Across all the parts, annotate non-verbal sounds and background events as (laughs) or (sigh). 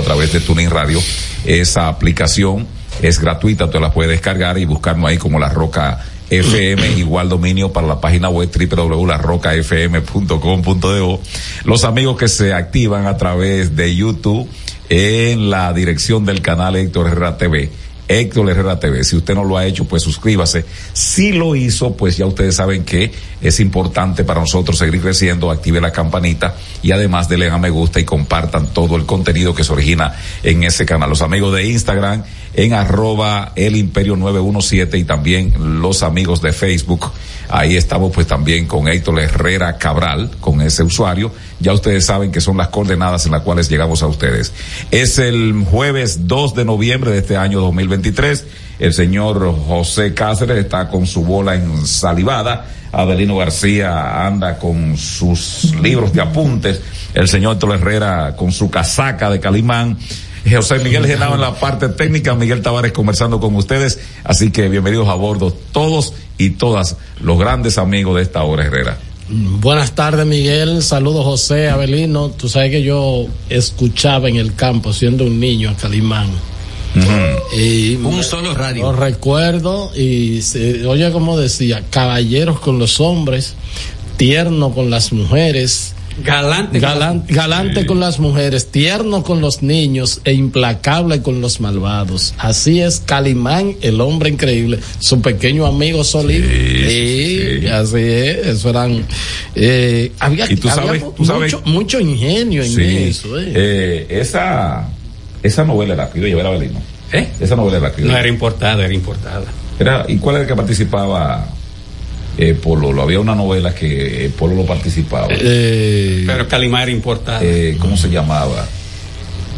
a través de Tuning Radio. Esa aplicación es gratuita, tú la puedes descargar y buscarnos ahí como La Roca FM, igual dominio para la página web www.larrocafm.com.do. Los amigos que se activan a través de YouTube en la dirección del canal Héctor Herrera TV Héctor Herrera TV. Si usted no lo ha hecho, pues suscríbase. Si lo hizo, pues ya ustedes saben que es importante para nosotros seguir creciendo, active la campanita y además denle a me gusta y compartan todo el contenido que se origina en ese canal. Los amigos de Instagram en arroba el imperio 917 y también los amigos de Facebook. Ahí estamos pues también con Héctor Herrera Cabral, con ese usuario. Ya ustedes saben que son las coordenadas en las cuales llegamos a ustedes. Es el jueves 2 de noviembre de este año 2023. El señor José Cáceres está con su bola ensalivada. Adelino García anda con sus libros de apuntes. El señor Héctor Herrera con su casaca de Calimán. José Miguel Genao en la parte técnica, Miguel Tavares conversando con ustedes. Así que bienvenidos a bordo todos y todas los grandes amigos de esta hora Herrera. Buenas tardes, Miguel. Saludos, José Abelino. Tú sabes que yo escuchaba en el campo, siendo un niño, a Calimán. y un solo radio. Lo recuerdo y se, oye como decía, caballeros con los hombres, tierno con las mujeres, Galante. Galante, galante sí. con las mujeres, tierno con los niños e implacable con los malvados. Así es Calimán, el hombre increíble, su pequeño amigo Solín. Sí, sí, sí, así es, eso eran. Eh, había, ¿Y tú sabes, había tú sabes, mucho, mucho, ingenio en eso. Eh. Eh, esa, esa novela era Pido Llevar Avelino. ¿Eh? Esa novela era Pido. No era importada, era importada. Era, ¿Y cuál era el que participaba? Eh, Polo, lo había una novela que eh, Polo lo participaba. Eh, Pero Calimán era importada. Eh, ¿Cómo se llamaba?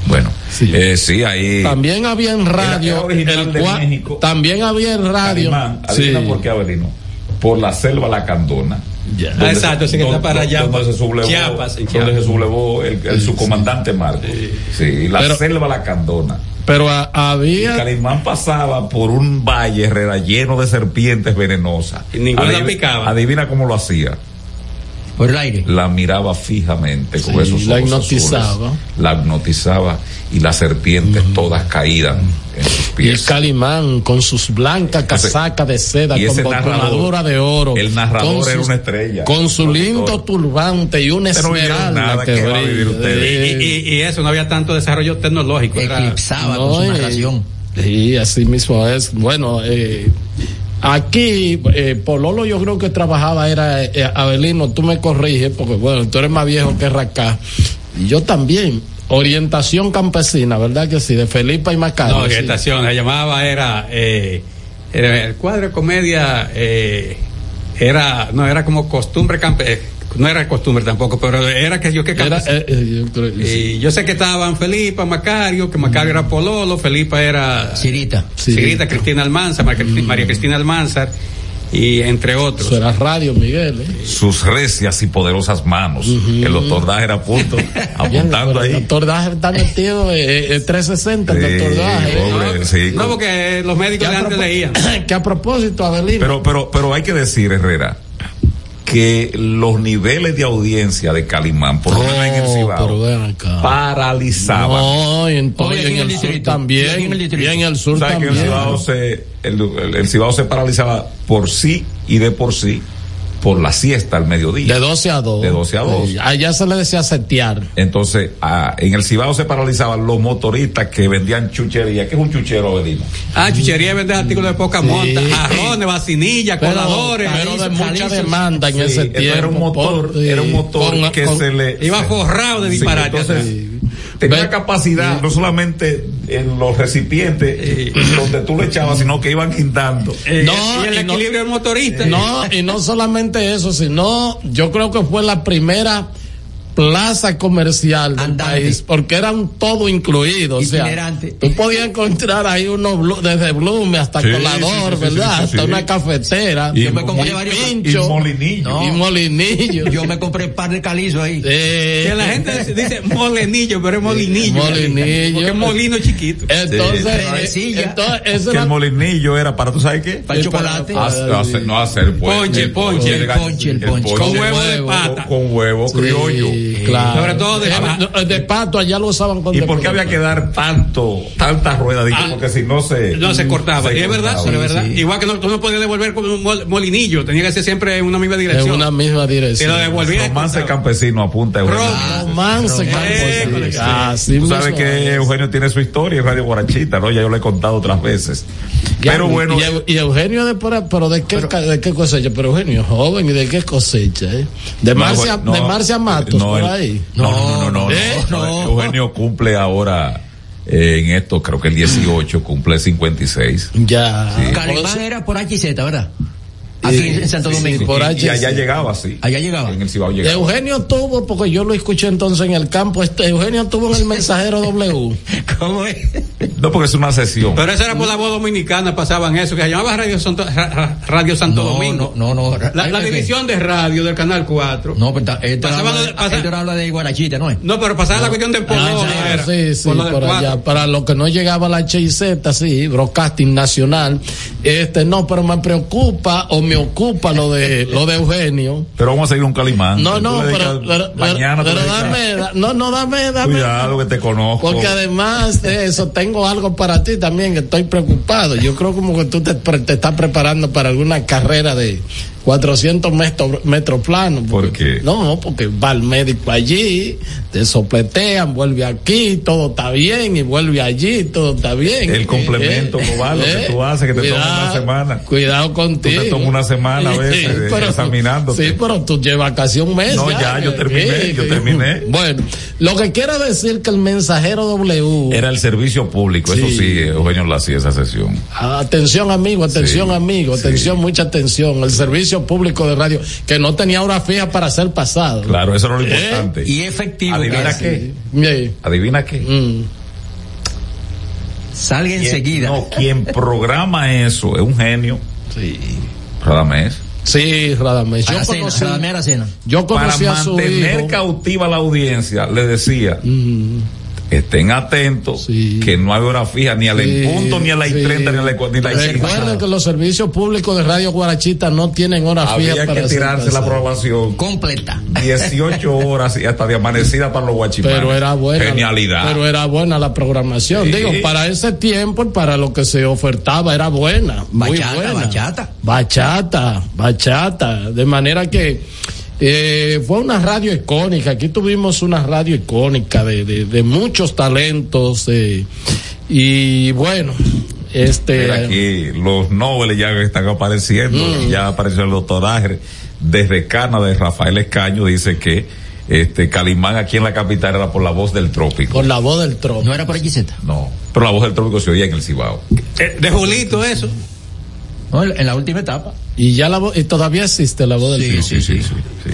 Bueno, sí, eh, sí ahí. También había en radio. Era, era el de México. También había en radio. Calimán, sí. por qué Avelino. Por la selva lacandona. Ya. Ah, exacto, sí que está para allá, Donde se sublevó, Chiapas, en donde se sublevó el, el Sí, su sí. comandante Marcos. Sí, la Pero- selva lacandona. Pero a- había. Calimán pasaba por un valle Herrera lleno de serpientes venenosas. Y ninguna la Adivi- picaba. Adivina cómo lo hacía. Por el aire. La miraba fijamente con Sí, esos ojos la hipnotizaba. azules. La hipnotizaba y las serpientes todas caían en sus Y el pies. Calimán con sus blancas casacas de seda, y con botonadura de oro. el narrador era una estrella. Con su lindo turbante y una no esmeralda nada, que ¿qué va a vivir brilla. usted? Eh, Y, y- y eso, no había tanto desarrollo tecnológico. Era, Eclipsaba No, con su narración. Sí, así mismo es. Bueno, eh, aquí, eh, Pololo yo creo que trabajaba, era eh, Avelino, tú me corriges, porque bueno, tú eres más viejo que Racá. Y yo también. Orientación campesina, ¿verdad que sí? De Felipa y Macario. no, sí. orientación, se llamaba, era, eh, era el cuadro de comedia, eh, era, no, era como costumbre campe, no era costumbre tampoco, pero era que yo que Era, eh, eh, yo creo- sí. Y yo sé que estaban Felipa, Macario, que Macario era Pololo, Felipa era Cirita. Sí. Cirita, Cristina María Cristina- María Cristina Almanzar, y entre otros. Eso era radio, Miguel. ¿eh? Sus recias y poderosas manos. El doctor Dajer a punto, (laughs) apuntando El ahí. doctor Daje está metido eh, eh, 360, el Sí, doctor. ¿eh? pobre, sí, No, porque los médicos de antes leían. (coughs) que a propósito, Avelino. Pero, pero, pero hay que decir, Herrera, que los niveles de audiencia de Calimán, por lo menos en el Cibao, paralizaban. No, y en, Oye, en en el el sur también. En el. Y en el sur ¿Sabes que también. el Cibao se, el, el- el Cibao se paralizaba por sí y de por sí por la siesta al mediodía? De 12 a 2. De 12 a 2. Eh, allá se le decía setear. Entonces, ah, en el Cibao se paralizaban los motoristas que vendían chuchería. ¿Qué es un chuchero, Avelino? Ah, chuchería vende artículos de poca Sí. monta, jarrones, vacinillas, Pero, coladores. pero de mucha calizos. demanda en Sí, ese tiempo. era un motor, por- era un motor con- que con- se le Iba forrado de Sí, disparate. entonces. Tenía Ve- capacidad no solamente en los recipientes donde tú le echabas, sino que iban quintando. Eh, No, y el y no- equilibrio del motorista. No, y no solamente eso, sino yo creo que fue la primera plaza comercial del Andante. país, porque eran todo incluido, o sea, Itinerante. tú podías encontrar ahí unos blu- desde Blume hasta Sí, colador, sí, sí, ¿verdad? sí, sí, hasta sí. una cafetera, Y Yo me compré varios- pincho, y molinillo. No. y molinillo. Yo me compré un par de calizos ahí. Que la gente dice molenillo, pero es molinillo. Molinillo. Porque es molino chiquito. entonces, entonces, eso que era- el molinillo era para, ¿tú sabes qué? Para el chocolate. para- Hacer- hacer- no hacer pues, Ponche, el ponche, el ponche, el ponche. Con huevo de pata. Con, huevo Sí. criollo. Sí, claro. Sobre todo de- Eh, de pato, allá lo usaban con ¿Y por qué había que dar tanto, tantas ruedas? Ah, porque si no se... No se cortaba. se y es verdad, es verdad. Igual que no, tú no podías devolver con un mol- molinillo, tenía que ser siempre en una misma En dirección. una misma dirección. lo. Romance campesino apunta Eugenio. Rom- Romance, campesino. Tú sabes que. Eugenio tiene su historia en Radio Guarachita, ¿no? Ya yo lo he contado otras veces. Ya, Pero bueno, y, Eu- y Eugenio de por ahí, pero de qué, ca- de qué cosecha, pero Eugenio es joven y de qué cosecha, ¿eh? De no, Marcia, no, de Marcia Matos, no, por el- ahí. No, no, no, no, no, ¿Eh? no, No. Eugenio cumple ahora eh, en esto, creo que el 18, cumple 56. Ya. Calimán era por HZ, ¿verdad? Aquí Sí, en Santo sí, Domingo. sí, por y, allá llegaba, sí. Allá llegaba. En el Cibao llegaba. Eugenio tuvo, porque yo lo escuché entonces en el campo, este, Eugenio tuvo en el mensajero W. (laughs) ¿Cómo es? No, porque es una sesión. Pero eso era por la voz dominicana, pasaban eso, que se llamaba Radio Santo, Ra- Ra- Radio Santo No, Domingo. no, no, no. La, división de radio del Canal 4. No, pero ta- esto Pasaba habla de- de, pasa- esto habla de Guarachita, ¿no es? No, pero pasaba la cuestión del Ah, era, sí, sí, por allá. Para lo que no llegaba la HIZ, sí, Broadcasting Nacional. Este, no, pero me preocupa o me ocupa lo de, lo de Eugenio. Pero vamos a seguir un calimán. No, no, pero, pero, mañana pero dedicas- dame, da- no, no, dame, dame. Cuidado que te conozco. Porque además de eso, tengo algo para ti también, que estoy preocupado. Yo creo como que tú te, te estás preparando para alguna carrera de 400 metros, metros planos. ¿Por qué? No, porque va al médico allí, te sopletean, vuelve aquí, todo está bien, y vuelve allí, todo está bien. El complemento global, lo que tú haces, que te toma una semana. Cuidado contigo. Tú te tomas una semana a veces, eh, examinándote. Sí, pero tú llevas casi un mes. No, ya, yo terminé, yo terminé. Bueno, lo que quiero decir que el mensajero W. Era el servicio público, eso Sí. sí, Eugenio lo hacía esa sesión. Atención amigo, atención Sí, amigo, sí. atención, mucha atención. El servicio público de radio que no tenía hora fija para ser pasado. Claro, eso era lo ¿Eh? importante. Y efectivo. Adivina qué. Sí. Adivina qué. Mm. Salga enseguida. No, quien programa eso es un genio. Sí. Radamés. Sí, Radamés. Yo Aracena, conocí, Radamés Aracena. yo Para conocí a su mantener hijo. cautiva la audiencia, le decía, Mm, estén atentos, Sí. que no hay hora fija ni a la sí, punto, ni a la sí. y 30, ni a la y ni a la y Recuerden que los servicios públicos de Radio Guarachita no tienen hora fija Había que tirarse la programación. Completa. 18 (laughs) horas y hasta de amanecida para los guachimanes. Pero era buena. Genialidad. Pero era buena la programación. Sí. Digo, para ese tiempo y para lo que se ofertaba era buena. Muy Bachata, buena. bachata. Bachata, bachata. De manera que eh, fue una radio icónica. Aquí tuvimos una radio icónica de, de, de muchos talentos. eh, y bueno, este. Aquí, los Nobel ya están apareciendo, Mm. ya apareció el doctoraje desde Cana de Rafael Escaño, dice que este Calimán aquí en la capital era por la voz del trópico. Con la voz del trono. No era por HZ. No, pero la voz del trópico se oía en el Cibao. Eh, De Julito, eso. No, en la última etapa. Y ya la voz, y todavía existe la voz del Sí, trono. Sí, sí, sí, sí.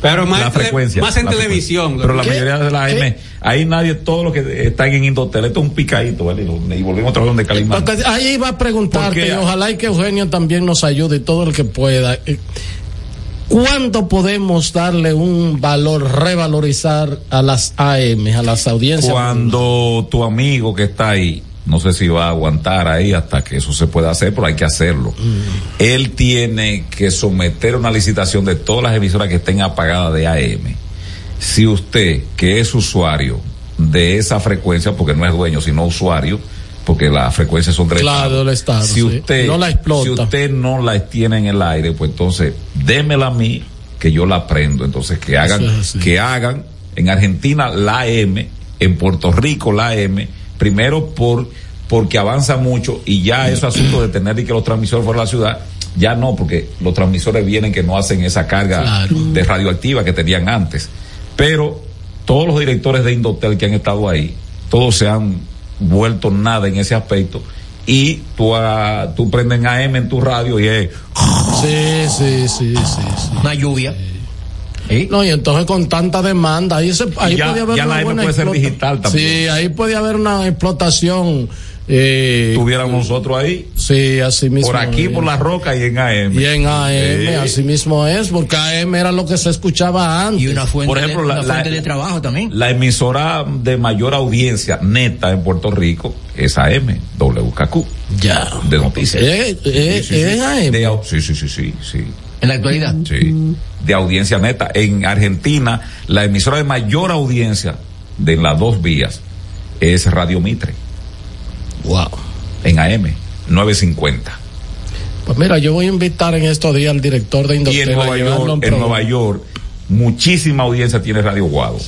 Pero más, La en tele- frecuencia. más en la televisión. frecuencia. Pero la ¿Qué? mayoría de la ¿Qué? AM, ahí nadie, todo lo que están en Indotel, esto es un picadito, ¿vale? Y volvemos otra vez donde Calimán. Ahí iba a preguntarte, y ojalá y que Eugenio también nos ayude y todo el que pueda. Eh, ¿Cuánto podemos darle un valor, revalorizar a las AM, a las audiencias? Cuando tu amigo que está ahí, no sé si va a aguantar ahí hasta que eso se pueda hacer, pero hay que hacerlo. Él tiene que someter una licitación de todas las emisoras que estén apagadas de AM. Si usted, que es usuario de esa frecuencia, porque no es dueño, sino usuario, porque las frecuencias son del Claro, del Estado, Si sí. usted No la explota. Si usted no la tiene en el aire, pues entonces démela a mí que yo la prendo. Entonces que hagan, es que hagan en Argentina la M, en Puerto Rico la M, primero por porque avanza mucho y ya eso asunto de tener y que los transmisores fuera de la ciudad, ya no, porque los transmisores vienen que no hacen esa carga Claro. de radioactiva que tenían antes. Pero todos los directores de Indotel que han estado ahí, todos se han vuelto nada en ese aspecto y tú, ah, tú prendes en AM en tu radio y es Sí, sí, sí, sí, sí. Una lluvia. ¿Sí? No, y entonces con tanta demanda, ahí, se, ahí ya- podía haber ya una la buena puede ser digital también. Sí, ahí podía haber una explotación. Eh, tuviéramos nosotros ahí, sí, así mismo. por aquí, es. por la roca y en AM. Y en AM, Sí. así mismo es, porque AM era lo que se escuchaba antes. Y una fuente, Por ejemplo, de, la- una la- fuente de trabajo también. La emisora de mayor audiencia neta en Puerto Rico es AM, WKQ, Ya. de noticias. Eh, eh, Sí, sí, sí. es AM. De sí, sí, sí, sí. En la actualidad. Sí. De audiencia neta. En Argentina, la emisora de mayor audiencia de las dos vías es Radio Mitre, Wow. en AM, 950. Pues mira, yo voy a invitar en estos días al director de Y Industria en Nueva York, en. Nueva York, muchísima audiencia tiene Radio Guado.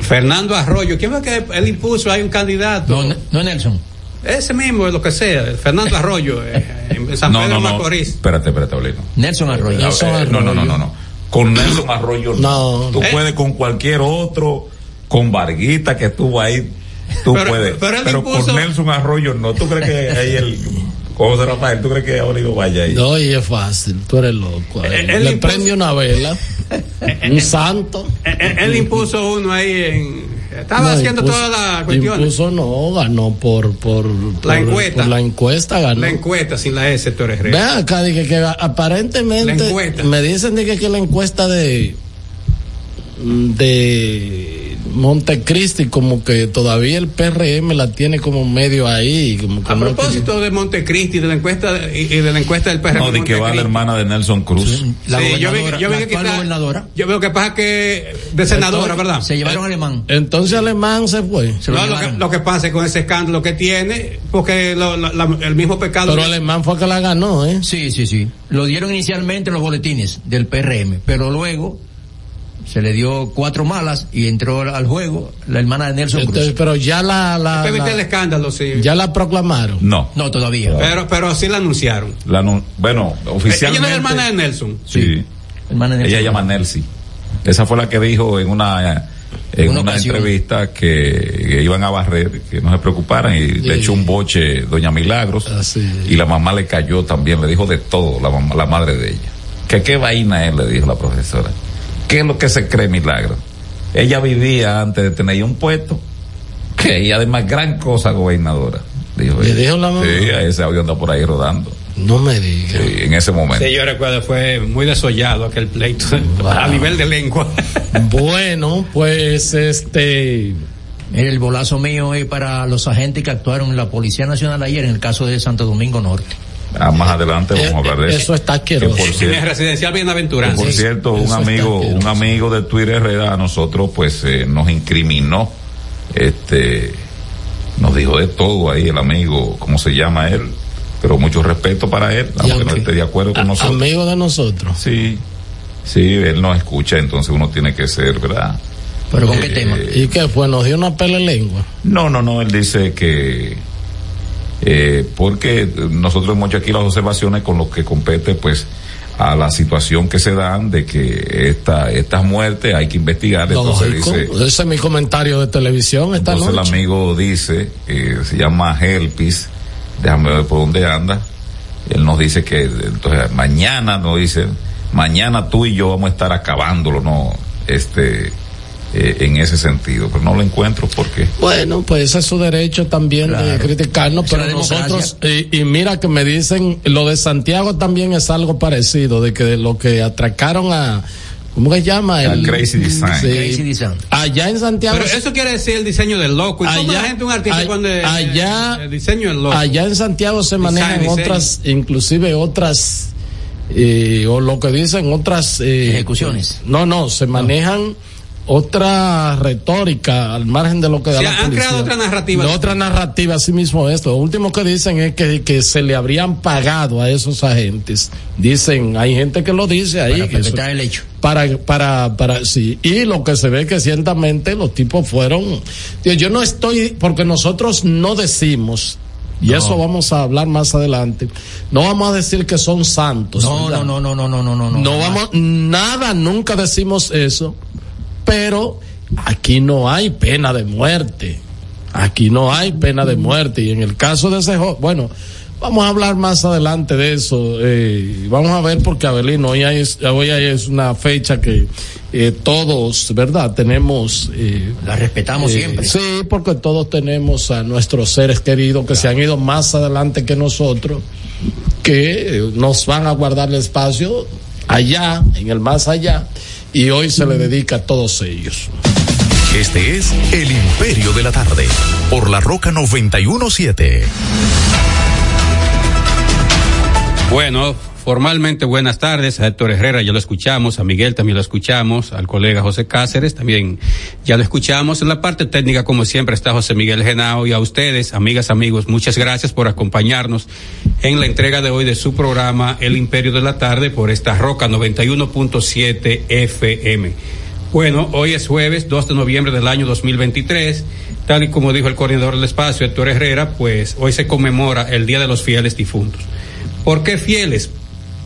Fernando Arroyo, ¿quién fue que él impuso? Hay un candidato. No, no Nelson. Ese mismo, lo que sea. Fernando Arroyo, eh, en San (laughs) No, Pedro no, no. Macorís. Espérate, espérate, Paulino. Nelson Arroyo. Eh, Nelson eh, no, no, no, no, no. Con Nelson Arroyo No. Tú Eh. puedes con cualquier otro, con Varguita que estuvo ahí, tú Pero- puedes. pero Pero, él con Nelson Arroyo no. ¿Tú crees que ahí el José Rafael, tú crees que ahora vaya ahí? No, y es fácil, tú eres loco. Eh, Él, él le impuso- prende una vela, (laughs) un santo. Eh, eh, Él impuso uno ahí en. Estaba No, haciendo impuso- todas las cuestiones. Impuso no, ganó por, por, por- encuesta. por la encuesta ganó. La encuesta sin la S, Torres Reyes. Ven acá, dije que La aparentemente encuesta. me dicen que, que la encuesta de de Montecristi como que todavía el PRM la tiene como medio ahí como que A no propósito de Montecristi, de la encuesta y, de la encuesta del PRM. No, de que va la hermana de Nelson Cruz. La Sí, yo vi, yo vi la que quizá- gobernadora. Yo veo que pasa que de senadora, ¿verdad? Se llevaron alemán. entonces alemán se fue Se No, lo, que, lo que pasa es con ese escándalo que tiene, porque lo- la- la- el mismo pecado. pero alemán fue que la ganó eh Sí, sí, sí. Lo dieron inicialmente en los boletines del PRM, pero luego se le dio cuatro malas y entró al juego la hermana de Nelson Entonces, Cruz. pero ya la, la- el escándalo, sí. ya la proclamaron No. No, todavía. Pero, pero sí la anunciaron. La bueno, Ella oficialmente. no es hermana de Nelson. Sí. Hermana de Nelson Ella llama Nelsie. Esa fue la que dijo en una en Una entrevista que, que iban a barrer, que no se preocuparan y le echó un boche doña Milagros Así es. y la mamá le cayó también, le dijo de todo la mamá, la madre de ella. Que qué vaina es, le dijo la profesora. ¿Qué es lo que se cree Milagro? Ella vivía antes de tener un puesto, que y además gran cosa gobernadora. Dijo ¿Le ella. dijo la mamá? Sí, ese audio anda por ahí rodando. no me digas Sí, en ese momento. Sí, yo recuerdo, fue muy desollado aquel pleito (laughs) a nivel de lengua. (laughs) bueno pues este el bolazo mío es para los agentes que actuaron en la Policía Nacional ayer en el caso de Santo Domingo Norte. Ah, más adelante vamos a hablar de eso. eso está Que asqueroso por En cierto, el residencial Que, Bienaventuranza. por cierto, un eso amigo, un amigo de Twitter Herrera a nosotros pues eh, nos incriminó, este, nos dijo de todo ahí el amigo, ¿cómo se llama él? Pero mucho respeto para él, aunque no esté de acuerdo con a- nosotros. amigo de nosotros Sí, sí, él nos escucha, entonces uno tiene que ser, ¿verdad? ¿Pero con qué Eh, tema? ¿Y qué fue? Nos dio una pele lengua. No, no, no, él dice que eh, porque nosotros hemos hecho aquí las observaciones con lo que compete pues a la situación que se dan de que esta estas muertes hay que investigar, entonces Lógico. dice Ese es mi comentario de televisión esta entonces el amigo dice, eh, se llama Helpis, déjame ver por dónde anda. Él nos dice que entonces mañana nos dice, mañana tú y yo vamos a estar acabándolo, no, este, eh, en ese sentido, pero no lo encuentro porque Bueno, pues ese es su derecho también de criticarnos, pero nosotros, y, y mira que me dicen, lo de Santiago también es algo parecido, de que lo que atracaron a, ¿cómo que se llama? A Crazy Design. Sí. Crazy Design. Allá en Santiago. Pero eso quiere decir el diseño del loco. ¿Y cómo Allá- la gente, un artista, a- cuando el- allá- el diseño del loco? Allá en Santiago se Design, manejan diseño. otras, inclusive otras, eh, o lo que dicen otras eh, Ejecuciones. No, no, se manejan otra retórica al margen de lo que da Sí, la han policía. creado otra narrativa. No, otra narrativa, así mismo esto. Lo último que dicen es que, que se le habrían pagado a esos agentes. Dicen, hay gente que lo dice ahí. Para que eso- el hecho. para, para, para, sí. Y lo que se ve que ciertamente los tipos fueron. Yo no estoy, porque nosotros no decimos, y No. eso vamos a hablar más adelante, no vamos a decir que son santos. No, ¿verdad? no, no, no, no, no, no, no. No vamos, nada, nunca decimos eso, pero aquí no hay pena de muerte. Aquí no hay pena de muerte. Y en el caso de ese joven, bueno, vamos a hablar más adelante de eso. Eh, vamos a ver porque Abelino, hoy, hay, hoy hay es una fecha que eh, todos, ¿verdad? Tenemos... Eh, La respetamos siempre. Sí, porque todos tenemos a nuestros seres queridos que se han ido más adelante que nosotros, que nos van a guardar el espacio allá, en el más allá, y hoy se le dedica a todos ellos. Este es El Imperio de la Tarde, por la Roca 917. Bueno, formalmente buenas tardes a Héctor Herrera, ya lo escuchamos, a Miguel también lo escuchamos, al colega José Cáceres también ya lo escuchamos. En la parte técnica, como siempre, está José Miguel Genao y a ustedes, amigas, amigos, muchas gracias por acompañarnos en la entrega de hoy de su programa El Imperio de la Tarde por esta Roca 91.7 FM. Bueno, hoy es jueves 2 de noviembre del año 2023. Tal y como dijo el coordinador del espacio, Héctor Herrera, pues hoy se conmemora el Día de los Fieles Difuntos. ¿Por qué fieles?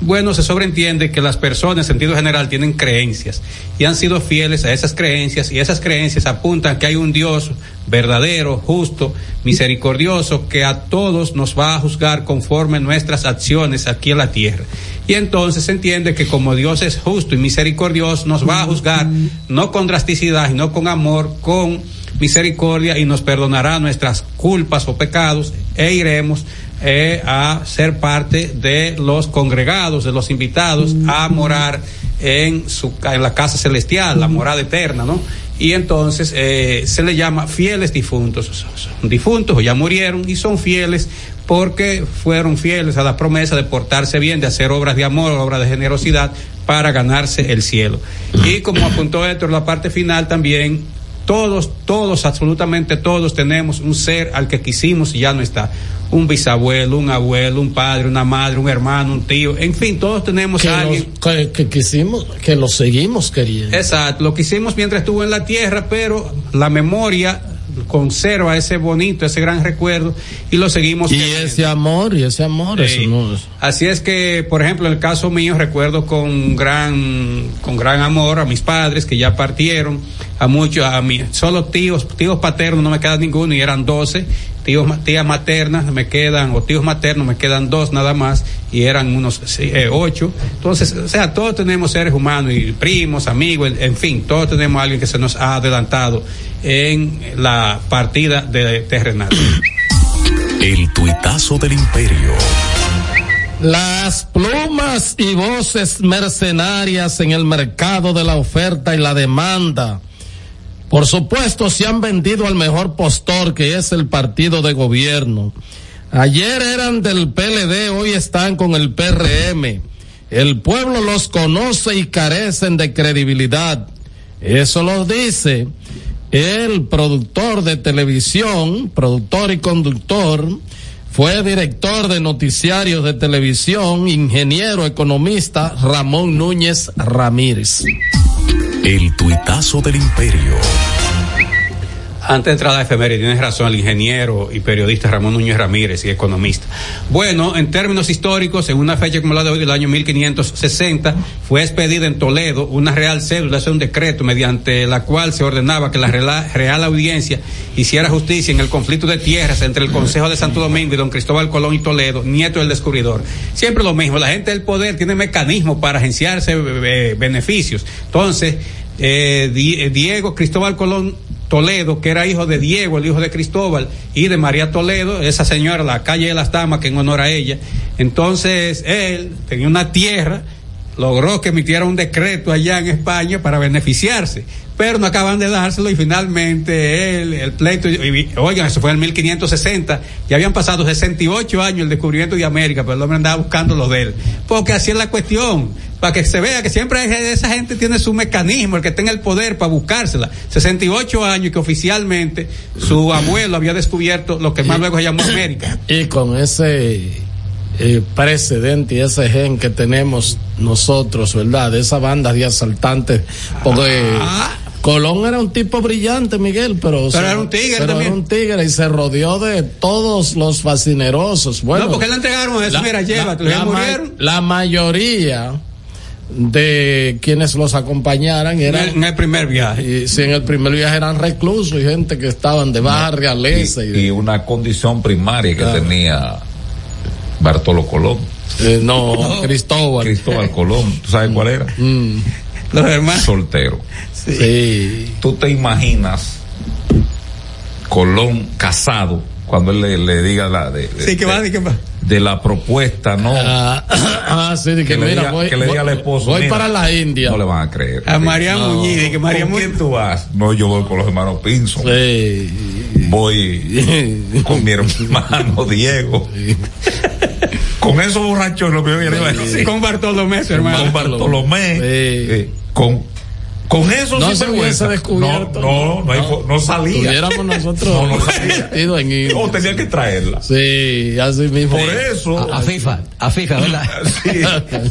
Bueno, se sobreentiende que las personas en sentido general tienen creencias y han sido fieles a esas creencias y esas creencias apuntan que hay un Dios verdadero, justo, misericordioso, que a todos nos va a juzgar conforme nuestras acciones aquí en la tierra. Y entonces se entiende que como Dios es justo y misericordioso, nos va a juzgar no con drasticidad, sino con amor, con misericordia y nos perdonará nuestras culpas o pecados e iremos eh, a ser parte de los congregados, de los invitados a morar en su en la casa celestial, la morada eterna, ¿no? Y entonces eh, se le llama fieles difuntos, son difuntos o ya murieron y son fieles porque fueron fieles a la promesa de portarse bien, de hacer obras de amor, obras de generosidad para ganarse el cielo. Y como apuntó Héctor, la parte final también todos, todos, absolutamente todos tenemos un ser al que quisimos y ya no está. Un bisabuelo, un abuelo, un padre, una madre, un hermano, un tío, en fin, todos tenemos que a alguien. los- que, que quisimos, que lo seguimos queriendo. Exacto, lo que hicimos mientras estuvo en la tierra, pero la memoria conserva ese bonito, ese gran recuerdo y lo seguimos. Y teniendo. ese amor, y ese amor, Sí. eso no es- Así es que, por ejemplo, en el caso mío recuerdo con gran, con gran amor a mis padres que ya partieron, a muchos, a mí, solo tíos, tíos paternos no me queda ninguno y eran doce, tíos, tías maternas me quedan, o tíos maternos me quedan dos nada más y eran unos eh, ocho. Entonces, o sea, todos tenemos seres humanos y primos, amigos, en, en fin, todos tenemos a alguien que se nos ha adelantado en la partida de terrenal. El tuitazo del imperio. Las plumas y voces mercenarias en el mercado de la oferta y la demanda. Por supuesto, se han vendido al mejor postor que es el partido de gobierno. Ayer eran del PLD, hoy están con el PRM. El pueblo los conoce y carecen de credibilidad. Eso lo dice el productor de televisión, productor y conductor, fue director de noticiarios de televisión, ingeniero economista Ramón Núñez Ramírez. El tuitazo del imperio. Antes de entrar a la efeméride, tienes razón, el ingeniero y periodista Ramón Núñez Ramírez y economista. Bueno, en términos históricos, en una fecha como la de hoy, del año 1560, fue expedida en Toledo una real cédula, es un decreto mediante la cual se ordenaba que la real, audiencia hiciera justicia en el conflicto de tierras entre el Consejo de Santo Domingo y don Cristóbal Colón y Toledo, nieto del descubridor. Siempre lo mismo, la gente del poder tiene mecanismos para agenciarse eh, beneficios. Entonces, eh, eh, Diego Cristóbal Colón Toledo, que era hijo de Diego, el hijo de Cristóbal, y de María Toledo, esa señora, la calle de las Damas, que en honor a ella. Entonces, él tenía una tierra, logró que emitiera un decreto allá en España para beneficiarse, pero no acaban de dárselo y finalmente él, el pleito, y- oigan, eso fue en 1560, ya habían pasado 68 años el descubrimiento de América, pero el hombre andaba buscando lo de él, porque así es la cuestión, para que se vea que siempre esa gente tiene su mecanismo, el que tenga el poder para buscársela. 68 años y que oficialmente su abuelo había descubierto lo que más luego se llamó América. (coughs) Y con ese eh, precedente y ese gen que tenemos nosotros, ¿verdad? De esa banda de asaltantes. Porque Ah. Colón era un tipo brillante, Miguel, pero. Pero era un tigre pero también. Era un tigre y se rodeó de todos los fascinerosos. Bueno, no, porque le entregaron eso, mira, llévatelo, ya la, ma- la mayoría de quienes los acompañaran En el, eran. en el primer viaje. Y si en el primer viaje eran reclusos y gente que estaban de baja realeza y, y, de- y una condición primaria que Claro. tenía Bartolo Colón, eh, no, (laughs) Cristóbal. Cristóbal Colón, ¿tú sabes cuál era? Mm, Los hermanos. Soltero. sí. ¿Tú te imaginas Colón casado cuando él le, le diga la de, de- Sí, que va, de- que va. de la propuesta, no? Ah, ah, sí, de que, que, le mira, diga, voy, que le diga al esposo. voy "Mira, para la India. No le van a creer. A María No. Muñiz, de que María ¿Con Muñiz. quién tú vas? No, yo voy con los hermanos Pinson. Sí. Voy (laughs) con mi hermano Diego. Con esos borrachos lo primero que iba a decir. Con Bartolomé, su hermano. Con Bartolomé. Sí. eh, con con eso No sí se hubiese descubierto. No, no, no, hay fo- no salía. Tuviéramos nosotros No, no salía. en ir. No, tenía que traerla. Sí, así mismo. Por eso. A, a FIFA, a FIFA, ¿verdad? (laughs) Sí,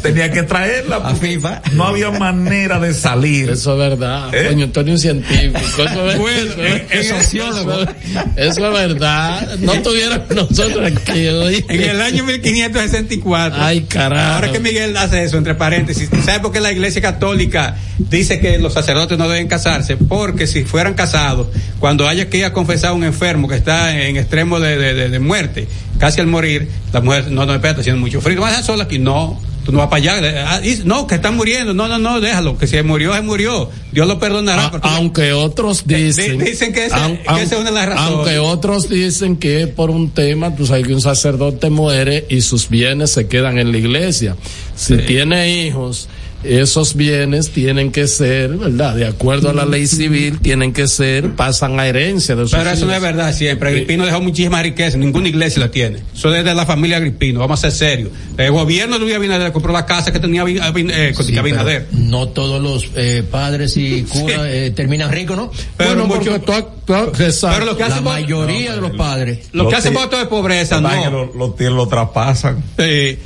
tenía que traerla. A FIFA. No había manera de salir. Eso es verdad. ¿Eh? Coño, tú eres un científico. Eso es, Bueno, eso es- eso- sociólogo. eso es- es verdad. No tuviéramos nosotros aquí hoy. En el año 1564. Ay, carajo. Ahora que Miguel hace eso, entre paréntesis, ¿sabe por qué la Iglesia Católica dice que los sacerdotes no deben casarse? Porque si fueran casados, cuando haya que ir a confesar a un enfermo que está en extremo de, de- de- muerte, casi al morir, la mujer, no, no, está haciendo mucho frío, vas a sola aquí, no. Tú no vas para allá. Ah, No, que está muriendo. No, no, no, déjalo. Que si murió, se murió. Dios lo perdonará. A- pero tú- aunque otros dicen Di- dicen que ese- aun- que esa es una de las razones. aunque otros dicen que es por un tema tú sabes que un sacerdote muere y sus bienes se quedan en la iglesia si tiene hijos esos bienes tienen que ser, ¿verdad? De acuerdo a la ley civil, tienen que ser, pasan a herencia de sus Pero eso no es verdad siempre. Agripino dejó muchísima riqueza, ninguna iglesia la tiene. Eso es de la familia Agripino, vamos a ser serios. El gobierno de Luis Abinader compró la casa que tenía eh, con Sí, Abinader. no todos los eh, padres y curas eh, terminan ricos, ¿no? Pero, Bueno, mucho- pero lo que La hacen voto- mayoría de los padres. lo que tí- voto de pobreza, no. Los, tíos lo traspasan. Sí.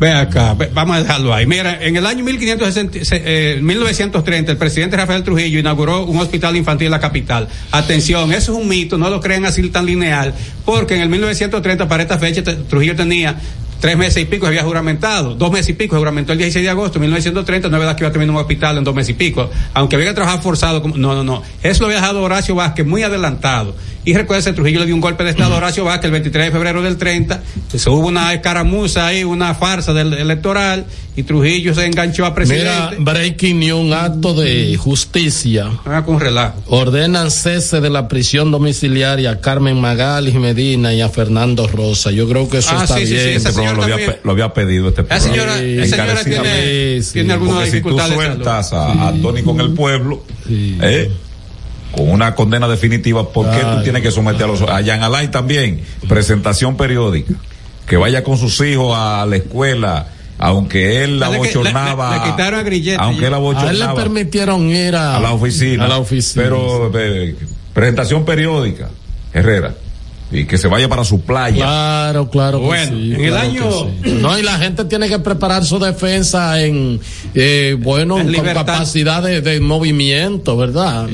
Ve acá, vamos a dejarlo ahí. Mira, en el año 1560, se- eh, 1930, el presidente Rafael Trujillo inauguró un hospital infantil en la capital. Atención, eso es un mito, no lo crean así tan lineal, porque en el 1930, para esta fecha, Trujillo tenía tres meses y pico, había juramentado, dos meses y pico, juramentó el 16 de agosto de 1930, no es verdad que iba a tener un hospital en dos meses y pico, aunque había que trabajar forzado, como- no, no, no, eso lo había dejado Horacio Vázquez muy adelantado. Y recuerda, Trujillo le dio un golpe de estado a Horacio Vázquez el 23 de febrero del 30, se hubo una escaramuza ahí, una farsa del electoral, y Trujillo se enganchó a Mira, presidente. breaking news, un acto de justicia. Ah, con relajo. Ordenan cese de la prisión domiciliaria a Carmen Magalis Medina y a Fernando Rosa. Yo creo que eso Ah, está sí, sí, sí, bien. Este lo había, lo pedido este La programa. señora, Sí, la señora tiene, tiene alguna Porque si tú sueltas a, a Tony con el pueblo, Sí. ¿eh? Con una condena definitiva, ¿por qué tú Ay, tienes que someter a los... A Jan Alain también, presentación periódica, que vaya con sus hijos a la escuela, aunque él la le- bochornaba... le- le quitaron a Grillete. Aunque él la A él le bochornaba permitieron ir a, a la oficina. A la oficina. Pero, eh, presentación periódica, Herrera, y que se vaya para su playa. Claro, claro. que Bueno, sí, en el claro año- que sí. No, y la gente tiene que preparar su defensa en, eh, bueno, En con capacidad de, de movimiento, ¿verdad?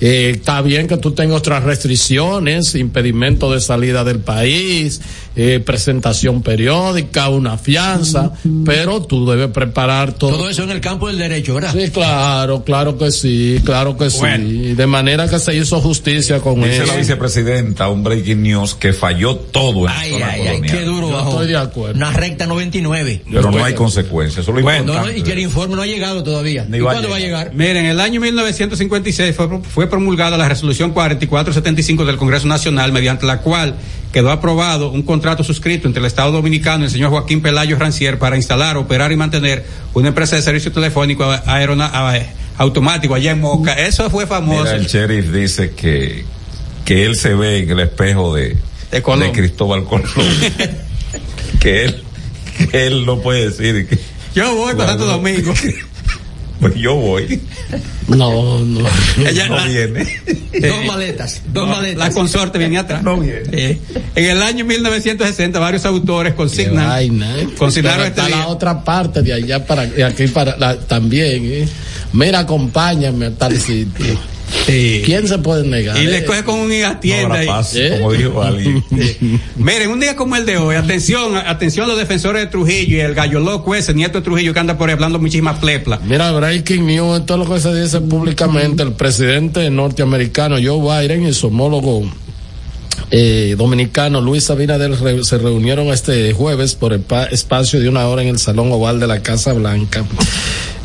Eh, está bien que tú tengas otras restricciones, impedimento de salida del país, eh, presentación periódica, una fianza, pero tú debes preparar todo. Todo eso en el campo del derecho, ¿verdad? Sí, claro, claro que sí, claro que Bueno. sí. De manera que se hizo justicia con Dice eso. la vicepresidenta, un breaking news, que falló todo en la Ay, zona ay, ay, qué duro Yo estoy de acuerdo. Una recta 99. Pero no hay consecuencias. Bueno, No, y que el informe no ha llegado todavía. Ni ¿Y va a cuándo va a llegar? Miren, en el año 1956 fue, fue promulgada la resolución 4475 del Congreso Nacional, mediante la cual quedó aprobado un contrato suscrito entre el Estado Dominicano y el señor Joaquín Pelayo Rancier para instalar, operar y mantener una empresa de servicio telefónico aerona- a- automático allá en Moca. Eso fue famoso. Mira, el sheriff dice que, que él se ve en el espejo de, De Colón. Cristóbal Colón. (laughs) que él, que él no puede decir que, Yo voy para Santo Domingo. (laughs) pues yo voy. No, no. Ella- no la- viene. (laughs) Dos maletas, dos La maletas. consorte viene atrás. No viene. Eh, en el año 1960 varios autores consignan vaina, ¿eh? consignaron este día. la otra parte de allá para de aquí para la- también ¿eh? mira acompáñame a tal sitio Sí. quién se puede negar Y le coge con una No tienda habrá ahí. paz, ¿Eh? como dijo Ali. (laughs) Miren, un día como el de hoy, atención, atención a los defensores de Trujillo y el gallo loco ese, nieto de Trujillo que anda por ahí hablando muchísimas pleplas. Mira, breaking news, es lo que se dice públicamente. El presidente norteamericano Joe Biden y su homólogo eh, dominicano Luis Abinader re- se reunieron este jueves por el pa- espacio de una hora en el Salón Oval de la Casa Blanca.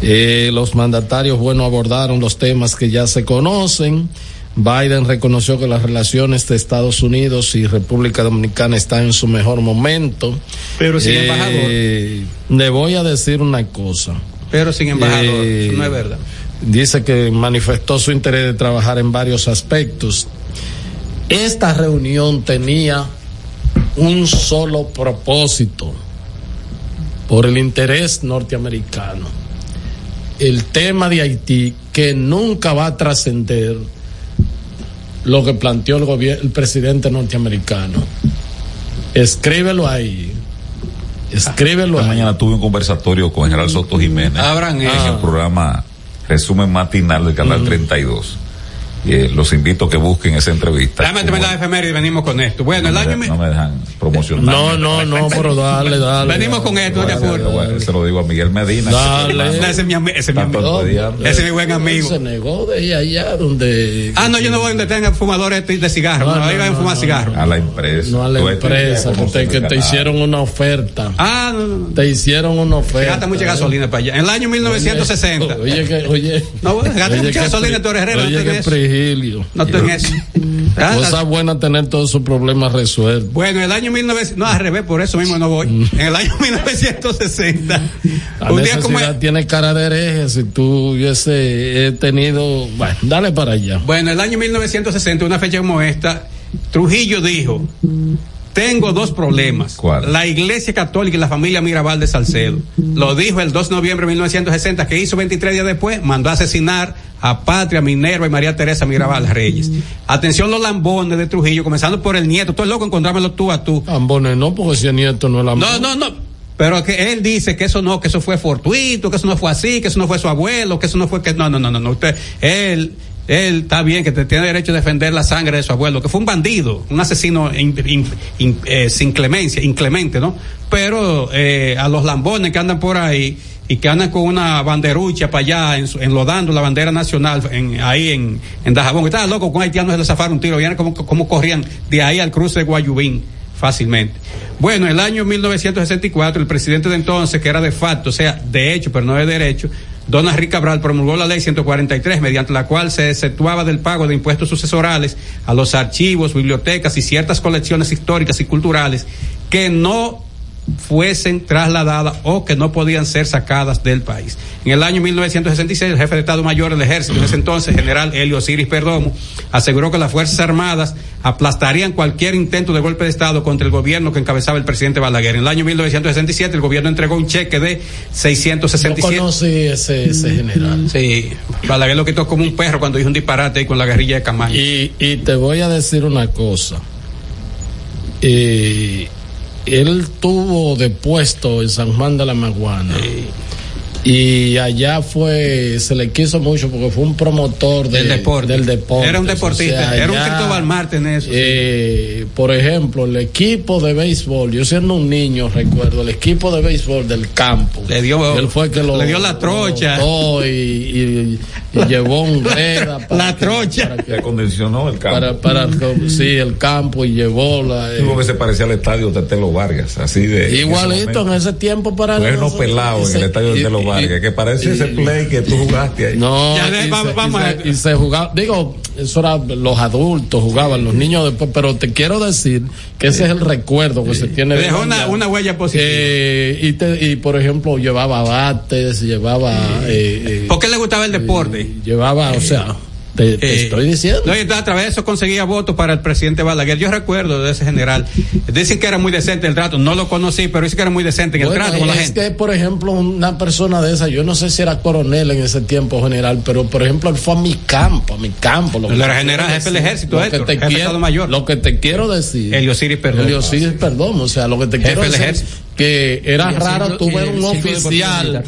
Eh, los mandatarios, bueno, abordaron los temas que ya se conocen. Biden reconoció que las relaciones de Estados Unidos y República Dominicana están en su mejor momento. Pero sin Eh, embajador. Le voy a decir una cosa. Pero sin embajador, Eh, eso no es verdad. Dice que manifestó su interés de trabajar en varios aspectos. Esta reunión tenía un solo propósito. por el interés norteamericano, el tema de Haití, que nunca va a trascender lo que planteó el, gobierno, el presidente norteamericano. Escríbelo ahí. Escríbelo Esta ahí. mañana tuve un conversatorio con General Soto Jiménez Abran en eso. el programa Resumen Matinal del Canal 32. Eh, los invito a que busquen esa entrevista. Déjame terminar la efeméride y venimos con esto. Bueno, el no, año... me, no me dejan promocionar. No, no, no, pero dale, dale. Venimos con esto, de acuerdo. Bueno, se lo digo a Miguel Medina. Dale. Ese es mi, ese es mi amigo. Ese es mi buen amigo. Se negó de ir allá donde. Ah, no, yo no voy donde tengan fumadores de de cigarros. No, No, ahí no, van a fumar no, cigarros. a la empresa. No a la Tú empresa, que te, que te secretario. hicieron una oferta. Ah, no. Te hicieron una oferta. gasta mucha gasolina para allá. En el año 1960. Oye, que, oye. No, bueno, gasta mucha gasolina, pri- Torres Herrera, no Oye, prigilio. No estoy eso. (laughs) Ah, Cosa buena tener todos sus problemas resueltos. Bueno, el año 1900, no al revés, por eso mismo no voy. En el año (laughs) 1960, La un día como necesidad tiene cara de hereje. Si tú hubiese tenido. Bueno, dale para allá. bueno, el año 1960, una fecha como esta, Trujillo dijo, tengo dos problemas. ¿Cuál? La Iglesia Católica y la familia Mirabal de Salcedo. Lo dijo el 2 de noviembre de 1960, que hizo 23 días después, mandó a asesinar a Patria, Minerva y María Teresa Mirabal Reyes. Atención los lambones de Trujillo, comenzando por el nieto. El loco encontrármelo tú a tú. Ambones no, porque ese nieto no es la No, no, no. Pero que él dice que eso no, que eso fue fortuito, que eso no fue así, que eso no fue su abuelo, que eso no fue que no, no, no, no, no. Usted, él, él está bien que tiene derecho a defender la sangre de su abuelo, que fue un bandido, un asesino in- in- in- eh, sin clemencia, inclemente, ¿no? Pero eh, a los lambones que andan por ahí y que andan con una banderucha para allá, enlodando la bandera nacional ahí en, en Dajabón, que estaba loco con haitianos de zafar un tiro, vieron cómo, cómo corrían de ahí al cruce de Guayubín fácilmente. Bueno, el año 1964, el presidente de entonces, que era de facto, o sea, de hecho, pero no de derecho, Don Henry Cabral promulgó la ley 143, mediante la cual se exceptuaba del pago de impuestos sucesorales a los archivos, bibliotecas y ciertas colecciones históricas y culturales que no fuesen trasladadas o que no podían ser sacadas del país. En el año 1966, el jefe de Estado Mayor del Ejército, en ese entonces, general Helio Siris Perdomo, aseguró que las Fuerzas Armadas aplastarían cualquier intento de golpe de Estado contra el gobierno que encabezaba el presidente Balaguer. En el año 1967, el gobierno entregó un cheque de Yo 667. conocí ese, ese general. Sí, Balaguer lo quitó como un perro cuando dijo un disparate ahí con la guerrilla de Camaño. Y, y te voy a decir una cosa. Eh, él tuvo de puesto en San Juan de la Maguana. Y allá fue, se le quiso mucho porque fue un promotor de- Del deporte. del deporte. Era un deportista, era un Cristóbal Marte en eso, sí. eh, Por ejemplo, el equipo de béisbol, yo siendo un niño recuerdo, el equipo de béisbol del campo. Le dio- él fue que lo, le dio la trocha. lo y, y- y llevó un (laughs) greda para La que- trocha. para que- acondicionó el campo. para, para sí, el campo y llevó la. eh, que se parecía al estadio Tetelo Vargas, así de. igualito en ese tiempo para. Pues no pelado en el estadio y- Tetelo y- Vargas, que parece y- ese play que tú jugaste ahí. No, Ya, y, vamos- se, vamos y a- se- y se jugaba, digo, eso era los adultos jugaban, los niños después, pero te quiero decir que ese es el recuerdo que se tiene Le de dejó una, una huella positiva. Eh, y, te- y por ejemplo llevaba bates, llevaba eh, eh, ¿Por qué le gustaba el deporte? llevaba, o sea, te, te Eh, estoy diciendo. No, y entonces a través de eso conseguía votos para el presidente Balaguer. Yo recuerdo de ese general. Dicen que era muy decente el trato. No lo conocí, pero dicen que era muy decente en el trato con la es gente. que, por ejemplo, una persona de esa, yo no sé si era coronel en ese tiempo general, pero por ejemplo, él fue a mi campo, a mi campo. Lo que era te general, jefe del ejército, lo que Héctor, te jefe de quiero- Estado Mayor. Lo que te quiero decir. Heliosiris Perdomo. Heliosiris Perdomo, o sea, lo que te quiero del decir ejército. que era raro tú ver un oficial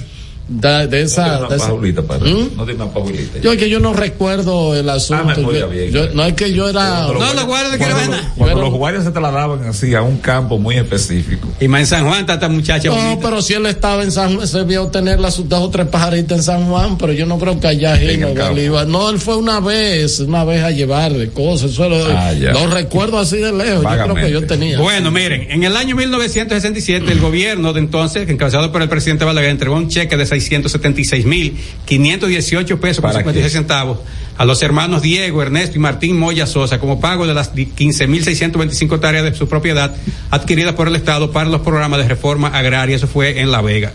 de, de esa. No tiene una paulita, ¿Mm? No tiene una paulita. Yo es que yo no recuerdo el asunto. Ah, yo, no es que yo era. No, no lo guardo que cuando, era Cuando, los guardias se trasladaban así a un campo muy específico. Y más en San Juan está esta muchacha. No, pero si él estaba en San Juan, se vio tener las dos o tres pajaritas en San Juan, pero yo no creo que allá iba. No, él fue una vez, una vez a llevar de cosas. Eso lo, ah, no recuerdo así de lejos. Yo creo que yo tenía. Bueno, miren, en el año 1967, el gobierno de entonces, encabezado por el presidente Balaguer, entregó un cheque de seis 676.518 pesos con 56 centavos a los hermanos Diego, Ernesto y Martín Moya Sosa como pago de las 15.625 hectáreas de su propiedad adquiridas por el Estado para los programas de reforma agraria. Eso fue en La Vega.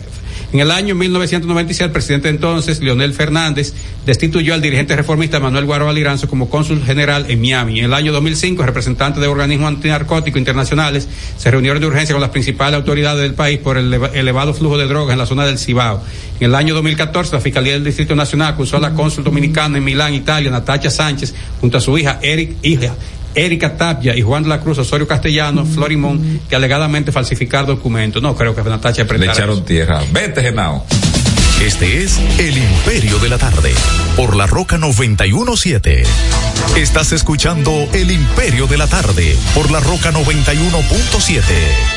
En el año 1996, el presidente entonces, Leonel Fernández, destituyó al dirigente reformista Manuel Guaro Aliranzo como cónsul general en Miami. En el año 2005, representantes de organismos antinarcóticos internacionales se reunieron de urgencia con las principales autoridades del país por el elevado flujo de drogas en la zona del Cibao. En el año 2014, la Fiscalía del Distrito Nacional acusó a la cónsul dominicana en Milán, Italia, Natacha Sánchez, junto a su hija Eric, hija, Erika Tapia y Juan de la Cruz Osorio Castellano, Florimón, que alegadamente falsificar documentos. No creo que Natacha Le echaron tierra. Vete, Genao. Este es El Imperio de la Tarde, por la Roca 917. Estás escuchando El Imperio de la Tarde, por la Roca 91.7.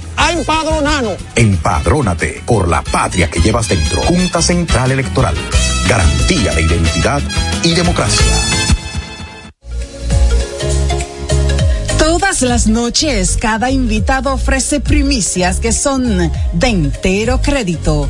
a empadronarnos. Empadrónate por la patria que llevas dentro. Junta Central Electoral. Garantía de identidad y democracia. Todas las noches, cada invitado ofrece primicias que son de entero crédito.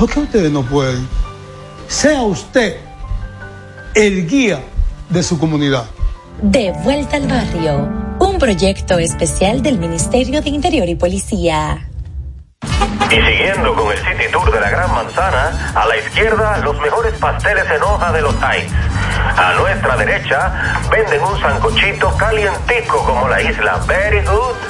¿por qué ustedes no pueden? Sea usted el guía de su comunidad. De vuelta al barrio, un proyecto especial del Ministerio de Interior y Policía. Y siguiendo con el City Tour de la Gran Manzana, a la izquierda los mejores pasteles en hoja de los Heights. A nuestra derecha venden un sancochito calientico como la isla Very Good.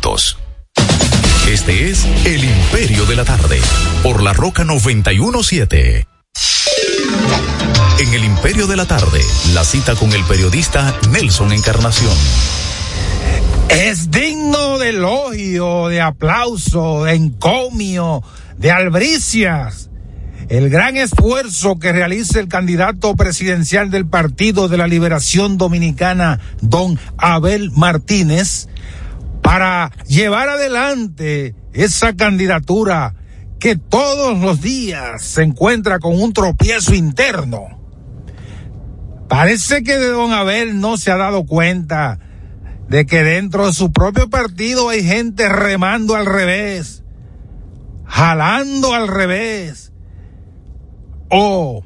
Este es El Imperio de la Tarde, por la Roca 917. En El Imperio de la Tarde, la cita con el periodista Nelson Encarnación. Es digno de elogio, de aplauso, de encomio, de albricias. El gran esfuerzo que realiza el candidato presidencial del Partido de la Liberación Dominicana, don Abel Martínez, para llevar adelante esa candidatura que todos los días se encuentra con un tropiezo interno. Parece que de don Abel no se ha dado cuenta de que dentro de su propio partido hay gente remando al revés, jalando al revés, o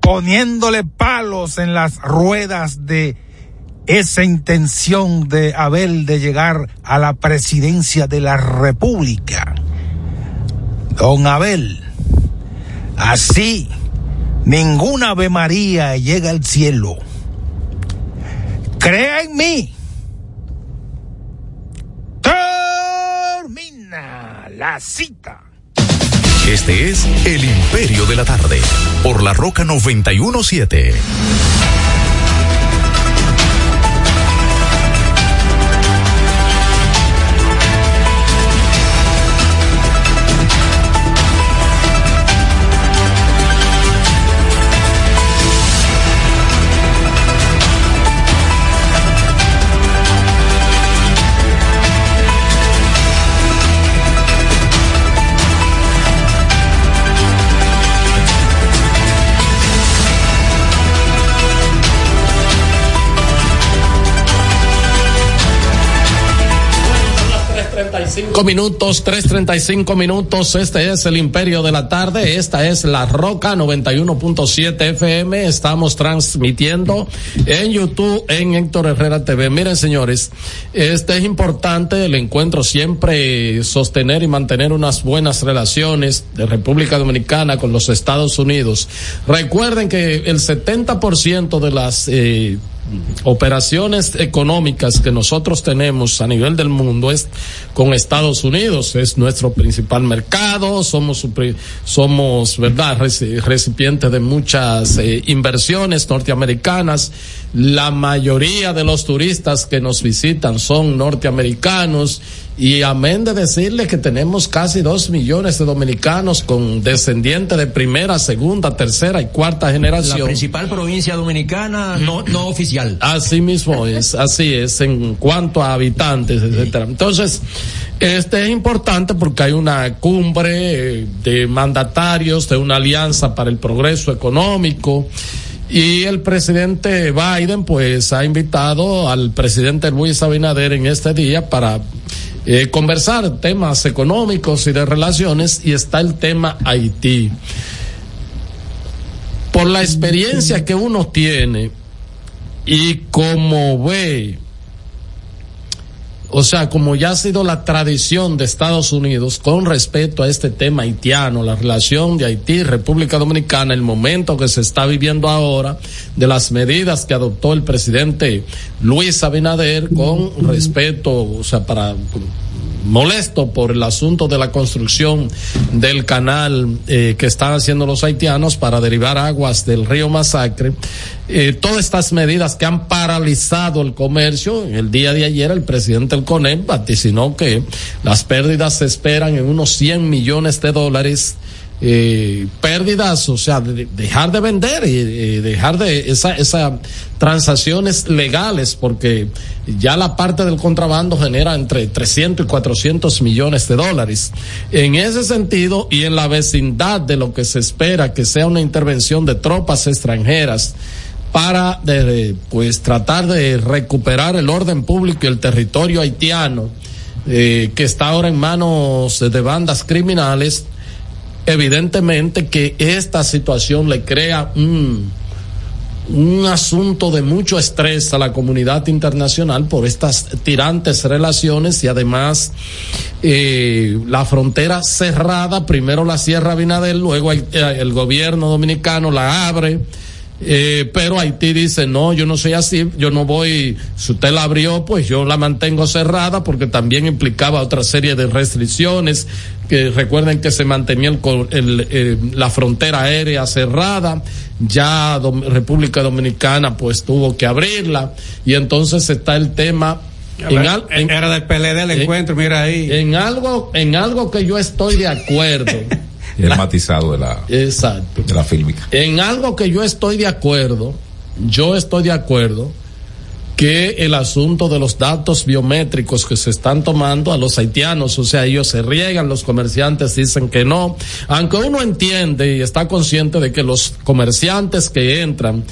poniéndole palos en las ruedas de esa intención de Abel de llegar a la presidencia de la República. Don Abel, así ninguna Ave María llega al cielo. Crea en mí. Termina la cita. Este es El Imperio de la Tarde, por la Roca 917. Cinco minutos, tres treinta y cinco minutos. Este es el Imperio de la Tarde. Esta es la Roca 91.7 FM. Estamos transmitiendo en YouTube, en Héctor Herrera TV. Miren, señores, este es importante el encuentro siempre sostener y mantener unas buenas relaciones de República Dominicana con los Estados Unidos. Recuerden que el 70% de las eh, operaciones económicas que nosotros tenemos a nivel del mundo es con Estados Unidos, es nuestro principal mercado, somos, somos verdad, recipientes de muchas eh, inversiones norteamericanas, la mayoría de los turistas que nos visitan son norteamericanos y amén de decirle que tenemos casi dos millones de dominicanos con descendientes de primera, segunda, tercera y cuarta generación. La principal provincia dominicana no, no oficial. Así mismo es, así es, en cuanto a habitantes, etcétera. Entonces, este es importante porque hay una cumbre de mandatarios de una alianza para el progreso económico. Y el presidente Biden, pues, ha invitado al presidente Luis Abinader en este día para eh, conversar temas económicos y de relaciones y está el tema Haití. Por la experiencia que uno tiene y como ve, o sea, como ya ha sido la tradición de Estados Unidos con respecto a este tema haitiano, la relación de Haití y República Dominicana, el momento que se está viviendo ahora, de las medidas que adoptó el presidente Luis Abinader con respeto, o sea, para molesto por el asunto de la construcción del canal eh, que están haciendo los haitianos para derivar aguas del río Masacre. Eh, todas estas medidas que han paralizado el comercio, el día de ayer el presidente del CONEP vaticinó que las pérdidas se esperan en unos 100 millones de dólares eh, pérdidas, o sea, dejar de vender y dejar de esas esa transacciones legales, porque ya la parte del contrabando genera entre 300 y 400 millones de dólares. En ese sentido y en la vecindad de lo que se espera que sea una intervención de tropas extranjeras, para pues tratar de recuperar el orden público y el territorio haitiano eh, que está ahora en manos de bandas criminales evidentemente que esta situación le crea un, un asunto de mucho estrés a la comunidad internacional por estas tirantes relaciones y además eh, la frontera cerrada, primero la cierra Binadel, luego el, el gobierno dominicano la abre eh, pero Haití dice, no, yo no soy así, yo no voy, si usted la abrió, pues yo la mantengo cerrada porque también implicaba otra serie de restricciones, que recuerden que se mantenía el, eh, la frontera aérea cerrada, ya República Dominicana pues tuvo que abrirla y entonces está el tema En al- en- Era del PLD el en- encuentro, mira ahí. en algo, en algo que yo estoy de acuerdo. (laughs) (laughs) El matizado de la, Exacto. de la fílmica. En algo que yo estoy de acuerdo, yo estoy de acuerdo que el asunto de los datos biométricos que se están tomando a los haitianos, o sea, ellos se riegan, los comerciantes dicen que no, aunque uno entiende y está consciente de que los comerciantes que entran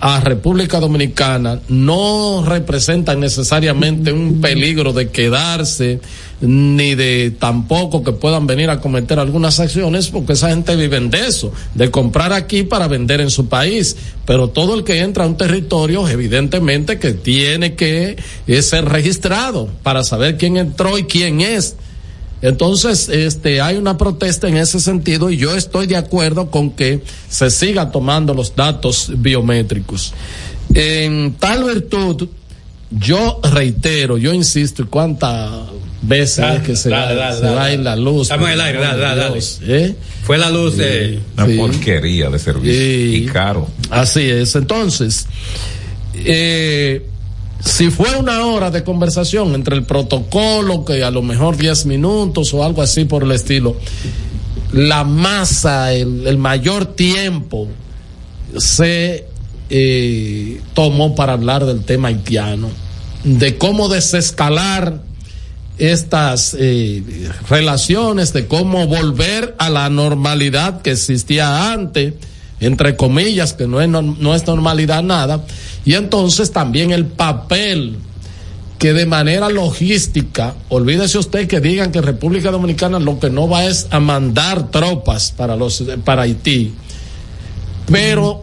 a República Dominicana no representan necesariamente un peligro de quedarse ni de tampoco que puedan venir a cometer algunas acciones porque esa gente vive de eso, de comprar aquí para vender en su país, pero todo el que entra a un territorio evidentemente que tiene que eh, ser registrado para saber quién entró y quién es. Entonces, este, hay una protesta en ese sentido y yo estoy de acuerdo con que se siga tomando los datos biométricos. En tal virtud, yo reitero, yo insisto, y cuántas veces Dale, que se, dale, va, dale, se dale. va a ir la luz. Estamos en el aire, dale, ¿eh? Fue la luz de. Una Sí. porquería de servicio. Sí. Y caro. Así es. Entonces, eh, si fue una hora de conversación entre el protocolo, que a lo mejor 10 minutos o algo así por el estilo, la masa, el, mayor tiempo se eh, tomó para hablar del tema haitiano, de cómo desescalar estas eh, relaciones, de cómo volver a la normalidad que existía antes, entre comillas, que no es, no es normalidad nada, y entonces también el papel que de manera logística, olvídese usted que digan que República Dominicana lo que no va es a mandar tropas para los para Haití, pero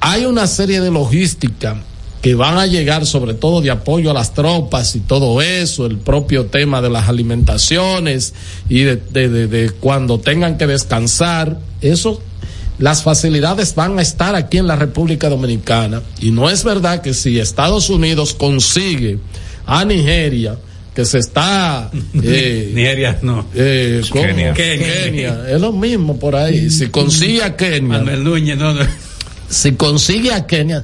hay una serie de logística que van a llegar sobre todo de apoyo a las tropas y todo eso, el propio tema de las alimentaciones y de, de- de- de cuando tengan que descansar, eso, las facilidades van a estar aquí en la República Dominicana y no es verdad que si Estados Unidos consigue a Nigeria, que se está... (laughs) eh, Nigeria, no. eh. Kenia. Kenia. Es lo mismo por ahí. Si consigue a Kenia, Manuel Núñez, no, no. si consigue a Kenia,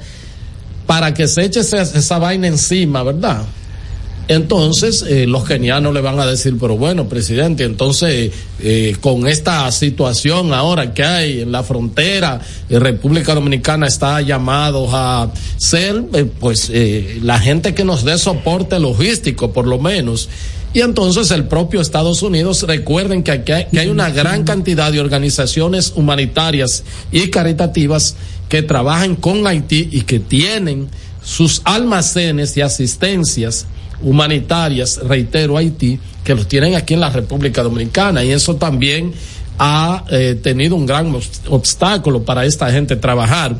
para que se eche esa, esa vaina encima, ¿verdad? Entonces, eh, los kenianos le van a decir, pero bueno, presidente, entonces, eh, con esta situación ahora que hay en la frontera, eh, República Dominicana está llamado a ser, pues, la gente que nos dé soporte logístico, por lo menos. Y entonces el propio Estados Unidos, recuerden que aquí hay, que hay una gran cantidad de organizaciones humanitarias y caritativas que trabajan con Haití y que tienen sus almacenes y asistencias humanitarias, reitero, Haití, que los tienen aquí en la República Dominicana y eso también ha eh, tenido un gran obs- obstáculo para esta gente trabajar.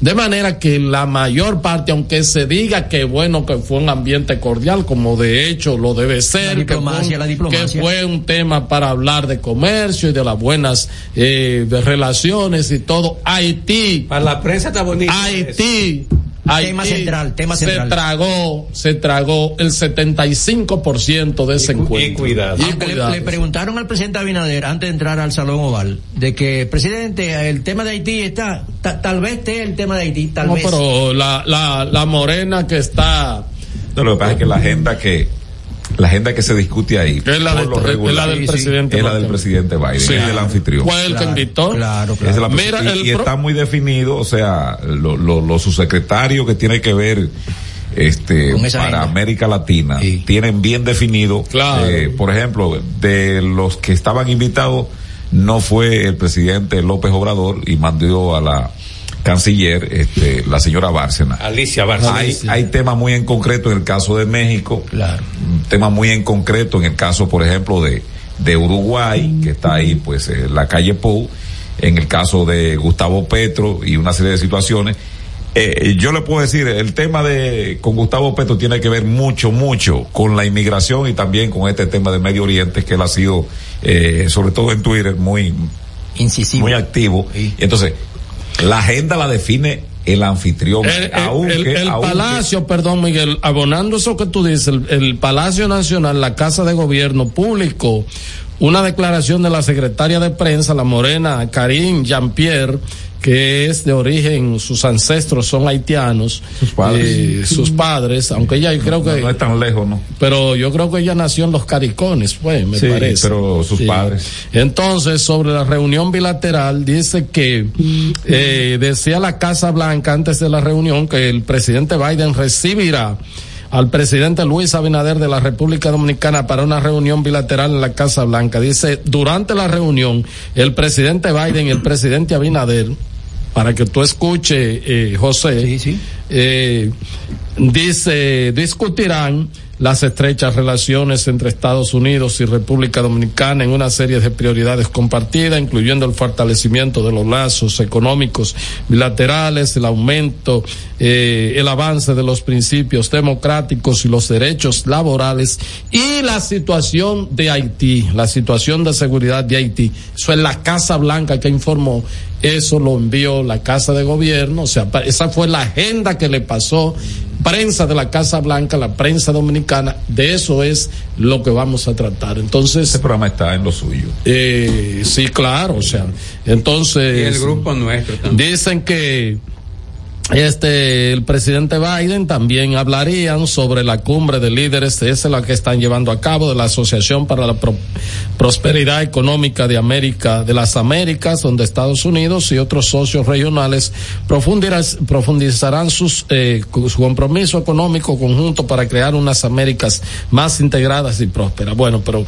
De manera que la mayor parte, aunque se diga que bueno que fue un ambiente cordial, como de hecho lo debe ser, que, fue diplomacia, un, la diplomacia. que fue un tema para hablar de comercio y de las buenas eh, de relaciones y todo, Haití, Para la prensa está bonito. Haití, Haití central, tema se central. tragó, se tragó el 75% de ese Y cu- y encuentro. cuidado. Y Aunque le, cuidado. le preguntaron al presidente Abinader antes de entrar al Salón Oval de que, presidente, el tema de Haití está, ta- tal vez esté el tema de Haití, tal No, vez. pero la, la, la morena que está No, lo que pasa es que la agenda que la agenda que se discute ahí es la, lo es la del presidente. es la del presidente Biden, Sí. es el anfitrión. Fue el que invitó. Claro, es la- Mira, y, el está muy definido, o sea, lo, lo, lo subsecretario que tiene que ver este para agenda. América Latina Sí. tienen bien definido, Claro. eh, por ejemplo, de los que estaban invitados no fue el presidente López Obrador y mandó a la canciller, este, la señora Bárcena. Alicia Barça. Hay, hay temas muy en concreto en el caso de México, Claro. un tema muy en concreto en el caso, por ejemplo, de, de Uruguay, que está ahí, pues, en la calle Pou, en el caso de Gustavo Petro y una serie de situaciones. Eh, yo le puedo decir, el tema de con Gustavo Petro tiene que ver mucho, mucho con la inmigración y también con este tema del Medio Oriente, que él ha sido, eh, sobre todo en Twitter, muy, Incisivo. muy activo. Sí. Y entonces, la agenda la define el anfitrión. El, aunque, el- el aunque- Palacio, perdón Miguel, abonando eso que tú dices, el, el Palacio Nacional, la Casa de Gobierno, publicó una declaración de la secretaria de prensa, la morena Karine Jean-Pierre, que es de origen, sus ancestros son haitianos, sus padres, sus padres aunque ella yo creo que... No, es tan lejos, ¿no? Pero yo creo que ella nació en los Caricones, pues, me Sí, parece. pero sus padres. Entonces, sobre la reunión bilateral, dice que eh, decía la Casa Blanca antes de la reunión que el presidente Biden recibirá al presidente Luis Abinader de la República Dominicana para una reunión bilateral en la Casa Blanca. Dice, durante la reunión, el presidente Biden y el presidente Abinader, para que tú escuches, eh, José, eh, dice, discutirán las estrechas relaciones entre Estados Unidos y República Dominicana en una serie de prioridades compartidas, incluyendo el fortalecimiento de los lazos económicos bilaterales, el aumento, eh, el avance de los principios democráticos y los derechos laborales y la situación de Haití, la situación de seguridad de Haití. Eso es la Casa Blanca que informó eso lo envió la Casa de Gobierno, o sea, esa fue la agenda que le pasó prensa de la Casa Blanca, la prensa dominicana, de eso es lo que vamos a tratar. Entonces... Este programa está en lo suyo. Eh, sí, claro, o sea, entonces... Y el grupo nuestro también. Dicen que este el presidente Biden también hablarían sobre la cumbre de líderes, esa es la que están llevando a cabo de la Asociación para la Pro- Prosperidad Económica de América, de las Américas, donde Estados Unidos y otros socios regionales profundizarán sus, eh, su compromiso económico conjunto para crear unas Américas más integradas y prósperas. Bueno, pero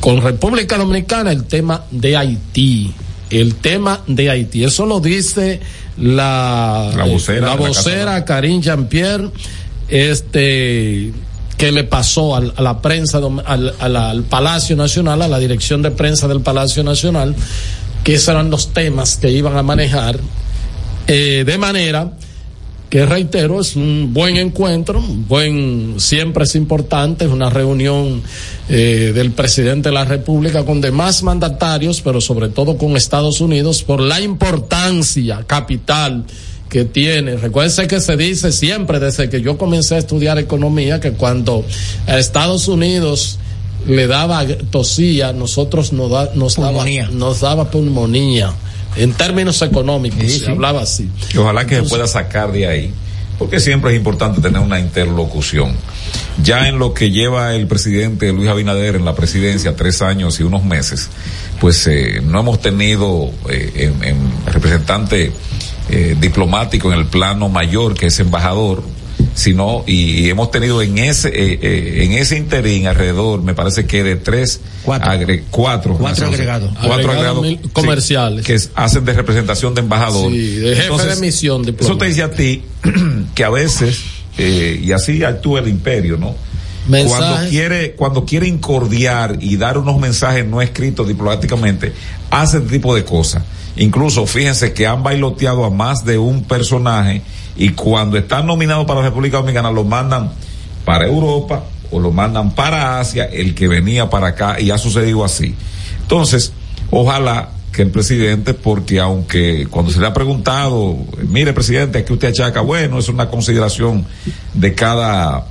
con República Dominicana el tema de Haití el tema de Haití. Eso lo dice la, La vocera la la Karine Jean-Pierre, este, que le pasó al- a la prensa, al- al Palacio Nacional, a la dirección de prensa del Palacio Nacional, que esos eran los temas que iban a manejar, eh, de manera que reitero, es un buen encuentro, un buen, siempre es importante, es una reunión eh, del presidente de la República con demás mandatarios, pero sobre todo con Estados Unidos, por la importancia capital que tiene. Recuérdense que se dice siempre, desde que yo comencé a estudiar economía, que cuando a Estados Unidos le daba tosía, nosotros nos, da- nos, daba, nos daba pulmonía. En términos económicos, se hablaba así. Y ojalá que se pueda sacar de ahí, porque siempre es importante tener una interlocución. Ya en lo que lleva el presidente Luis Abinader en la presidencia, tres años y unos meses, pues eh, no hemos tenido eh, en, en representante eh, diplomático en el plano mayor, que es embajador, sino y, y hemos tenido en ese eh, eh, en ese interín alrededor, me parece que de tres agre- cuatro Cuatro no sé, agregados. cuatro Agregados sí, comerciales. que es- hacen de representación de embajador. Sí, de jefe de misión Eso te dice a ti (clears throat) que a veces, eh, y así actúa el imperio, ¿no? Mensajes. Cuando quiere, cuando quiere incordiar y dar unos mensajes no escritos diplomáticamente, hace este tipo de cosas. Incluso fíjense que han bailoteado a más de un personaje y cuando están nominados para la República Dominicana lo mandan para Europa o lo mandan para Asia, el que venía para acá y ha sucedido así. Entonces, ojalá que el presidente, porque aunque cuando se le ha preguntado, mire presidente, aquí usted achaca, bueno, es una consideración de cada,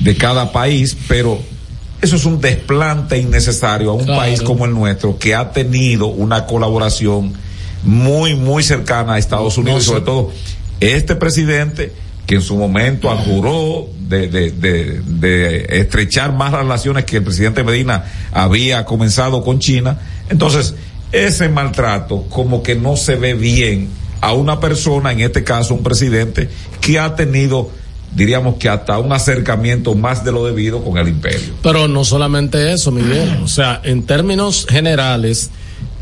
de cada país, pero eso es un desplante innecesario a un Claro. país como el nuestro que ha tenido una colaboración muy, muy cercana a Estados Unidos y no sobre todo este presidente que en su momento juró de, de, de, de estrechar más relaciones que el presidente Medina había comenzado con China. Entonces, ese maltrato como que no se ve bien a una persona, en este caso un presidente, que ha tenido, diríamos que hasta un acercamiento más de lo debido con el imperio. Pero no solamente eso, Miguel. O sea, en términos generales,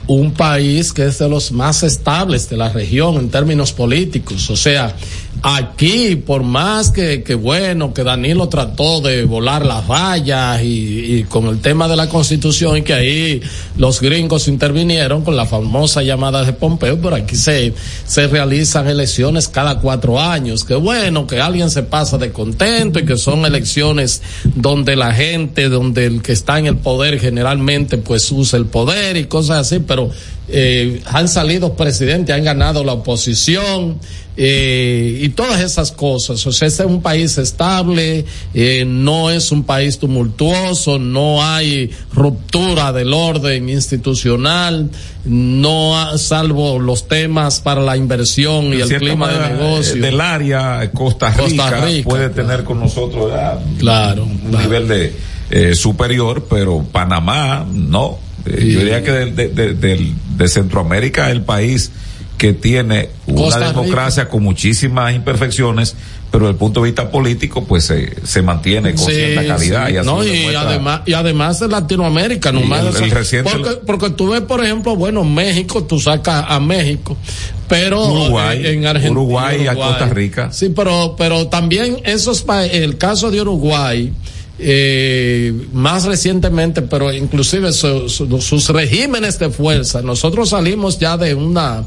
un país que es de los más estables de la región en términos políticos. O sea, aquí, por más que, que bueno, que Danilo trató de volar las vallas y, y con el tema de la constitución y que ahí los gringos intervinieron con la famosa llamada de Pompeo, pero aquí se, se realizan elecciones cada cuatro años. Que bueno, que alguien se pasa de contento y que son elecciones donde la gente, donde el que está en el poder generalmente pues usa el poder y cosas así, pero eh, han salido presidentes, han ganado la oposición eh, y todas esas cosas. O sea, este es un país estable, eh, no es un país tumultuoso, no hay ruptura del orden institucional, no ha, salvo los temas para la inversión y el clima de negocio. eh, Del área Costa Rica, Costa Rica, puede claro. tener con nosotros ya Claro, un nivel de eh, superior, pero Panamá no. Eh, Sí. Yo diría que de, de- de- de Centroamérica el país que tiene una Costa Rica. democracia con muchísimas imperfecciones, pero desde el punto de vista político, pues se, se mantiene con Sí, cierta calidad. sí. y, no, y además y además de Latinoamérica nomás el- el reciente- porque, porque tú ves por ejemplo bueno México tú sacas a México pero Uruguay, eh, en Argentina Uruguay a Costa Rica. sí pero pero también esos el caso de Uruguay eh, más recientemente, pero inclusive su- su- sus regímenes de fuerza, nosotros salimos ya de una,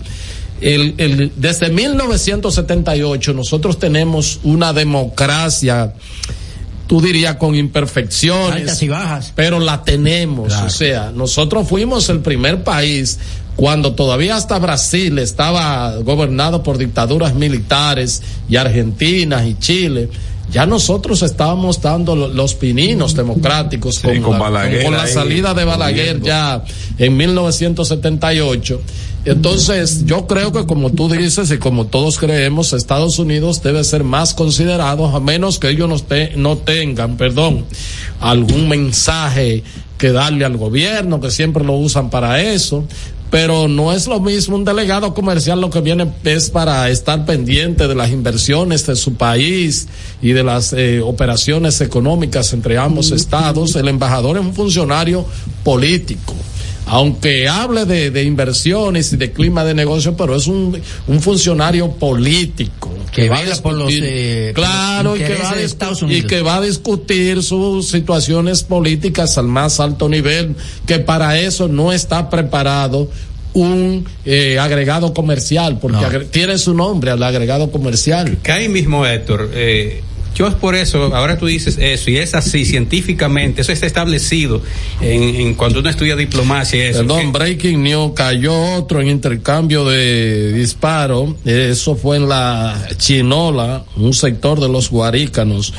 el, el- desde 1978 nosotros tenemos una democracia, tú dirías con imperfecciones, Altas y bajas. pero la tenemos, Claro. o sea, nosotros fuimos el primer país cuando todavía hasta Brasil estaba gobernado por dictaduras militares y Argentina y Chile. Ya nosotros estábamos dando lo- los pininos democráticos Sí, con, con la, Balaguer con la ahí, salida de Balaguer ya en 1978. Entonces, yo creo que como tú dices y como todos creemos, Estados Unidos debe ser más considerado, a menos que ellos no, te- no tengan, perdón, algún mensaje que darle al gobierno, que siempre lo usan para eso. Pero no es lo mismo un delegado comercial lo que viene es para estar pendiente de las inversiones de su país y de las eh, operaciones económicas entre ambos estados. El embajador es un funcionario político aunque hable de, de inversiones y de clima de negocio, pero es un, un funcionario político Que va a vela por los, discutir- eh, claro y que, va de Estados y Unidos. que va a discutir sus situaciones políticas al más alto nivel, que para eso no está preparado un eh, agregado comercial, porque No. agre- tiene su nombre al agregado comercial. Que ahí mismo, Héctor, eh, yo es por eso, ahora tú dices eso, y es así, científicamente, eso está establecido en, en cuando uno estudia diplomacia y eso. Perdón, Breaking News, cayó otro en intercambio de disparo. Eso fue en la Chinola, un sector de los Guarícanos.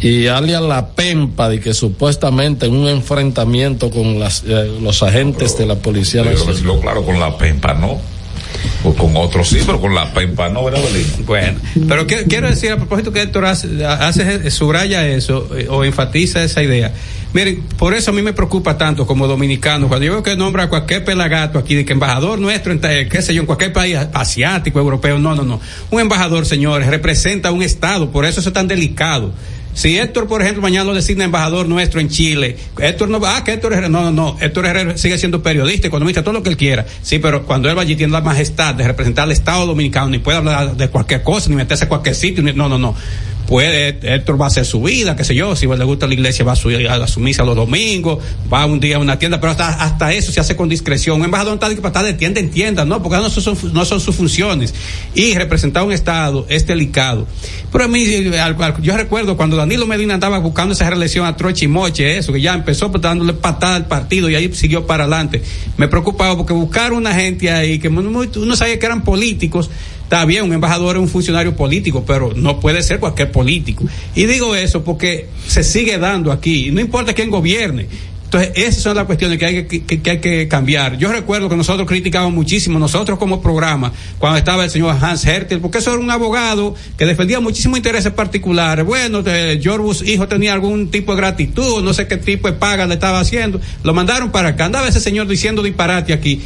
Y alias La Pempa, de que supuestamente en un enfrentamiento con las, eh, los agentes de la Policía Nacional. lo claro con la pempa, ¿no? Con otros sí, pero con la pempa no, ¿verdad, Belino? Bueno, pero que- quiero decir a propósito que Héctor hace, subraya eso eh, o enfatiza esa idea. Miren, por eso a mí me preocupa tanto como dominicano cuando yo veo que nombra a cualquier pelagato aquí de que embajador nuestro en eh, qué sé yo en cualquier país asiático, europeo, no, no, no. Un embajador, señores, representa un estado, por eso es tan delicado. Si Héctor, por ejemplo, mañana lo designa embajador nuestro en Chile, Héctor no va, ah, que Héctor Herrera, no, no, no, Héctor Herrera sigue siendo periodista, economista, todo lo que él quiera. Sí, pero cuando él va allí tiene la majestad de representar al Estado Dominicano, ni puede hablar de cualquier cosa, ni meterse a cualquier sitio, no, no, no. Puede, Héctor va a hacer su vida, qué sé yo, si le gusta la iglesia va a su, a su misa los domingos, va un día a una tienda, pero hasta, hasta eso se hace con discreción. Un embajador no está estar de tienda en tienda, no, porque no son, no son sus funciones. Y representar un Estado es delicado. Pero a mí, yo recuerdo cuando Danilo Medina andaba buscando esa reelección a Troche y Moche, eso, que ya empezó pues, dándole patada al partido y ahí siguió para adelante. Me preocupaba porque buscar una gente ahí que uno sabía que eran políticos, Está bien, un embajador es un funcionario político, pero no puede ser cualquier político. Y digo eso porque se sigue dando aquí, no importa quién gobierne. Entonces, esas son las cuestiones que hay que, que- hay que cambiar. Yo recuerdo que nosotros criticábamos muchísimo, nosotros como programa, cuando estaba el señor Hans Hertel, porque eso era un abogado que defendía muchísimos intereses particulares. Bueno, George Bush hijo tenía algún tipo de gratitud, no sé qué tipo de paga le estaba haciendo. Lo mandaron para acá. Andaba ese señor diciendo disparate aquí.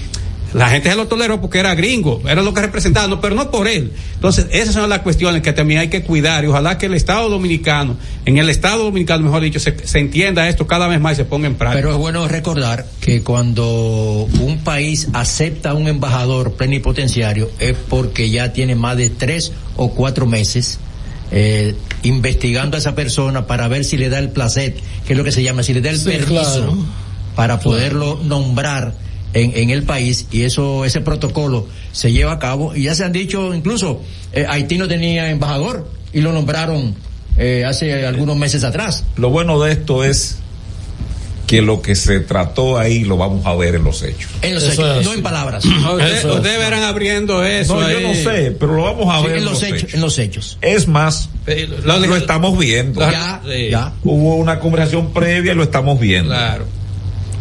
La gente se lo toleró porque era gringo, era lo que representaba, no, pero no por él. Entonces, esas son las cuestiones que también hay que cuidar y ojalá que el Estado Dominicano, en el Estado Dominicano, mejor dicho, se, se entienda esto cada vez más y se ponga en práctica. Pero es bueno recordar que cuando un país acepta un embajador plenipotenciario es porque ya tiene más de tres o cuatro meses eh, investigando a esa persona para ver si le da el placer, que es lo que se llama, si le da el Sí, permiso claro. para poderlo nombrar en, en el país y eso ese protocolo se lleva a cabo y ya se han dicho incluso eh, Haití no tenía embajador y lo nombraron eh, hace algunos meses atrás. Lo bueno de esto es que lo que se trató ahí lo vamos a ver en los hechos. En los hechos, es. no en palabras. (clears throat) Ustedes ustedes verán abriendo eso. No, yo no sé, pero lo vamos a Sí, ver en los hechos, en los hechos. Es más, Eh, lo, lo- estamos viendo. Ya, ya. Hubo una conversación previa y lo estamos viendo. Claro.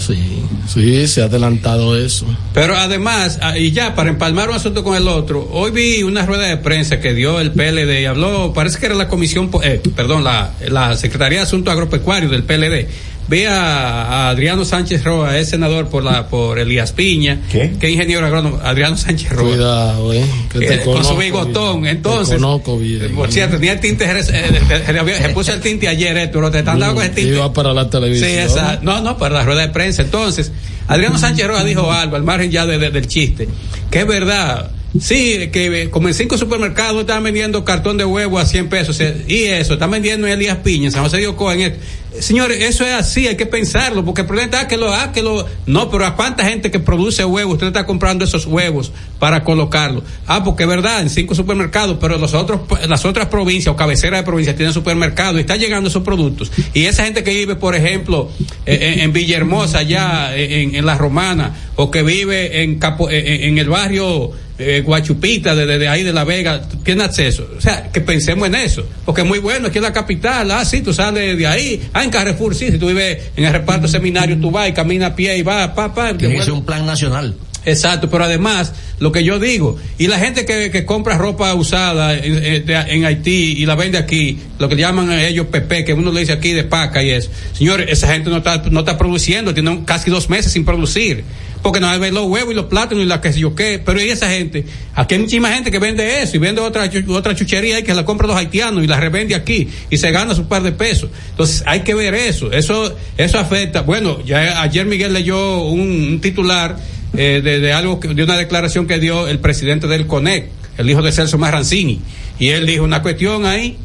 Sí, sí, se ha adelantado eso. Pero además, ah, y ya para empalmar un asunto con el otro, hoy vi una rueda de prensa que dio el PLD y habló, parece que era la comisión, eh, perdón, la, la Secretaría de Asuntos Agropecuarios del PLD. Vi a, a Adriano Sánchez Roa, es senador por la por Elías Piña, ¿Qué? que es ingeniero agrónomo, Adriano Sánchez Roa. Cuidado, eh. Que Eh, con su bigotón, entonces. Te conozco bien. eh, Por cierto, tenía el tinte, eh, se, puso el tinte ayer, eh, pero te están dando con el tinte. Iba para la televisión. Sí, esa, no, no, para la rueda de prensa. Entonces, Adriano Sánchez Rojas dijo algo, al margen ya de- de- del chiste, que es verdad. Sí, que eh, como en cinco supermercados están vendiendo cartón de huevo a 100 pesos. eh, Y eso, están vendiendo en Elías Piña, San José de en. Señores, eso es así, hay que pensarlo, porque el problema está que lo, ah, que lo, no, pero a cuánta gente que produce huevos, usted está comprando esos huevos para colocarlo. Ah, porque es verdad, en cinco supermercados, pero los otros, las otras provincias o cabeceras de provincias tienen supermercados y está llegando esos productos. Y esa gente que vive, por ejemplo, eh, en, Villahermosa, allá en, La Romana, o que vive en, Capo- en el barrio eh, Guachupita, desde de ahí de La Vega, tiene acceso. O sea, que pensemos en eso. Porque es muy bueno, aquí en la capital, ah, sí, tú sales de ahí, ah, en Carrefour, sí, si tú vives en el reparto seminario, tú vas y caminas a pie y vas, pa, pa. Tiene que ser un plan nacional. Exacto, pero además, lo que yo digo, y la gente que, que compra ropa usada en, en- de- en Haití y la vende aquí, lo que llaman a ellos PP, que uno le dice aquí de paca y eso. Señores, esa gente no está, no está produciendo, tiene casi dos meses sin producir. Porque no hay los huevos y los plátanos y la que sé yo qué. Pero y esa gente, aquí hay muchísima gente que vende eso y vende otra, otra chuchería y que la compra los haitianos y la revende aquí y se gana su par de pesos. Entonces hay que ver eso. Eso, eso afecta. Bueno, ya ayer Miguel leyó un, un titular eh, de, de algo, que- de una declaración que dio el presidente del CONEC, el hijo de Celso Marrancini. Y él dijo una cuestión ahí,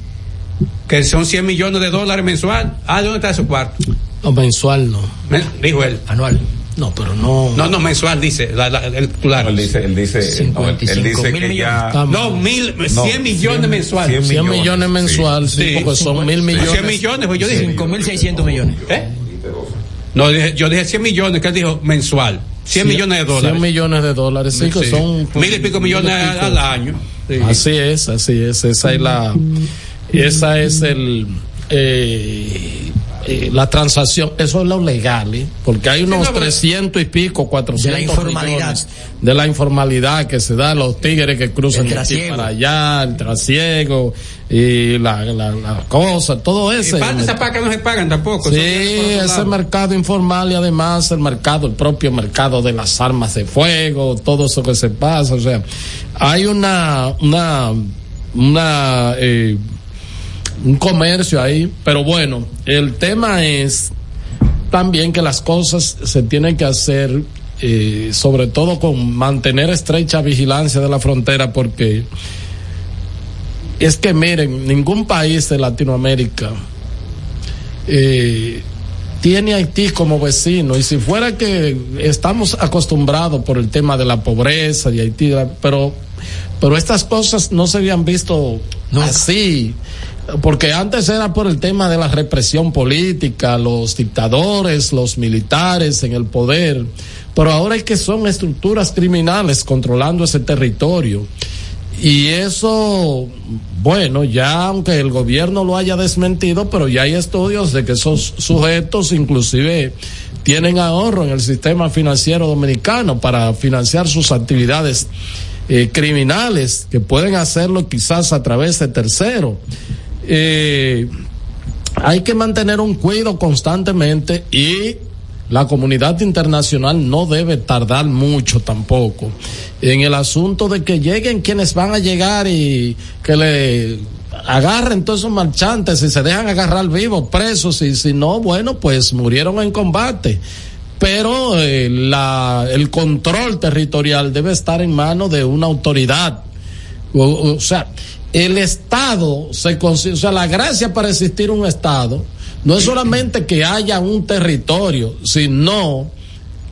que son 100 millones de dólares mensual. Ah, ¿dónde está su cuarto? No, mensual no. Me- dijo él. Anual. No, pero no. No, no, mensual, dice la- la- el titular. Él dice, él dice, no, él, él dice que ya. No, mil, No, 100 millones mensual. 100 100 millones, millones, mensual, sí, Sí. porque son mil millones. 100 millones, pues yo dije. 5.600 millones. ¿Eh? No, dije- yo dije 100 millones, que él dijo mensual. 100 millones de dólares. 100 millones de dólares, sí, son. Mil y pico millones mil y pico. al año. Sí. Así es, así es. Esa es la. Esa es el. eh, eh, la transacción, eso es lo legal, ¿eh? porque hay unos no, pero- 300 y pico, 400 De la informalidad. de la informalidad que se da, los tigres que cruzan El de aquí para allá, el trasiego y la, la, la cosa, todo Y ese. parte de esa paca no se pagan tampoco. Sí, eso ese mercado informal y además el mercado, el propio mercado de las armas de fuego, todo eso que se pasa, o sea, hay una, una, una, eh, un comercio ahí, pero bueno, el tema es también que las cosas se tienen que hacer, eh, sobre todo con mantener estrecha vigilancia de la frontera, porque es que miren, ningún país de Latinoamérica eh, tiene Haití como vecino y si fuera que estamos acostumbrados por el tema de la pobreza de Haití, pero pero estas cosas no se habían visto así porque antes era por el tema de la represión política, los dictadores, los militares en el poder, pero ahora es que son estructuras criminales controlando ese territorio. Y eso, bueno, ya aunque el gobierno lo haya desmentido, pero ya hay estudios de que esos sujetos inclusive tienen ahorro en el sistema financiero dominicano para financiar sus actividades eh, criminales, que pueden hacerlo quizás a través de terceros. Eh, hay que mantener un cuidado constantemente y la comunidad internacional no debe tardar mucho tampoco en el asunto de que lleguen quienes van a llegar y que le agarren todos esos marchantes y se dejan agarrar vivos, presos y si no, bueno, pues murieron en combate. Pero eh, la, el control territorial debe estar en manos de una autoridad. O, o sea, el Estado se consi- o sea, la gracia para existir un Estado no es solamente que haya un territorio, sino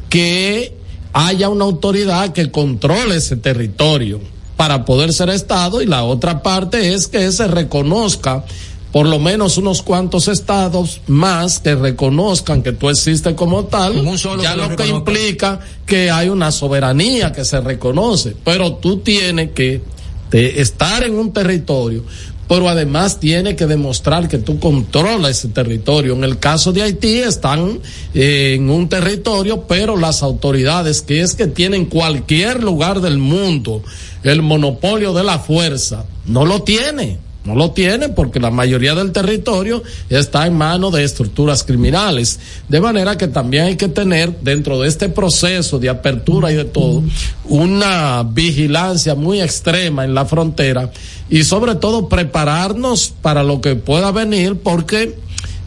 que haya una autoridad que controle ese territorio para poder ser Estado y la otra parte es que se reconozca por lo menos unos cuantos estados más que reconozcan que tú existes como tal, ya lo lo que implica que hay una soberanía que se reconoce, pero tú tienes que te- estar en un territorio, pero además tienes que demostrar que tú controlas ese territorio. En el caso de Haití están eh, en un territorio, pero las autoridades que es que tienen cualquier lugar del mundo el monopolio de la fuerza, no lo tiene. No lo tiene porque la mayoría del territorio está en manos de estructuras criminales. De manera que también hay que tener dentro de este proceso de apertura y de todo una vigilancia muy extrema en la frontera y sobre todo prepararnos para lo que pueda venir porque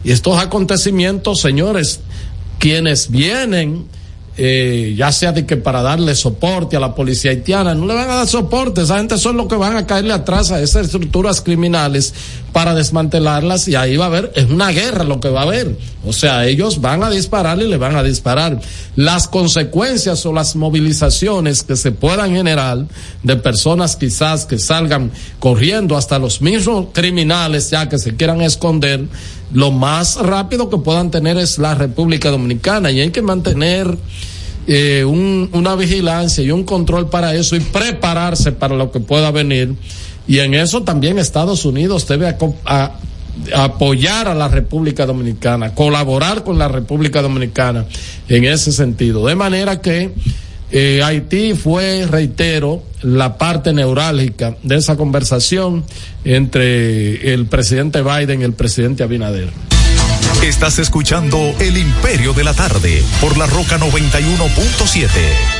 estos acontecimientos, señores, quienes vienen eh, ya sea de que para darle soporte a la policía haitiana, no le van a dar soporte, esa gente son los que van a caerle atrás a esas estructuras criminales para desmantelarlas y ahí va a haber, es una guerra lo que va a haber, o sea, ellos van a disparar y le van a disparar. Las consecuencias o las movilizaciones que se puedan generar de personas quizás que salgan corriendo hasta los mismos criminales ya que se quieran esconder, lo más rápido que puedan tener es la República Dominicana y hay que mantener eh, un- una vigilancia y un control para eso y prepararse para lo que pueda venir. Y en eso también Estados Unidos debe apoyar a la República Dominicana, colaborar con la República Dominicana en ese sentido. De manera que eh, Haití fue, reitero, la parte neurálgica de esa conversación entre el presidente Biden y el presidente Abinader. Estás escuchando El Imperio de la Tarde por la Roca 91.7.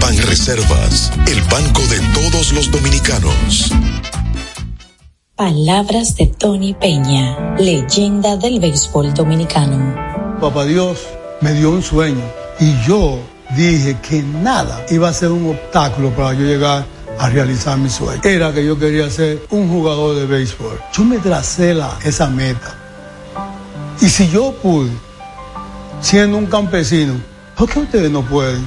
Ban Reservas, el banco de todos los dominicanos. Palabras de Tony Peña, leyenda del béisbol dominicano. Papá Dios me dio un sueño y yo dije que nada iba a ser un obstáculo para yo llegar a realizar mi sueño. Era que yo quería ser un jugador de béisbol. Yo me tracé la, esa meta. Y si yo pude, siendo un campesino, ¿por qué ustedes no pueden?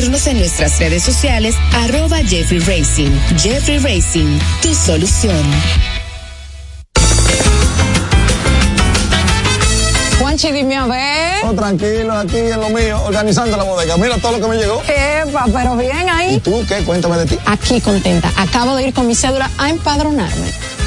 en nuestras redes sociales arroba Jeffrey Racing. Jeffrey Racing, tu solución. Juanchi, dime a ver. Oh, tranquilo, aquí en lo mío, organizando la bodega. Mira todo lo que me llegó. Epa, pero bien ahí. ¿Y tú qué? Cuéntame de ti. Aquí contenta. Acabo de ir con mi cédula a empadronarme.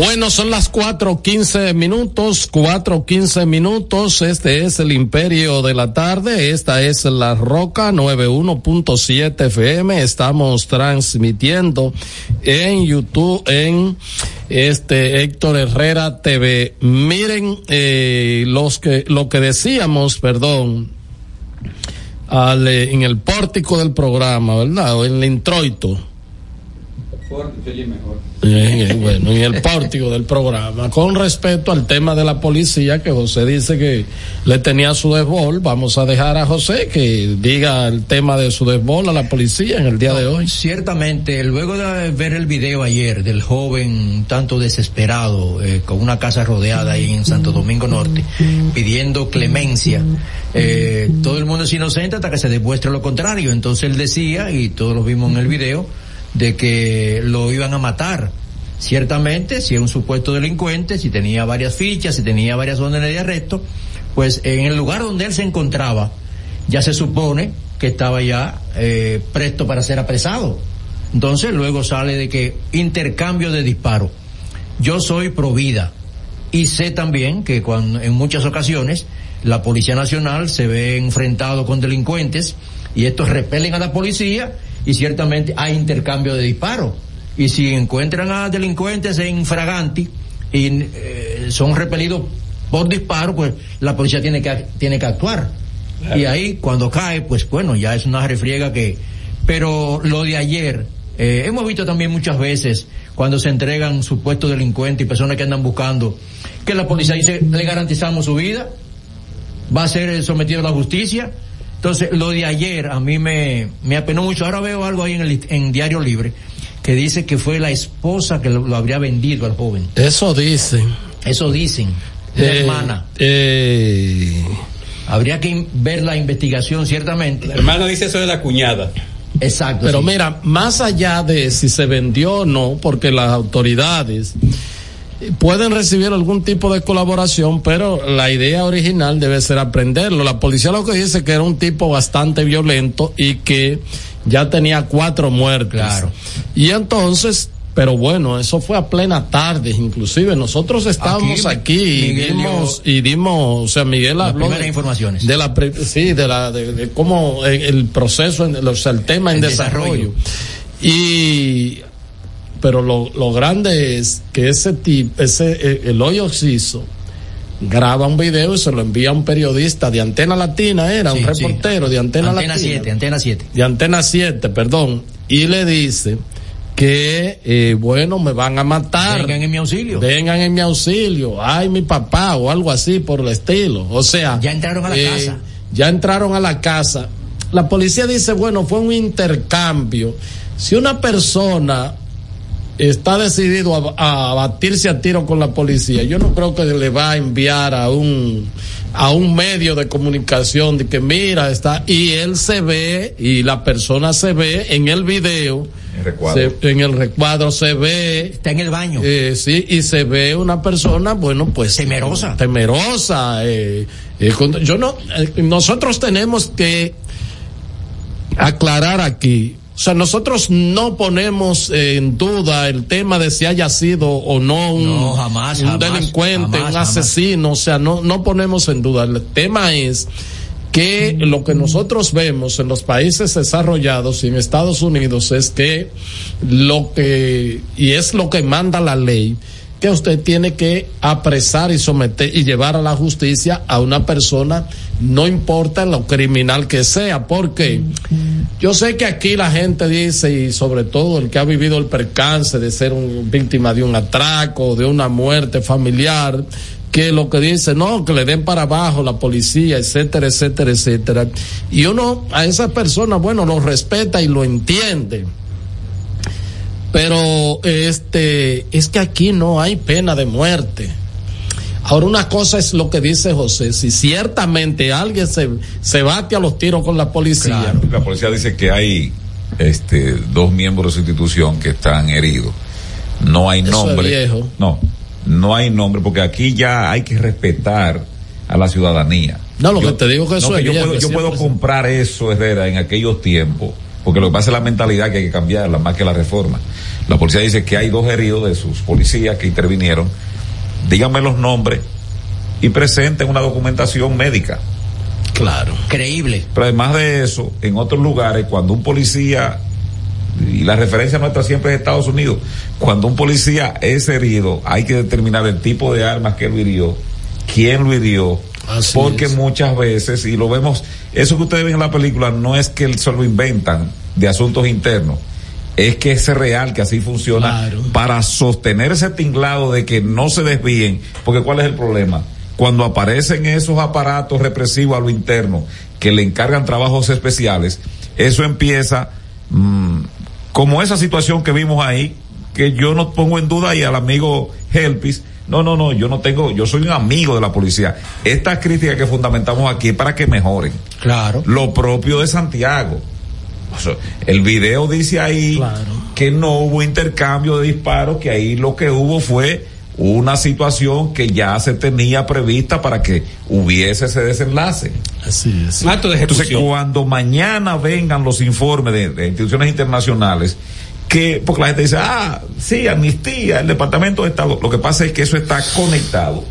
Bueno, son las cuatro quince minutos, cuatro quince minutos. Este es el Imperio de la Tarde. Esta es la Roca 91.7 FM. Estamos transmitiendo en YouTube, en este Héctor Herrera TV. Miren, eh, los que, lo que decíamos, perdón, en el pórtico del programa, ¿verdad? O en el introito. Bueno, en el pórtico del programa. Con respecto al tema de la policía, que José dice que le tenía su desbol, vamos a dejar a José que diga el tema de su desbol a la policía en el día de hoy. Ciertamente, luego de ver el video ayer del joven tanto desesperado, eh, con una casa rodeada ahí en Santo Domingo Norte, pidiendo clemencia, eh, todo el mundo es inocente hasta que se demuestre lo contrario. Entonces él decía, y todos lo vimos en el video, de que lo iban a matar. Ciertamente, si es un supuesto delincuente, si tenía varias fichas, si tenía varias órdenes de arresto, pues en el lugar donde él se encontraba, ya se supone que estaba ya eh, presto para ser apresado. Entonces luego sale de que intercambio de disparos. Yo soy pro vida y sé también que cuando en muchas ocasiones la Policía Nacional se ve enfrentado con delincuentes y estos repelen a la policía y ciertamente hay intercambio de disparos. Y si encuentran a delincuentes en fraganti y eh, son repelidos por disparo, pues la policía tiene que, tiene que actuar. Y ahí cuando cae, pues bueno, ya es una refriega que... Pero lo de ayer, eh, hemos visto también muchas veces cuando se entregan supuestos delincuentes y personas que andan buscando, que la policía dice, le garantizamos su vida, va a ser sometido a la justicia, entonces, lo de ayer a mí me, me apenó mucho. Ahora veo algo ahí en el en Diario Libre que dice que fue la esposa que lo, lo habría vendido al joven. Eso dicen. Eso dicen. La Eh, hermana. eh, Habría que ver la investigación, ciertamente. La hermana dice eso de la cuñada. Exacto. Pero sí. mira, más allá de si se vendió o no, porque las autoridades pueden recibir algún tipo de colaboración, pero la idea original debe ser aprenderlo. La policía lo que dice que era un tipo bastante violento y que ya tenía cuatro muertes. Claro. Y entonces, pero bueno, eso fue a plena tarde, inclusive nosotros estábamos Aquí, aquí, y Miguel dimos, y dimos, o sea, Miguel habló de- informaciones. de la sí de la de, de cómo el, el proceso en- o sea, el tema en desarrollo. y pero lo, lo grande es que ese tipo ese eh, el hoyo oxiso graba un video y se lo envía a un periodista de Antena Latina era Sí, un sí. reportero de Antena, Antena Latina 7, Antena 7. de Antena 7 perdón y le dice que eh, bueno me van a matar Vengan en mi auxilio. vengan en mi auxilio, ay mi papá o algo así por el estilo. O sea, Ya entraron a la eh, casa. Ya entraron a la casa. La policía dice, bueno, fue un intercambio. Si una persona está decidido a, a, batirse a tiro con la policía, yo no creo que le va a enviar a un a un medio de comunicación de que mira está y él se ve y la persona se ve en el video En recuadro. se- en el recuadro se ve está en el baño eh, sí y se ve una persona bueno pues Temerosa. temerosa eh, eh, con- yo no eh, nosotros tenemos que aclarar aquí. O sea, nosotros no ponemos en duda el tema de si haya sido o no un, No, jamás, un jamás, delincuente, jamás, un asesino. O sea, no, no ponemos en duda. El tema es que lo que nosotros vemos en los países desarrollados y en Estados Unidos es que lo que, y es lo que manda la ley, que usted tiene que apresar y someter y llevar a la justicia a una persona, no importa lo criminal que sea, porque yo sé que aquí la gente dice, y sobre todo el que ha vivido el percance de ser un, víctima de un atraco, de una muerte familiar, que lo que dice, no, que le den para abajo la policía, etcétera, etcétera, etcétera. Y uno a esa persona, bueno, lo respeta y lo entiende. Pero este es que aquí no hay pena de muerte. Ahora una cosa es lo que dice José, si ciertamente alguien se, se bate a los tiros con la policía, La policía dice que hay este dos miembros de su institución que están heridos. No hay Eso es nombre. viejo. No, no hay nombre porque aquí ya hay que respetar a la ciudadanía. No, lo que te digo que eso no, es yo puedo, yo puedo comprar eso, Herrera, en aquellos tiempos, porque lo que pasa es la mentalidad que hay que cambiarla más que la reforma. La policía dice que hay dos heridos de sus policías que intervinieron. Díganme los nombres y presenten una documentación médica. Claro. Creíble. Pero además de eso, en otros lugares, cuando un policía, y la referencia nuestra siempre es Estados Unidos, cuando un policía es herido, hay que determinar el tipo de armas que lo hirió, quién lo hirió, Así porque es. muchas veces, y lo vemos, eso que ustedes ven en la película no es que se lo inventan de asuntos internos, es que es real, que así funciona, Claro. para sostener ese tinglado de que no se desvíen, porque ¿cuál es el problema? Cuando aparecen esos aparatos represivos a lo interno que le encargan trabajos especiales, eso empieza mm, como esa situación que vimos ahí, que yo no pongo en duda y al amigo Helpis, no, no, no, yo no tengo, yo soy un amigo de la policía. Esta crítica que fundamentamos aquí es para que mejoren. Claro. Lo propio de Santiago. El video dice ahí que no hubo intercambio de disparos, que ahí lo que hubo fue una situación que ya se tenía prevista para que hubiese ese desenlace. Así es. Acto de Entonces, ejecución. cuando mañana vengan los informes de, de instituciones internacionales, que, porque la gente dice, ah, sí, amnistía, el Departamento de Estado. Lo que pasa es que eso está conectado,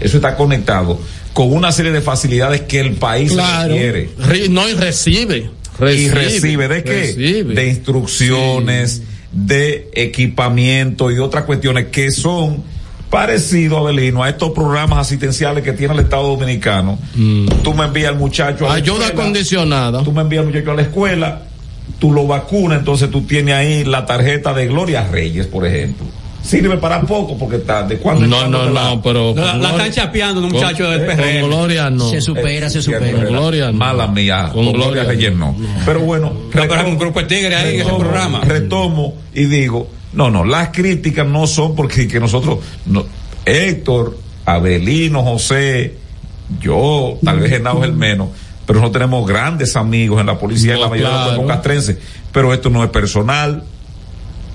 eso está conectado con una serie de facilidades que el país Claro. requiere. Re- no, y recibe. Y recibe de qué? Recibe. De instrucciones, de equipamiento y otras cuestiones que son parecidos, Abelino, a estos programas asistenciales que tiene el Estado Dominicano. Tú me envías al muchacho a la Ayuda escuela, acondicionada. Tú me envías al muchacho a la escuela, tú lo vacunas, entonces tú tienes ahí la tarjeta de Gloria Reyes, por ejemplo. Sirve para poco porque está de cuando No, no, no, pero. La, con están chapeando un con- muchacho del con PRM. Gloria no. Se supera, se Eh, supera. Herrera, Gloria no. Mala mía, Con con, Gloria Gloria Reyes no. Pero bueno, No, pero hay un grupo de tigres ahí en ese retomo, programa. Retomo y digo, no, no, las críticas no son porque que nosotros, no, Héctor, Abelino, José, yo, tal vez Genao es el menos, pero no tenemos grandes amigos en la policía, en la mayoría de claro. los cuerpos castrenses. Pero esto no es personal,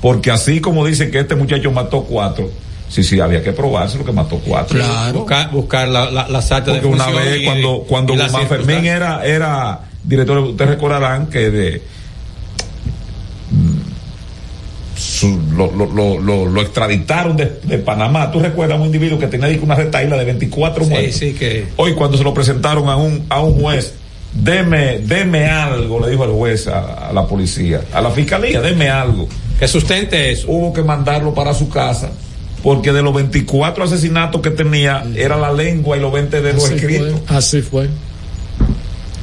porque así como dicen que este muchacho mató cuatro, sí, sí, había que probarse lo que mató cuatro. Buscar, buscar la, la, de Porque una vez y- cuando, cuando Guzmán Fermín era, era director, ustedes recordarán que de su- lo, lo, lo, lo, lo extraditaron de, de Panamá. Tú recuerdas a un individuo que tenía una retaíla de 24 Sí, muertos. sí, que. Hoy cuando se lo presentaron a un, a un juez, deme, deme algo, le dijo el juez a, a la policía, a la fiscalía, deme algo. Que sustente eso. Hubo que mandarlo para su casa. Porque de los 24 asesinatos que tenía, era la lengua y los 20 de los Así escritos. fue, así fue.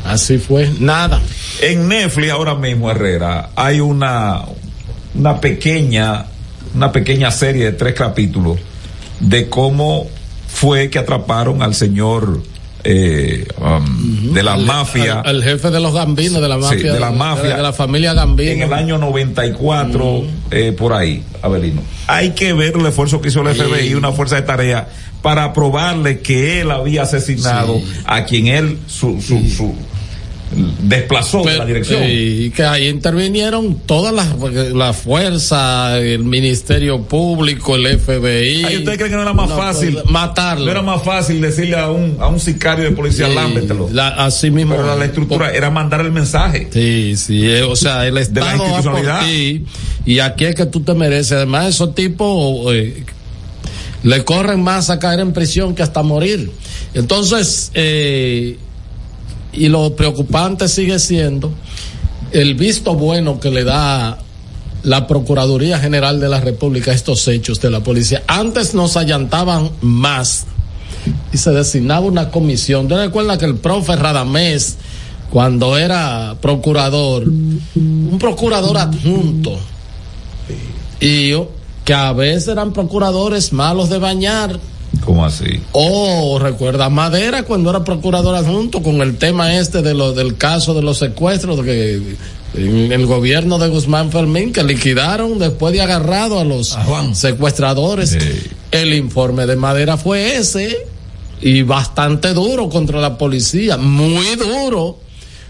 Así fue. Nada. En Netflix ahora mismo, Herrera, hay una, una pequeña, una pequeña serie de tres capítulos de cómo fue que atraparon al señor eh, um, de la mafia. El, el jefe de los gambinos, de la Sí, mafia. de la mafia. De, la familia Gambino. en el año 94, eh, por ahí, Abelino. Hay que ver el esfuerzo que hizo el FBI, una fuerza de tarea, para probarle que él había asesinado a quien él su, su, su- desplazó de la dirección. Y que ahí intervinieron todas las la fuerza, el Ministerio Público, el FBI. Ay, ¿Usted cree que no era más No, fácil pues, matarlo? No era más fácil decirle a un, a un sicario de policía, lámbetelo. la- así mismo. Pero la, la estructura era mandar el mensaje. Sí, sí, eh, o sea, el Estado va por institucionalidad. ti y aquí es que tú te mereces. Además, esos tipos eh, le corren más a caer en prisión que hasta morir. Entonces, eh, y lo preocupante sigue siendo el visto bueno que le da la Procuraduría General de la República a estos hechos de la policía. Antes nos allantaban más y se designaba una comisión. ¿Te recuerdas que el profe Radamés, cuando era procurador, un procurador adjunto, y yo, que a veces eran procuradores malos de bañar, ¿Cómo así? o recuerda Madera cuando era procurador adjunto con el tema este de lo del caso de los secuestros que en el gobierno de Guzmán Fermín que liquidaron después de agarrado a los secuestradores. El informe de Madera fue ese y bastante duro contra la policía, muy duro,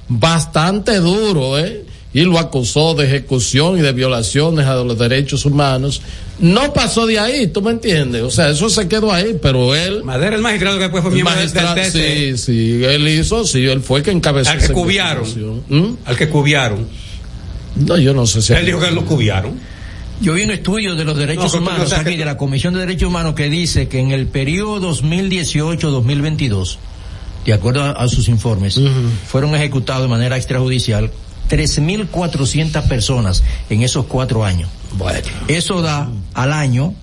bastante duro, ¿eh? Y lo acusó de ejecución y de violaciones a los derechos humanos. No pasó de ahí, ¿tú me entiendes? O sea, eso se quedó ahí, pero él... Madera, el magistrado que después fue miembro del sí, sí, él hizo, sí, él fue el que encabezó. Al que cubiaron. investigación. Al que cubiaron. No, yo no sé si. Él dijo que lo cubiaron. Yo vi un estudio de los derechos No, humanos o sea, aquí, que- de la Comisión de Derechos Humanos que dice que en el periodo 2018-2022, de acuerdo a, a sus informes, fueron ejecutados de manera extrajudicial 3.400 personas en esos cuatro años. Bueno. Eso da al año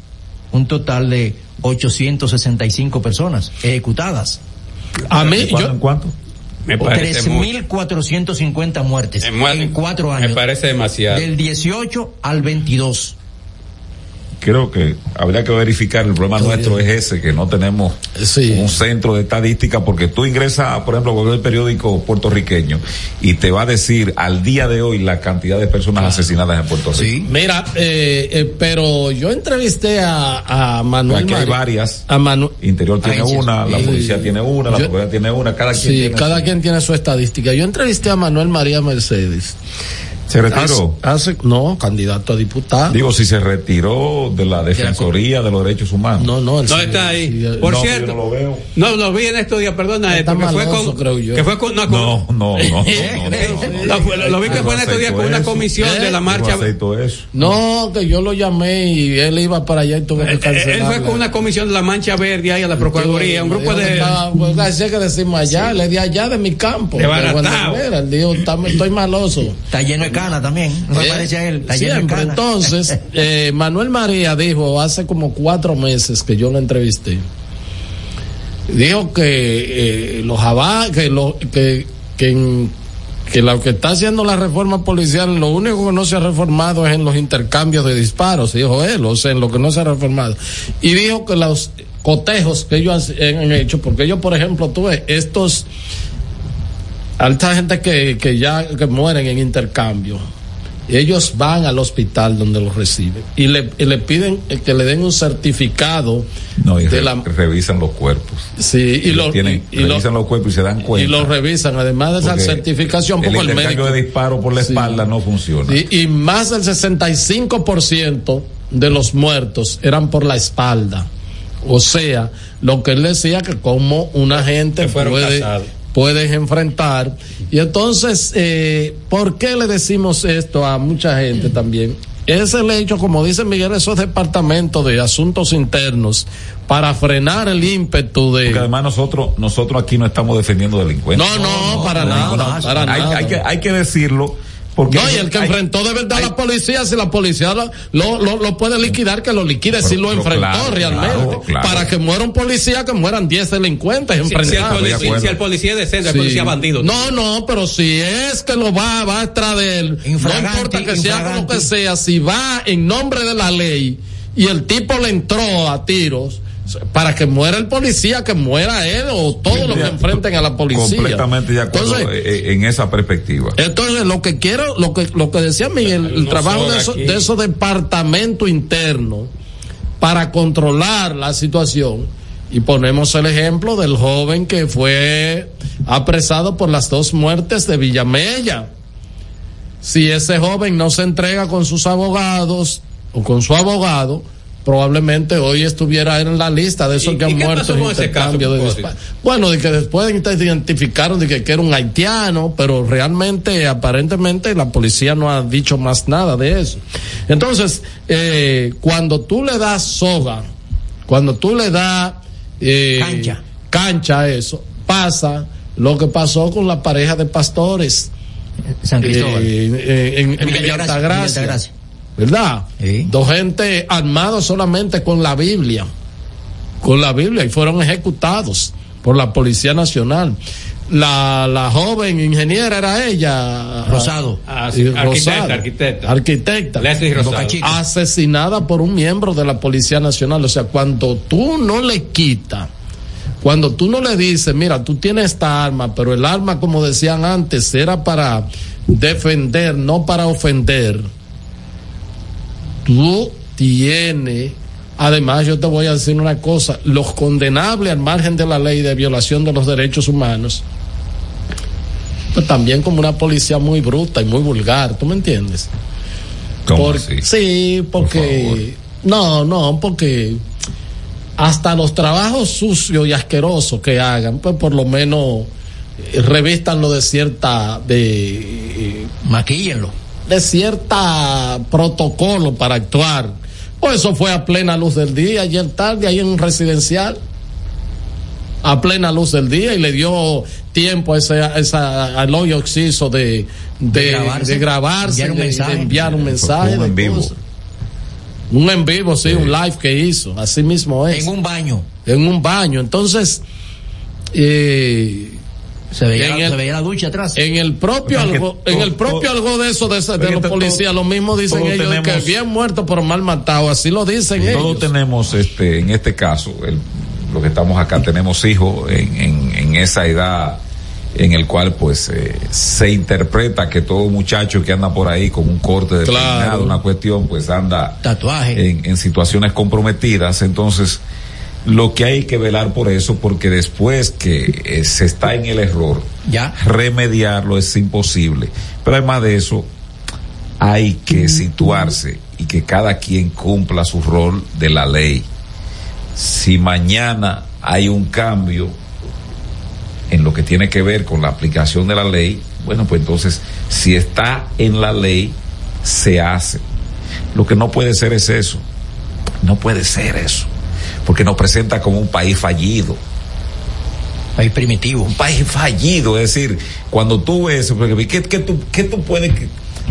un total de 865 personas ejecutadas. A mí, ¿Cuánto en cuánto? Me parece mucho. 3.450 muertes Es mu- en cuatro años. Me parece demasiado. Del 18 al 22. Creo que habría que verificar. El problema nuestro es ese, que no tenemos un centro de estadística, porque tú ingresas, por ejemplo, a cualquier periódico puertorriqueño y te va a decir al día de hoy la cantidad de personas asesinadas en Puerto Rico. Mira, eh, eh, pero yo entrevisté a, a Manuel Aquí hay varias. A Manu- Interior tiene Ay, sí. una, la Sí. policía tiene una, la policía tiene una, cada quien Sí, tiene cada su- quien tiene su estadística. Yo entrevisté a Manuel María Mercedes. ¿Se retiró? Hace, hace- no, candidato a diputado. Digo, si se retiró de la Defensoría de los Derechos Humanos. No, no, No está ahí. Por No, cierto. yo no lo veo. No, lo vi en estos días, perdona, Está esto, que fue con, creo yo. que fue con, no, con- No, no, no. no, no, (laughs) Lo, vi que fue en estos días con una comisión de la marcha. No acepto eso. No, que yo lo llamé y él iba para allá y tuve que Él cancelar. fue con una comisión de la mancha verde ahí a la procuraduría, un grupo de Pues así que decimos allá, le di allá de mi campo. De baratao. Él "Está- estoy maloso. Está lleno de cana también. No Eh, parece a él. Siempre. Entonces, (laughs) eh, Manuel María dijo hace como cuatro meses que yo lo entrevisté. Dijo que eh, los que, lo, que, que, en- que lo que está haciendo la reforma policial, lo único que no se ha reformado es en los intercambios de disparos, dijo él, o sea, en lo que no se ha reformado. Y dijo que los cotejos que ellos han han hecho, porque ellos, por ejemplo, tuve estos alta gente que, que ya que mueren en intercambio ellos van al hospital donde los reciben y le, y le piden que le den un certificado No, y de re- la revisan los cuerpos. sí y, lo lo, tienen, y, y lo- revisan los cuerpos y se dan cuenta. y lo revisan además de esa certificación el porque el, médico de disparo por la espalda no funciona. y, y más del 65% de los muertos eran por la espalda o sea lo que él decía que como una gente puede casados. Puedes enfrentar. Y entonces, eh, ¿por qué le decimos esto a mucha gente también? Es el hecho, como dice Miguel, esos departamentos de asuntos internos para frenar el ímpetu de... Porque además nosotros, nosotros aquí no estamos defendiendo delincuentes. No, no, para nada, para hay, nada. hay que, hay que decirlo. Porque no, y el que hay- enfrentó de verdad a la policía, si la policía lo, lo, lo- lo puede liquidar, que lo liquide, si lo pero enfrentó claro, realmente. claro, claro. Para que muera un policía, que mueran 10 delincuentes Si, si el enfrentados. policía, si el policía es decente, el Sí. policía bandido. No, no, pero si es que lo va, va atrás de él, no importa que sea como que sea, si va en nombre de la ley y el tipo le entró a tiros, para que muera el policía, que muera él o todos los que enfrenten a la policía. Completamente de acuerdo Entonces, eh, en esa perspectiva. entonces, lo que quiero, lo que, lo que decía Miguel, el no trabajo de, eso- de esos departamentos internos para controlar la situación. Y ponemos el ejemplo del joven que fue apresado por las dos muertes de Villamella. Si ese joven no se entrega con sus abogados o con su abogado, probablemente hoy estuviera en la lista de esos ¿Y- que y han qué muerto pasó en ese caso, de. Bueno, de que después te identificaron de que, que era un haitiano, pero realmente, aparentemente, la policía no ha dicho más nada de eso. Entonces, eh, cuando tú le das soga, cuando tú le das eh, Cancha. cancha a eso, pasa lo que pasó con la pareja de pastores San Cristóbal. eh, eh, en, en En Villa Villa Altagracia. Villa Altagracia. ¿Verdad? Sí. Dos gente armados solamente con la Biblia. Con la Biblia y fueron ejecutados por la Policía Nacional. La, la joven ingeniera era ella. Rosado. Ah, sí, arquitecta, Rosado. arquitecta. Arquitecta. Chica. Asesinada por un miembro de la Policía Nacional. O sea, cuando tú no le quitas, cuando tú no le dices, mira, tú tienes esta arma, pero el arma, como decían antes, era para defender, no para ofender. Tú tienes, además yo te voy a decir una cosa, los condenables al margen de la ley de violación de los derechos humanos, pues también como una policía muy bruta y muy vulgar, ¿tú me entiendes? ¿Cómo Por- así? Sí, porque. no, no, porque hasta los trabajos sucios y asquerosos que hagan, pues por lo menos eh, revístanlo de cierta. de. Maquíllenlo. De cierta protocolo para actuar. Pues eso fue a plena luz del día, ayer tarde, ahí en un residencial. A plena luz del día y le dio tiempo a ese, a esa, al hoyo oxiso de, de, De grabarse, de grabarse, enviar un de- de mensaje. enviar un mensaje. un de en vivo. cosas. Un en vivo, sí, un live que hizo, así mismo es. En un baño. En un baño. Entonces, eh, Se veía, En el- se veía la ducha atrás. en el propio O sea, que algo, en el propio todo- algo de eso de, ese- de los todo- policías, lo mismo dicen todos ellos, de que tenemos- bien muerto pero mal matado, así lo dicen Todos ellos. tenemos, este, en este caso, el- lo que estamos acá, tenemos hijos en, en, en esa edad en el cual pues eh, se interpreta que todo muchacho que anda por ahí con un corte determinado, Claro. una cuestión, pues anda Tatuaje. en, en situaciones comprometidas. Entonces, lo que hay que velar por eso, porque después que eh, se está en el error, Ya. remediarlo es imposible. Pero además de eso, hay que situarse y que cada quien cumpla su rol de la ley. Si mañana hay un cambio en lo que tiene que ver con la aplicación de la ley, bueno, pues entonces, si está en la ley, se hace. Lo que no puede ser es eso. No puede ser eso. Porque nos presenta como un país fallido País primitivo. un país fallido. Es decir, cuando tú ves, ¿qué, qué tú, qué tú puedes,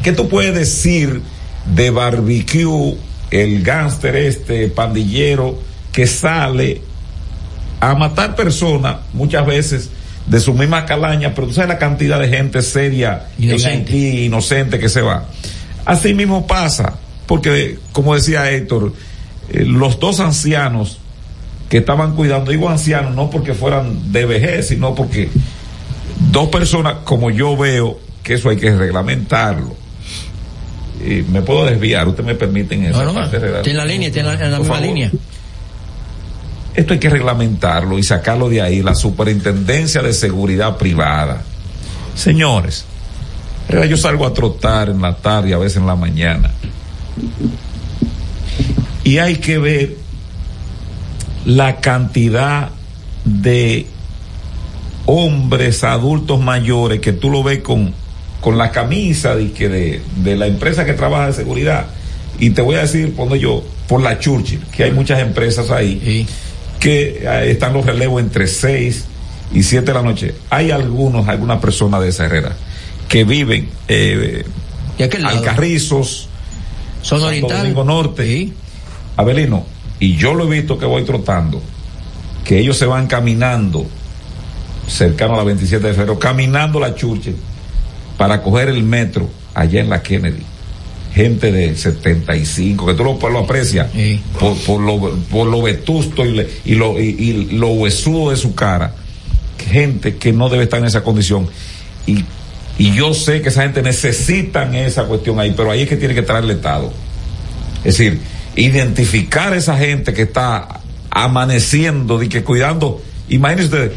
qué tú puedes decir de barbecue, el gángster este, pandillero, que sale a matar personas muchas veces de su misma calaña, pero tú sabes la cantidad de gente seria Inocente. en Haití, inocente que se va. Así mismo pasa, porque como decía Héctor, eh, los dos ancianos que estaban cuidando, digo ancianos, no porque fueran de vejez, sino porque dos personas, como yo veo, que eso hay que reglamentarlo. Y me puedo desviar, usted me permite en esa No, no, parte en la línea, en la, en la misma favor. línea. Esto hay que reglamentarlo y sacarlo de ahí, la superintendencia de seguridad privada. Señores, yo salgo a trotar en la tarde y a veces en la mañana. Y hay que ver la cantidad de hombres adultos mayores que tú lo ves con, con la camisa de, de, de la empresa que trabaja de seguridad. Y te voy a decir, cuando yo, por la Churchill, que hay muchas empresas ahí, que eh, están los relevos entre 6 y 7 de la noche. Hay algunos, algunas personas de esa herrera que viven eh. Alcarrizos, Son Santo oriental. Domingo Norte. Abelino, y yo lo he visto que voy trotando, que ellos se van caminando cercano a la 27 de febrero, caminando la Churchill para coger el metro allá en la Kennedy. gente de 75, que tú lo, lo aprecias por, por, lo, por lo vetusto y, le- y lo, y, y lo huesudo de su cara. Gente que no debe estar en esa condición. Y, y yo sé que esa gente necesitan esa cuestión ahí, pero ahí es que tiene que traer el Estado. Es decir, identificar a esa gente que está amaneciendo, de que cuidando, imagínense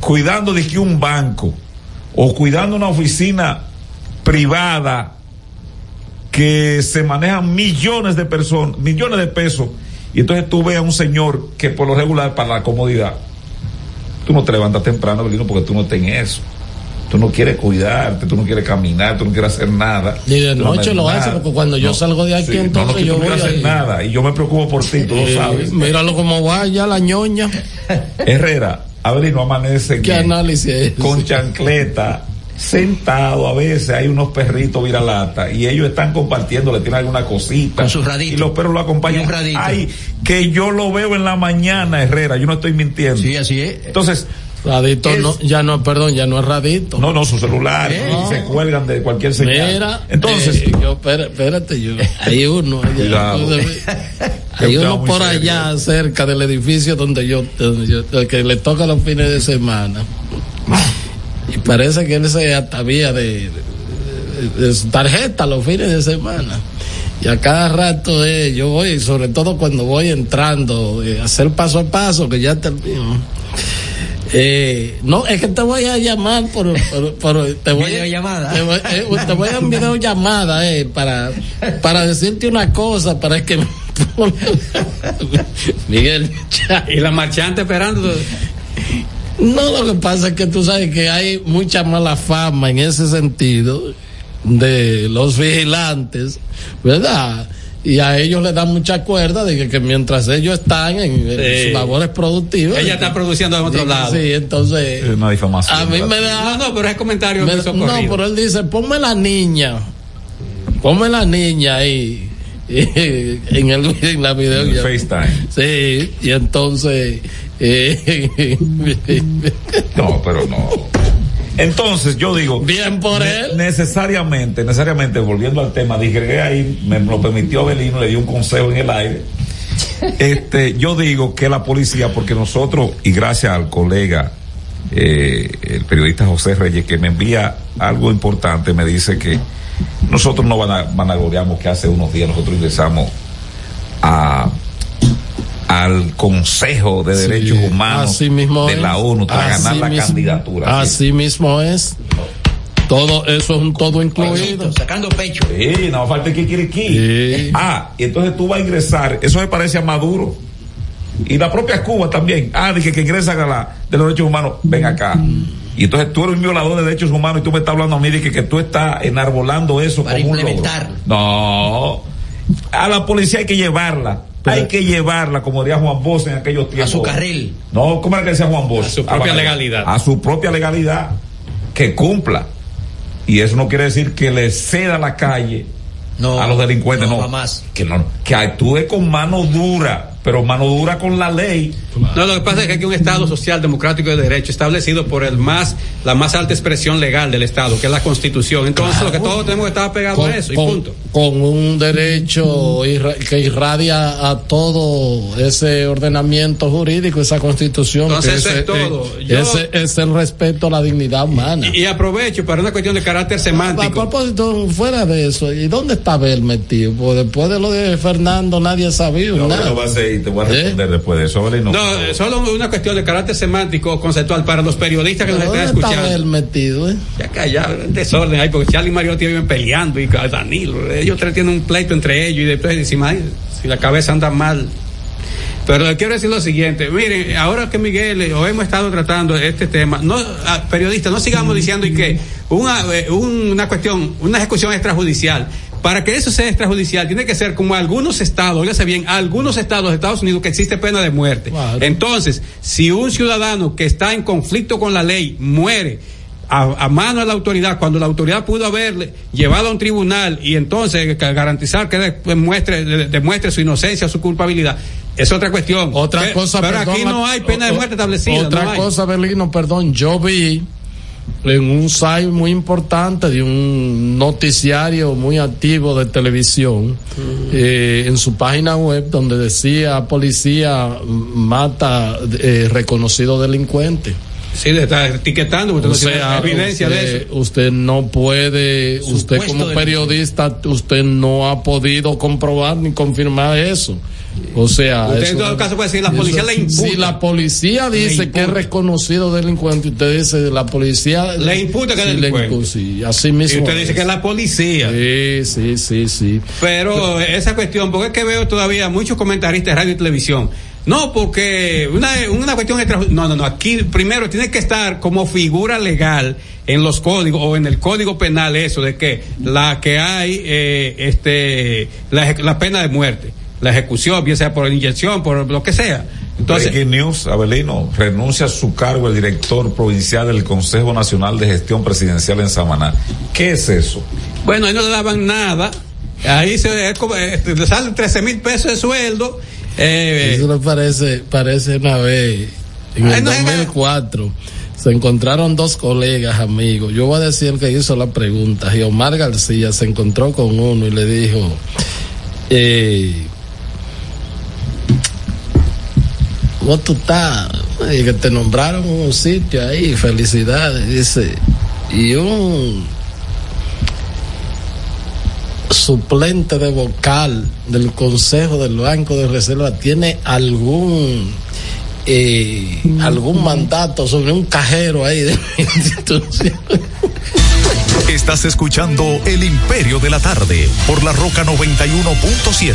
cuidando de que un banco o cuidando una oficina privada que se manejan millones de personas, millones de pesos, y entonces tú ves a un señor que por lo regular para la comodidad, tú no te levantas temprano, porque tú no estás en eso. Tú no quieres cuidarte, tú no quieres caminar, tú no quieres hacer nada. Ni de no noche haces lo nada. hace, porque cuando yo No, salgo de aquí, sí, no, no, entonces que tú yo no voy hacer ahí. nada. Y yo me preocupo por ti, tú lo Eh, sabes. Míralo como vaya la ñoña. (laughs) Herrera, Avelino amanece ¿Qué bien, análisis es con chancleta, sentado a veces, hay unos perritos viralata y ellos están compartiendo, le tienen alguna cosita. Con su radito. Y los perros lo acompañan. Y. Ay, que yo lo veo en la mañana, Herrera, yo no estoy mintiendo. Sí, así es. Entonces, Radito Es- no, ya no, perdón, ya no es radito. no, no, su celular, No. se cuelgan de cualquier señal. Mira, Entonces, eh, yo, espérate, yo, hay uno, allá, entonces, hay uno por serio. allá cerca del edificio donde yo, donde yo- que le toca los fines de semana. Y parece que él se atavía de, de- de su tarjeta los fines de semana. Y a cada rato eh, yo voy, sobre todo cuando voy entrando, eh, a hacer paso a paso, que ya termino. Eh, no, es que te voy a llamar por, por, por- te voy a, Videollamada. te voy, eh, te voy a enviar una llamada eh, para, para decirte una cosa, para que (laughs) Miguel. Y la marchante esperando. No, lo que pasa es que tú sabes que hay mucha mala fama en ese sentido de los vigilantes, ¿verdad? Y a ellos les dan mucha cuerda de que, que mientras ellos están en, en Sí. sus labores productivas. Ella está produciendo en otro lado. Sí, entonces. es una difamación. A mí me da. No, no, pero es comentario me- no, pero él dice: ponme la niña. Ponme la niña ahí. (laughs) en, el, en la video. En el FaceTime. Sí, y entonces. eh, (laughs) No, pero no. Entonces, yo digo. Bien por ne- él. Necesariamente, necesariamente, volviendo al tema, dije que ahí me lo permitió Abelino, le di un consejo en el aire. (laughs) Este, yo digo que la policía, porque nosotros, y gracias al colega, eh, el periodista José Reyes, que me envía algo importante, me dice que nosotros no van a, vanagloriamos que hace unos días nosotros ingresamos a al Consejo de Sí, Derechos Humanos mismo de es. la ONU para Así ganar la mismo- candidatura. Así mismo es. Todo eso es un todo incluido. Sacando pecho. Sí, no falta que quiere aquí. Sí. Ah, y entonces tú vas a ingresar, eso me parece a Maduro. Y la propia Cuba también. Ah, dije que ingresan a la de los derechos humanos, ven acá. Y entonces tú eres un violador de derechos humanos y tú me estás hablando a mí de que, que tú estás enarbolando eso Para como un logro. No. A la policía hay que llevarla. Hay que llevarla, como diría Juan Bosch en aquellos tiempos. su carril. No, ¿cómo era que decía Juan Bosch? A su propia legalidad. A su propia legalidad. Que cumpla. Y eso no quiere decir que le ceda la calle No, a los delincuentes, no. jamás. Que no, que actúe con mano dura, pero mano dura con la ley. No, lo que pasa es que aquí hay un Estado social, democrático y de derecho establecido por el más, la más alta expresión legal del Estado, que es la Constitución. Entonces, lo que todos tenemos que estar pegados Con, a eso y con- punto. con un derecho irra- que irradia a todo ese ordenamiento jurídico, esa constitución. Entonces, eso ese, es todo. eh, Yo- ese es el respeto a la dignidad humana. Y, y aprovecho para una cuestión de carácter A semántico. propósito, fuera de eso, ¿y dónde está Abel metido? Pues después de lo de Fernando nadie sabía No, nada. no va a ser, y te voy a ¿Eh? responder después de eso, Abelino. No, eh, solo una cuestión de carácter semántico conceptual para los periodistas que nos ¿Dónde están está escuchando. Abel metido? eh? Ya un desorden ahí, porque Charlie y Mariotti viven peleando y Danilo, ellos tres tienen un pleito entre ellos y después encima, ay, si la cabeza anda mal. Pero quiero decir lo siguiente, miren, ahora que Miguel eh, o hemos estado tratando este tema, no, ah, periodistas, no sigamos diciendo y que una, una cuestión, una ejecución extrajudicial, para que eso sea extrajudicial, tiene que ser como algunos estados, óigase bien, algunos estados de Estados Unidos que existe pena de muerte. Entonces, si un ciudadano que está en conflicto con la ley muere, a, a mano de la autoridad, cuando la autoridad pudo haberle llevado a un tribunal y entonces garantizar que demuestre, de- demuestre su inocencia o su culpabilidad, es otra cuestión. Otra cosa, pero perdón, aquí no hay pena de muerte establecida. Otra no cosa, Belino, perdón, yo vi en un site muy importante de un noticiario muy activo de televisión eh, en su página web donde decía policía mata eh, reconocido delincuente. Sí, le está etiquetando, usted O no tiene evidencia usted, de eso. usted no puede, usted como periodista, usted no ha podido comprobar ni confirmar eso. O sea, Usted en eso- todo caso puede decir, la eso- policía le imputa. Si la policía dice que es reconocido delincuente, usted dice, la policía Le imputa que es sí, delincuente. sí, así mismo. Y usted dice que es la policía. Sí, sí, sí, sí. Pero esa cuestión, porque es que veo todavía muchos comentaristas de radio y televisión. No, porque una, una cuestión extra. No, no, no. Aquí primero tiene que estar como figura legal en los códigos o en el código penal eso de que la que hay eh, este la, la pena de muerte, la ejecución, bien sea por inyección, por lo que sea. Entonces, Breaking News, Abelino, renuncia a su cargo el director provincial del Consejo Nacional de Gestión Presidencial en Samaná. ¿Qué es eso? Bueno, ahí no le daban nada. Ahí se es como, eh, le salen 13 mil pesos de sueldo. Eh, Eso le parece, parece una vez, en el no es- 2004, se encontraron dos colegas amigos. Yo voy a decir el que hizo la pregunta. Giomar García se encontró con uno y le dijo, eh, ¿cómo tú estás? Y que te nombraron un sitio ahí, felicidades. Dice, y un suplente de vocal del Consejo del Banco de Reserva tiene algún eh, algún mandato sobre un cajero ahí de la (laughs) institución. Estás escuchando El Imperio de la Tarde por la Roca 91.7.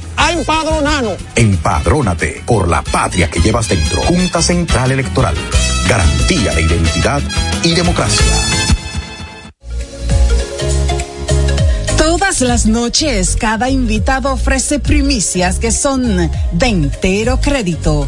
a empadronarnos. Empadrónate por la patria que llevas dentro. Junta Central Electoral. Garantía de identidad y democracia. Todas las noches, cada invitado ofrece primicias que son de entero crédito.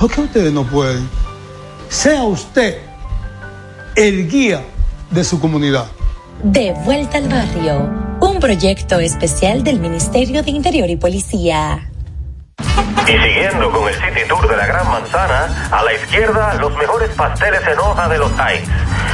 ¿por qué ustedes no pueden? Sea usted el guía de su comunidad. De vuelta al barrio, un proyecto especial del Ministerio de Interior y Policía. Y siguiendo con el City Tour de la Gran Manzana, a la izquierda los mejores pasteles en hoja de los Heights.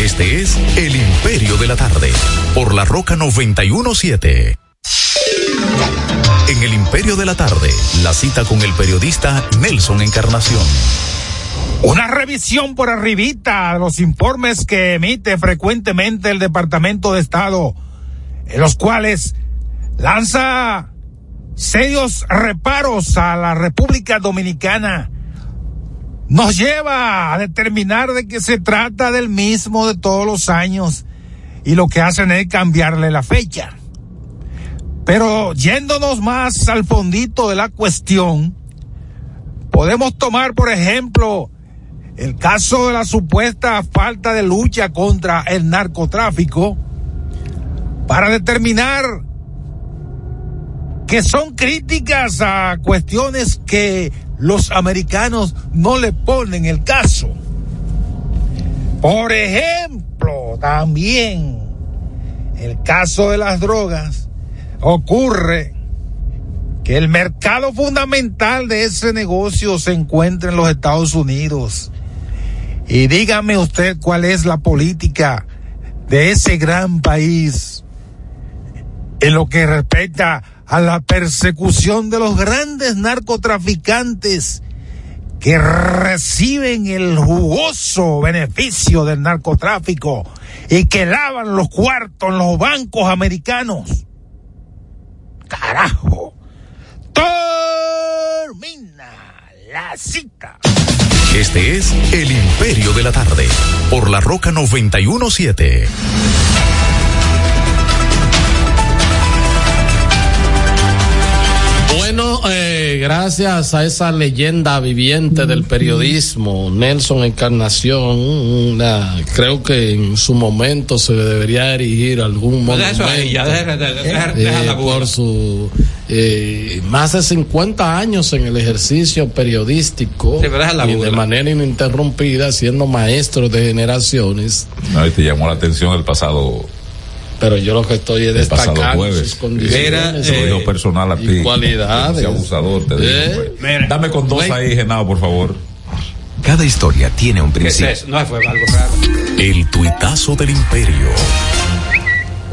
Este es El Imperio de la Tarde, por la Roca 917. En El Imperio de la Tarde, la cita con el periodista Nelson Encarnación. Una revisión por arribita de los informes que emite frecuentemente el Departamento de Estado, en los cuales lanza serios reparos a la República Dominicana nos lleva a determinar de que se trata del mismo de todos los años y lo que hacen es cambiarle la fecha. Pero yéndonos más al fondito de la cuestión, podemos tomar, por ejemplo, el caso de la supuesta falta de lucha contra el narcotráfico para determinar que son críticas a cuestiones que los americanos no le ponen el caso. Por ejemplo, también el caso de las drogas ocurre que el mercado fundamental de ese negocio se encuentra en los Estados Unidos. Y dígame usted cuál es la política de ese gran país en lo que respecta a la persecución de los grandes narcotraficantes que reciben el jugoso beneficio del narcotráfico y que lavan los cuartos en los bancos americanos. Carajo. Termina la cita. Este es El Imperio de la Tarde, por la Roca 917. Gracias a esa leyenda viviente del periodismo, Nelson Encarnación, una, creo que en su momento se debería erigir algún monumento. eh, por su eh, más de 50 años en el ejercicio periodístico y de manera ininterrumpida siendo maestro de generaciones. No, y te llamó la atención el pasado pero yo lo que estoy es destacando sus condiciones Era, eh, personal a ti. cualidades. Ese abusador, te Eh, digo. pues. Dame con dos ahí, Genao, por favor. Cada historia tiene un ¿Qué es principio. eso? No, fue algo raro. El tuitazo del imperio.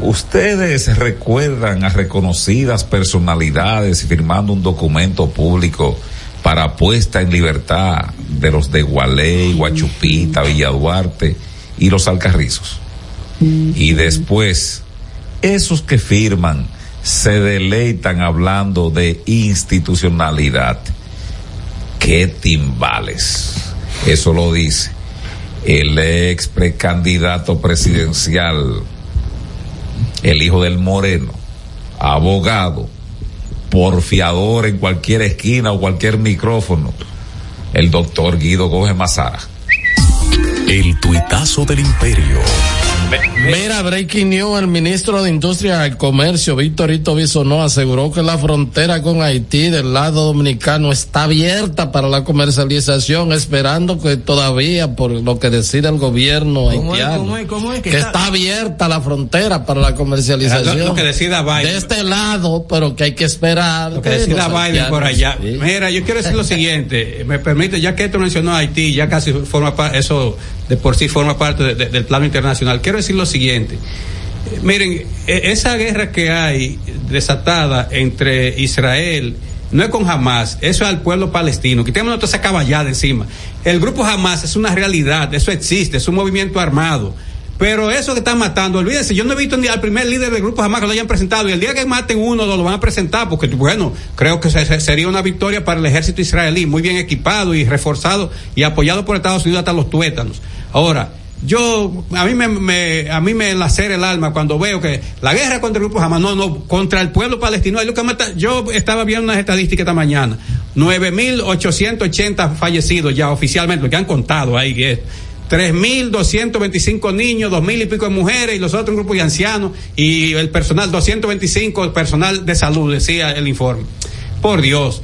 Ustedes recuerdan a reconocidas personalidades firmando un documento público para puesta en libertad de los de Gualey, Guachupita, Villa Duarte y los Alcarrizos. Y después, esos que firman se deleitan hablando de institucionalidad. ¡Qué timbales! Eso lo dice el ex precandidato presidencial, el hijo del Moreno, abogado, porfiador en cualquier esquina o cualquier micrófono, el doctor Guido Gómez Mazara. El tuitazo del imperio. Mira, breaking news, el ministro de Industria y Comercio, Víctor Ito Bisonó, aseguró que la frontera con Haití del lado dominicano está abierta para la comercialización, esperando que todavía, por lo que decida el gobierno ¿Cómo es? haitiano, ¿Cómo es? ¿Cómo es? que, Que está, está- abierta la frontera para la comercialización. Lo- lo que decida Biden. De este lado, pero que hay que esperar. Lo que decida Biden por allá. sí. Mira, yo quiero decir lo siguiente, (laughs) me permite, ya que esto mencionó Haití, ya casi forma parte, eso de por sí forma parte de- de- del plano internacional. Quiero decir lo siguiente. Miren, eh, esa guerra que hay desatada entre Israel no es con Hamas, eso es al pueblo palestino. Quitémonos toda esa caballada encima. El grupo Hamas es una realidad, eso existe, es un movimiento armado. Pero eso que están matando, olvídense, yo no he visto ni al primer líder del grupo jamás que lo hayan presentado. Y el día que maten uno, lo, lo van a presentar, porque bueno, creo que se- se- sería una victoria para el ejército israelí, muy bien equipado y reforzado y apoyado por Estados Unidos hasta los tuétanos. Ahora, yo, a mí me, me- a mí me lacera el alma cuando veo que la guerra contra el grupo jamás, no, no, contra el pueblo palestino, es lo que mata. Yo estaba viendo unas estadísticas esta mañana, 9.880 fallecidos ya oficialmente, lo que han contado ahí, que es 3.225 niños, 2.000 y pico de mujeres y los otros un grupo de ancianos y el personal, 225 personal de salud, decía el informe. Por Dios.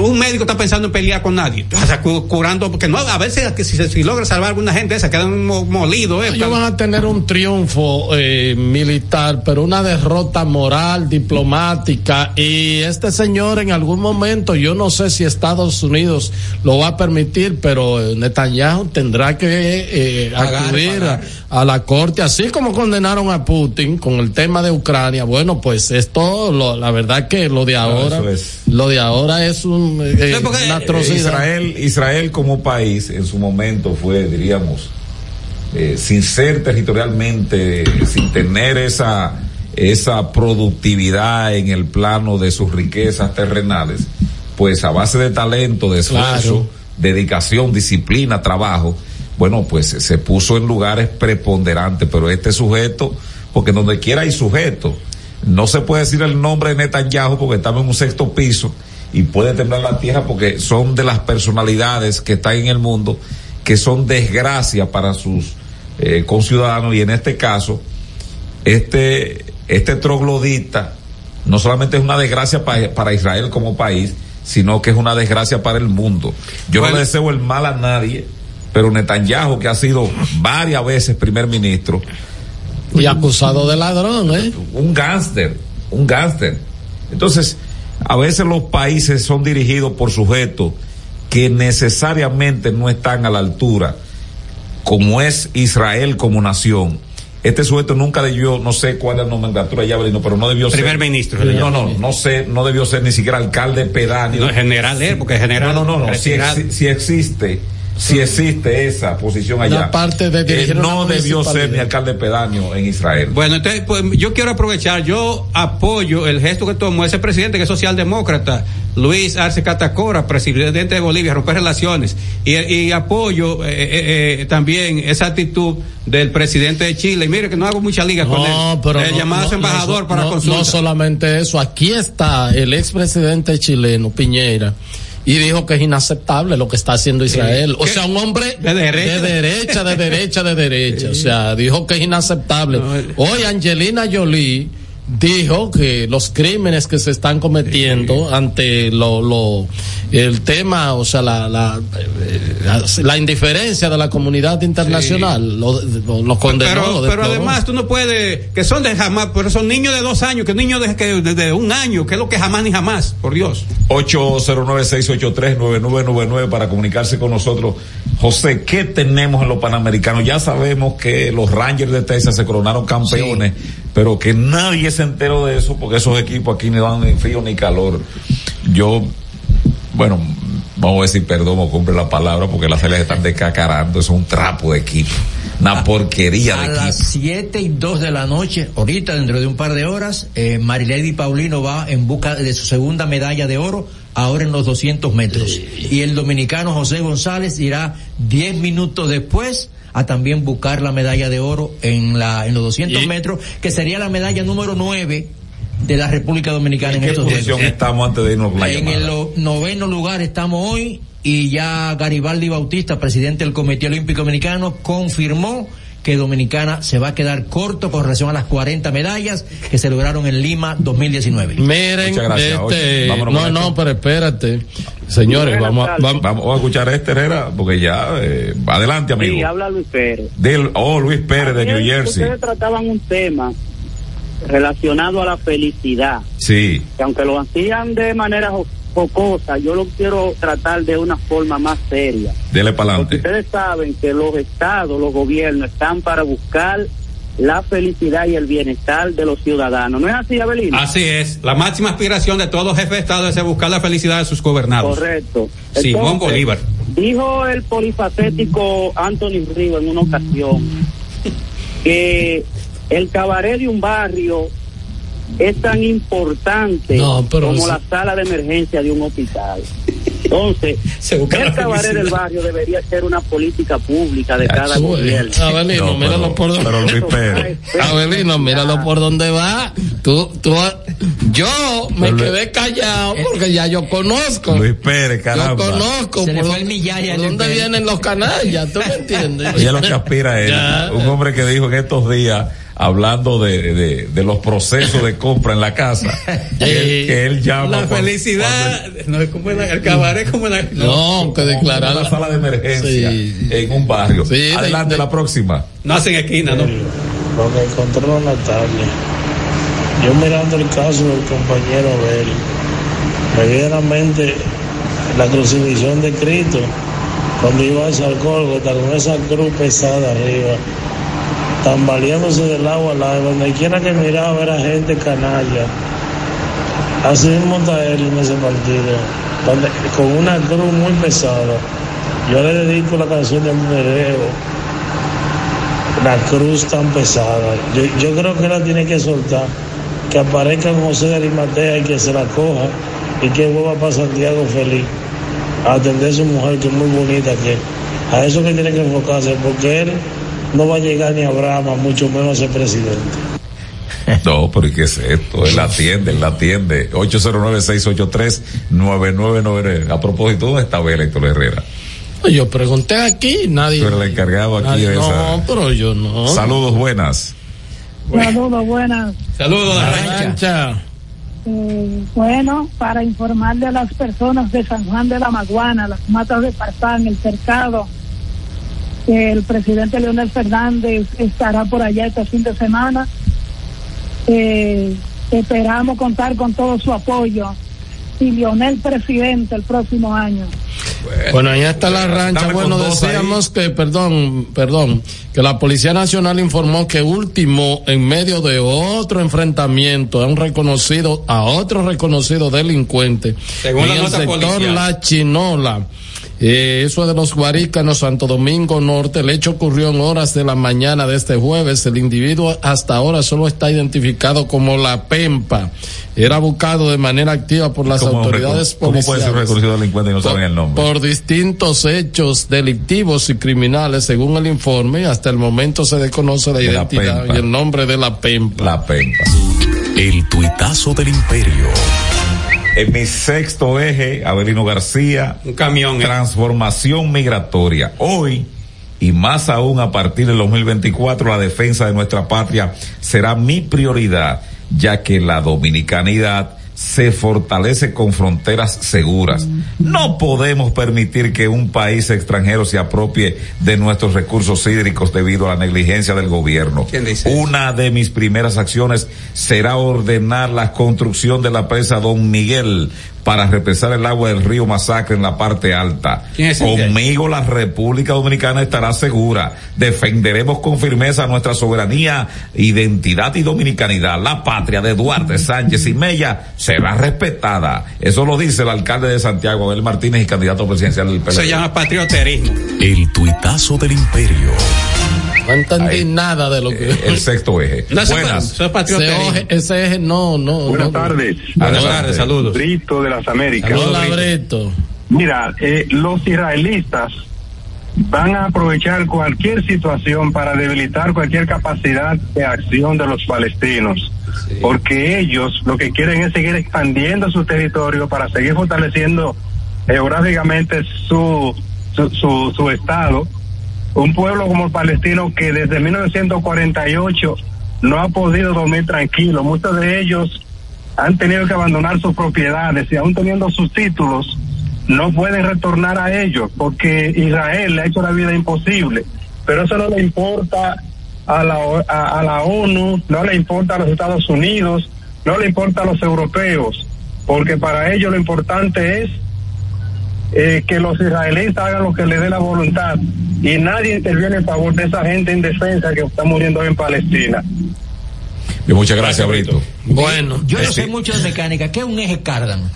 Un médico está pensando en pelear con nadie, o sea, cu- curando, porque no, a veces que si, si logra salvar a alguna gente, se quedan mo- molidos. eh, Ellos van a tener un triunfo eh, militar, pero una derrota moral, diplomática. Y este señor en algún momento, yo no sé si Estados Unidos lo va a permitir, pero eh, Netanyahu tendrá que eh, Pagar, acudir pagar. A, a la corte, así como condenaron a Putin con el tema de Ucrania. Bueno, pues esto, lo- la verdad que lo de ahora, eso es. lo de ahora es un, eh, una atrocidad. Israel, Israel como país en su momento fue, diríamos, eh, sin ser territorialmente, sin tener esa, esa productividad en el plano de sus riquezas terrenales, pues a base de talento, de esfuerzo, Claro. dedicación, disciplina, trabajo, bueno, pues se puso en lugares preponderantes, pero este sujeto, porque donde quiera hay sujeto, no se puede decir el nombre de Netanyahu porque estamos en un sexto piso y puede temblar la tierra porque son de las personalidades que están en el mundo que son desgracia para sus eh, conciudadanos y en este caso este este troglodita no solamente es una desgracia pa- para Israel como país sino que es una desgracia para el mundo yo no deseo el mal a nadie pero Netanyahu que ha sido varias veces primer ministro Y acusado de ladrón, ¿eh? un gángster, un gángster. Entonces, a veces los países son dirigidos por sujetos que necesariamente no están a la altura, como es Israel como nación. Este sujeto nunca debió, no sé cuál es la nomenclatura ya, Belino, pero no debió Primer ser. ministro, se le No, no, no sé, no debió ser ni siquiera alcalde pedáneo. No, general, eh, porque general. No, no, no, si existe, si existe esa posición allá. Una parte de eh, no una debió ser ni alcalde pedáneo en Israel. Bueno, entonces, pues, yo quiero aprovechar, yo apoyo el gesto que tomó ese presidente que es socialdemócrata, Luis Arce Catacora, presidente de Bolivia, romper relaciones, y, y apoyo eh, eh, también esa actitud del presidente de Chile. Y mire que no hago mucha liga con él. No, pero Eh, no, llamado a su embajador no, para no, consulta. No solamente eso, aquí está el expresidente chileno Piñera y dijo que es inaceptable lo que está haciendo Israel. O sea, un hombre De derecha. de derecha, de derecha, de derecha. (laughs) O sea, dijo que es inaceptable. Hoy Angelina Jolie dijo que los crímenes que se están cometiendo ante lo, lo el tema, o sea, la, la, eh, la, la indiferencia de la comunidad internacional, lo, lo, lo condenó. pero, lo pero deploró. además tú no puedes, que son de jamás, pero son niños de dos años, que niños de, que, de, de un año, que es lo que jamás ni jamás, por Dios. 809-683-9999 para comunicarse con nosotros. José, ¿qué tenemos en los Panamericanos? Ya sabemos que los Rangers de Texas se coronaron campeones, pero que nadie se enteró de eso porque esos equipos aquí no dan ni frío ni calor. Yo, bueno, vamos a decir perdón o cumple la palabra porque las celes están descacarando, es un trapo de equipo, una porquería de A equipo. las 7 y 2 de la noche, ahorita dentro de un par de horas, eh, Marilady Paulino va en busca de su segunda medalla de oro, ahora en los 200 metros. Y el dominicano José González irá 10 minutos después a también buscar la medalla de oro en, la, en los 200 metros, que sería la medalla número 9 de la República Dominicana en, ¿En qué estos posición Juegos. estamos antes de irnos con la En llamada? el noveno lugar estamos hoy y ya Garibaldi Bautista, presidente del Comité Olímpico Dominicano, confirmó que Dominicana se va a quedar corto con relación a las 40 medallas que se lograron en Lima 2019. Miren, Muchas gracias. este, vámonos no, no, pero espérate, señores, vamos, a- vamos, Vamos a escuchar a este Herrera porque ya, eh, adelante amigo. Sí, habla Luis Pérez. Del, oh, Luis Pérez de New Jersey. Ustedes trataban un tema relacionado a la felicidad, Sí. que aunque lo hacían de manera jocosa, yo lo quiero tratar de una forma más seria. Dele para Porque adelante. ustedes saben que los estados, los gobiernos están para buscar la felicidad y el bienestar de los ciudadanos. ¿No es así, Abelino? Así es. La máxima aspiración de todo jefe de Estado es buscar la felicidad de sus gobernados. Correcto. Simón Entonces, Bolívar. Dijo el polifacético Anthony Río en una ocasión (laughs) que el cabaret de un barrio es tan importante No, pero como sí. la sala de emergencia de un hospital. Entonces, (laughs) el cabaret del barrio debería ser una política pública de cada Sube. gobierno. (laughs) Abelino, No, míralo pero- por donde pero Luis Pérez. Abelino, míralo por donde va. Tú, tú, yo me Pero- quedé callado porque ya yo conozco. Luis Pérez, Yo caramba. conozco Se le por, fue el millaje por dónde Pérez. vienen los canallas, ¿tú me entiendes? Oye, lo que aspira él. Ya. Un hombre que dijo en estos días, hablando de, de, de los procesos de compra en la casa, (laughs) que, él, que él llama. La cuando- felicidad, no es como la- el cabaret, como la. No, que declarar cuando- una sala de emergencia Sí. en un barrio. Sí, Adelante, de- de- la próxima. No hacen esquina, ¿no? Lo que encontró Natalia. Yo mirando el caso del compañero Abel, me viene a la mente la crucifixión de Cristo, cuando iba hacia el Gólgota con esa cruz pesada arriba, tambaleándose del agua al lado, donde quiera que miraba era gente canalla. Así mismo está él en ese partido, donde- con una cruz muy pesada. Yo le dedico la canción de Mereo, la cruz tan pesada. Yo, yo creo que la tiene que soltar, que aparezca José de Arimatea y que se la coja y que vuelva para Santiago feliz a atender a su mujer que es muy bonita que a eso que tiene que enfocarse porque él no va a llegar ni a Brahma, mucho menos a ser presidente. No, pero ¿y qué es esto? Él la atiende, él la atiende. 809-683-9999. A propósito, ¿dónde está Abel Héctor Herrera? Yo pregunté aquí, nadie. Eres el encargado aquí nadie- de esa. No, pero yo no. Saludos, buenas. Saludos, buenas. Saludos, Arancha. Eh, bueno, para informarle a las personas de San Juan de la Maguana, las matas de Partán, el cercado, el presidente Leonel Fernández estará por allá este fin de semana. Eh, esperamos contar con todo su apoyo. Y Leonel presidente el próximo año. Bueno, ahí está la rancha. Bueno, decíamos que, perdón, perdón, que la Policía Nacional informó que último, en medio de otro enfrentamiento, a un reconocido, a otro reconocido delincuente, Según en la el nota sector policial. La Chinola. Eh, eso es de los Guarícanos, Santo Domingo Norte. El hecho ocurrió en horas de la mañana de este jueves. El individuo hasta ahora solo está identificado como La Pempa. Era buscado de manera activa por las ¿Cómo autoridades ¿Cómo puede ser policiales reconocido delincuente y no saben el nombre? por distintos hechos delictivos y criminales, según el informe. Hasta el momento se desconoce la De la identidad y el nombre de la Pempa. La Pempa. El tuitazo del imperio. En mi sexto eje, Avelino García. Un camión. eh. Transformación migratoria. Hoy, y más aún a partir del 2024, la defensa de nuestra patria será mi prioridad, ya que la dominicanidad se fortalece con fronteras seguras. No podemos permitir que un país extranjero se apropie de nuestros recursos hídricos debido a la negligencia del gobierno. ¿Quién dice Una de mis primeras acciones será ordenar la construcción de la presa Don Miguel para represar el agua del río Masacre en la parte alta. ¿Quién es el que- Conmigo la República Dominicana estará segura. Defenderemos con firmeza nuestra soberanía, identidad y dominicanidad. La patria de Duarte, Sánchez y Mella será respetada. Eso lo dice el alcalde de Santiago, Abel Martínez, y candidato presidencial del PLD. Se llama patrioterismo. El tuitazo del imperio. No entendí Ahí. nada de lo que. Eh, el sexto eje. No, Buenas. es ese, patrioterismo. oje- ese eje no, no. Buenas no. tardes. Buenas tardes, saludos. Brito de las Américas. Hola, Brito. Mira, eh, los israelitas van a aprovechar cualquier situación para debilitar cualquier capacidad de acción de los palestinos. Porque ellos lo que quieren es seguir expandiendo su territorio para seguir fortaleciendo geográficamente su, su, su, su estado. Un pueblo como el palestino que desde 1948 no ha podido dormir tranquilo. Muchos de ellos han tenido que abandonar sus propiedades y aún teniendo sus títulos, no pueden retornar a ellos porque Israel le ha hecho la vida imposible. Pero eso no le importa a la, a, a la ONU, no le importa a los Estados Unidos, no le importa a los europeos, porque para ellos lo importante es eh, que los israelíes hagan lo que les dé la voluntad y nadie interviene en favor de esa gente indefensa que está muriendo en Palestina. Muchas gracias, Brito. Bueno, Yo no Eh, sé sí. mucho de mecánica. ¿Qué es un eje cardan?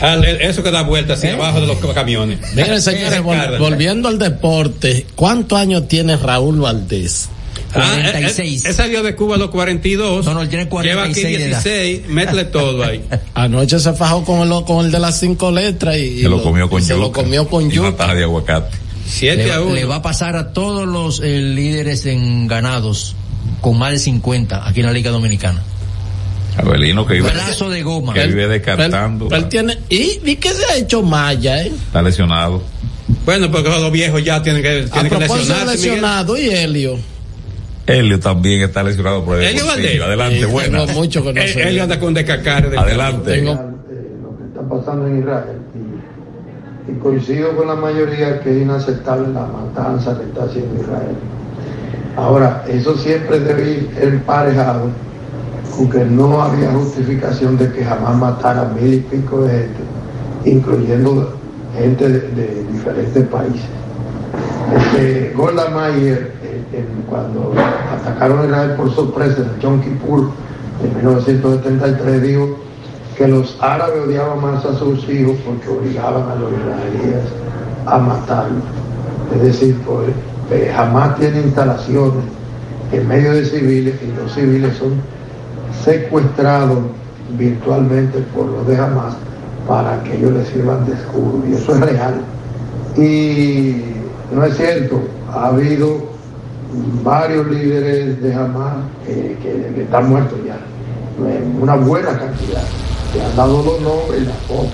Ah, le- Eso que da vueltas hacia abajo de los camiones. Miren, (laughs) señores, vol- volviendo al deporte, ¿cuántos años tiene Raúl Valdés? Ah, él, él- él salió de Cuba a los 42. No, no, él tiene Lleva aquí 46 de edad. 16. Métele todo ahí. (laughs) Anoche se fajó con el, con el de las cinco letras y, y Se lo comió con se yuca. lo comió con Y yuca. una taja de aguacate. 7 Le, a 1. le va a pasar a todos los eh, líderes en ganados con más de 50 aquí en la Liga Dominicana. Abelino que vive, de goma. que vive descartando. Él tiene, y, y que se ha hecho Maya, ¿eh? Está lesionado. Bueno, porque los viejos ya tienen que, A tienen que propósito de lesionarse. Miguel. lesionado y Helio. Helio también está lesionado por el Helio. Valdés. Adelante, Sí, mucho que no él anda con descacar. de- Adelante. Tengo- lo que está pasando en Israel y, coincido con la mayoría que es inaceptable la matanza que está haciendo Israel. Ahora, eso siempre debe ir emparejado con que no había justificación de que jamás matara mil y pico de gente, incluyendo gente de, diferentes países. Este, Golda Meir, eh, cuando atacaron a Israel por sorpresa en el Yom Kippur de 1973, dijo que los árabes odiaban más a sus hijos porque obligaban a los israelíes a matarlos. Es decir, pues, eh, jamás tiene instalaciones en medio de civiles y los civiles son secuestrados virtualmente por los de Hamas para que ellos les sirvan de escudo. Y eso es real. Y no es cierto, ha habido varios líderes de Hamas que, que están muertos ya, una buena cantidad, que han dado los nombres, las fotos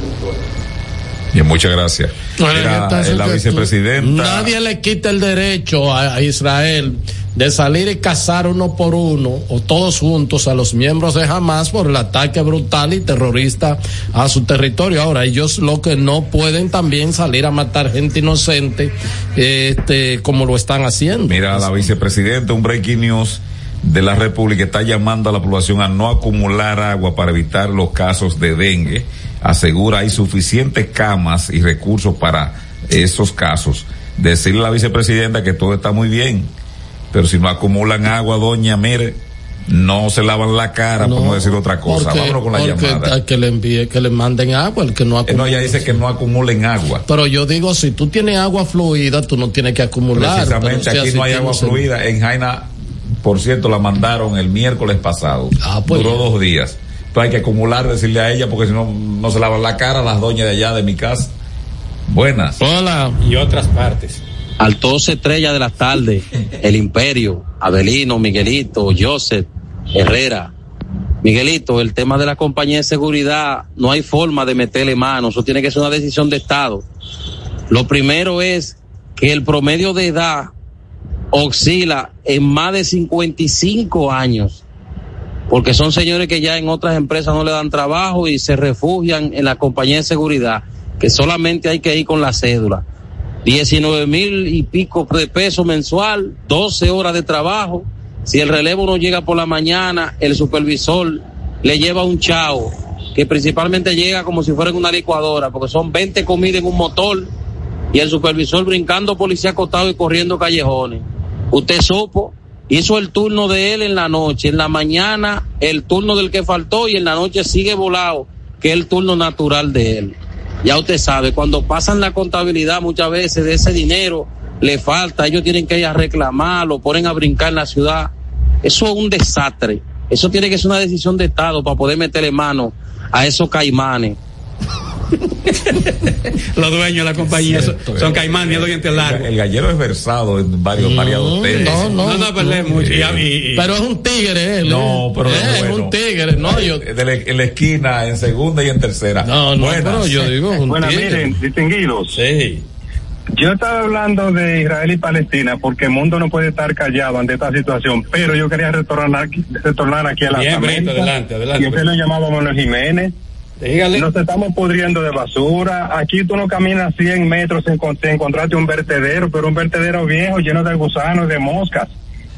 y muchas gracias. Era entonces la vicepresidenta. Nadie le quita el derecho a, a Israel de salir y cazar uno por uno o todos juntos a los miembros de Hamas por el ataque brutal y terrorista a su territorio. Ahora, ellos lo que no pueden también salir a matar gente inocente, este, como lo están haciendo. Mira, la vicepresidenta, un breaking news de la República está llamando a la población a no acumular agua para evitar los casos de dengue. Asegura hay suficientes camas y recursos para esos casos. Decirle a la vicepresidenta que todo está muy bien, pero si no acumulan agua, doña, mire, no se lavan la cara, por no decir otra cosa. Porque- Vámonos con la llamada. que le envíe, que le manden agua, el que no Eh, acumula. No, ella dice que no acumulen agua. Pero yo digo, si tú tienes agua fluida, tú no tienes que acumular. Precisamente pero aquí no hay agua fluida. En Jaina, por cierto, la mandaron el miércoles pasado. pues Duró dos días. Entonces hay que acumular, decirle a ella, porque si no, no se lavan la cara las doñas de allá de mi casa. Buenas. Hola. Y otras partes. Al 12 estrellas de la tarde, el Imperio, Abelino, Miguelito, Joseph, Herrera. Miguelito, el tema de la compañía de seguridad, no hay forma de meterle mano, eso tiene que ser una decisión de Estado. Lo primero es que el promedio de edad oscila en más de 55 años, porque son señores que ya en otras empresas no le dan trabajo y se refugian en la compañía de seguridad, que solamente hay que ir con la cédula. 19 mil y pico de pesos mensual, 12 horas de trabajo. Si el relevo no llega por la mañana, el supervisor le lleva un chao, que principalmente llega como si fuera en una licuadora, porque son 20 comidas en un motor y el supervisor brincando policía acostado y corriendo callejones. Usted supo, hizo el turno de él en la noche, en la mañana el turno del que faltó y en la noche sigue volado, que es el turno natural de él. Ya usted sabe, cuando pasan la contabilidad muchas veces de ese dinero, le falta, ellos tienen que ir a reclamar, lo ponen a brincar en la ciudad. Eso es un desastre. Eso tiene que ser una decisión de Estado para poder meterle mano a esos caimanes. (laughs) Los dueños de la compañía son, son caimanes de dientes largos. El gallero es versado en varios variados temas. no, no. No, no, perdemos mucho. Y- y- y- Pero es un tigre, él. No, ¿eh? pero Eh, es es bueno. un tigre. No, yo. De la- en la esquina, en segunda y en tercera. No, no, Buenas. pero yo digo un Bueno, tigre. miren, distinguidos. Sí. Yo estaba hablando de Israel y Palestina porque el mundo no puede estar callado ante esta situación, pero yo quería retornar aquí, retornar aquí a la Bien, Brito, adelante, adelante. Y usted lo llamaba Manuel Jiménez. Dígale. Nos estamos pudriendo de basura. Aquí tú no caminas 100 metros sin encont- sin encontrarte un vertedero, pero un vertedero viejo lleno de gusanos, de moscas.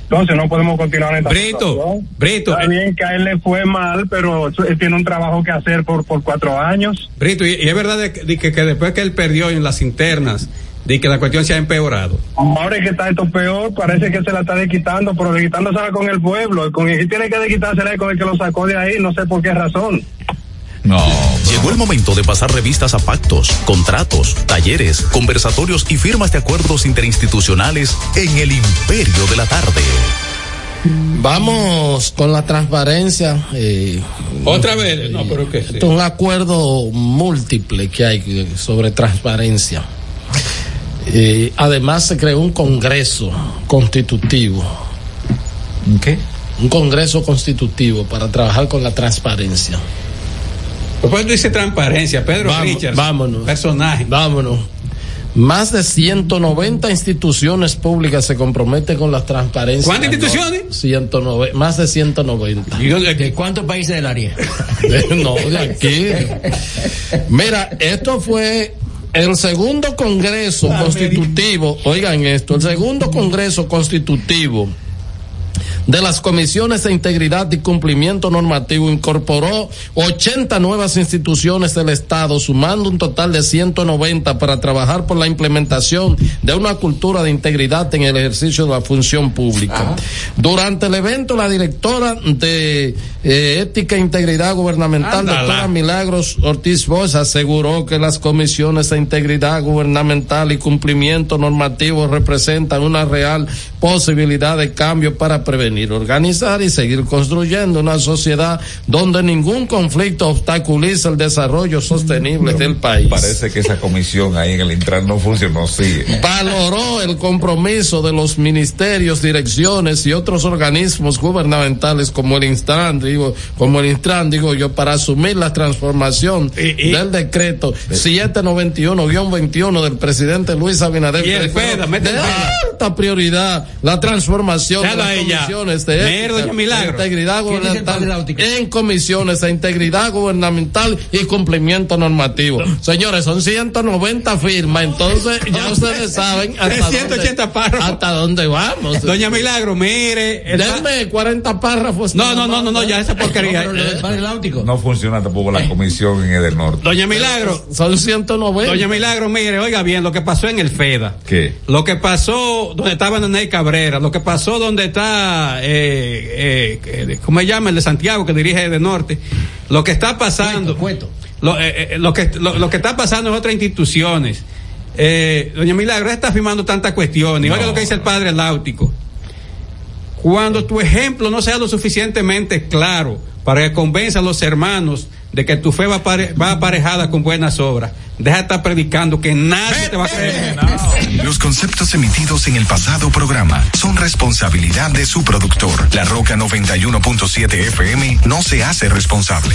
Entonces no podemos continuar en esta Brito, situación. Brito, Está eh. bien que a él le fue mal, pero él tiene un trabajo que hacer por, por cuatro años. Brito, y, y es verdad de que, de que- que después que él perdió en las internas de que la cuestión se ha empeorado. Ahora es que está esto peor, parece que se la está desquitando, pero desquitándosela con el pueblo. Con que tiene que desquitársela es con el que lo sacó de ahí, no sé por qué razón. No. Llegó el momento de pasar revistas a pactos, contratos, talleres, conversatorios y firmas de acuerdos interinstitucionales en el imperio de la tarde. Vamos con la transparencia. eh, Otra vez, no, pero que sí. esto es un acuerdo múltiple que hay sobre transparencia. Eh, además se creó un congreso constitutivo. ¿Qué? Un congreso constitutivo para trabajar con la transparencia. ¿Por qué tú dices transparencia, Pedro Vamos, Richards? vámonos. Personaje. Vámonos. Más de 190 instituciones públicas se comprometen con la transparencia. ¿Cuántas instituciones? 190, más de 190. ¿De cuántos países del área? (laughs) no, de aquí. Mira, esto fue el segundo Congreso Constitutivo, oigan esto, el segundo Congreso Constitutivo de las comisiones de integridad y cumplimiento normativo incorporó 80 nuevas instituciones del Estado, sumando un total de 190 para trabajar por la implementación de una cultura de integridad en el ejercicio de la función pública. Durante el evento, la directora de eh, Ética e Integridad Gubernamental, Ándala. doctora Milagros Ortiz Bosch, aseguró que las comisiones de integridad gubernamental y cumplimiento normativo representan una real posibilidad de cambio para prevenir, organizar y seguir construyendo una sociedad donde ningún conflicto obstaculiza el desarrollo sostenible del país. Parece que esa comisión ahí en el Intran no funcionó, sí. Valoró el compromiso de los ministerios, direcciones y otros organismos gubernamentales como el Instran, digo, como el Instran, digo yo, para asumir la transformación del decreto 791-21 del presidente Luis Abinader. Y el FEDA, de alta prioridad la transformación de a las ella. Comisiones de Mira, ética, doña Milagro. integridad ¿Quién dice el padre gubernamental en comisiones de integridad gubernamental y cumplimiento normativo. Señores, son 190 firmas, entonces ya ustedes saben hasta 380 dónde, párrafos. hasta dónde vamos. Doña Milagro, mire. Denme 40 párrafos. No, no, no, no, no, ya esa porquería. No, Eh, funciona tampoco la comisión en el norte. Doña Milagro. Son 190. Doña Milagro, mire, oiga bien, lo que pasó en el FEDA. ¿Qué? Lo que pasó donde estaba Nanay Cabrera, lo que pasó donde está, eh, eh, eh, ¿cómo se llama? El de Santiago que dirige de norte. Lo que está pasando. Lo, eh, lo que, lo, lo que está pasando en otras instituciones. Doña Milagro está firmando tantas cuestiones. Y Oiga lo que dice el padre Láutico. Cuando tu ejemplo no sea lo suficientemente claro para que convenza a los hermanos de que tu fe va, apare- va aparejada con buenas obras, deja de estar predicando que nadie te va a creer. Los conceptos emitidos en el pasado programa son responsabilidad de su productor. La Roca 91.7 FM no se hace responsable.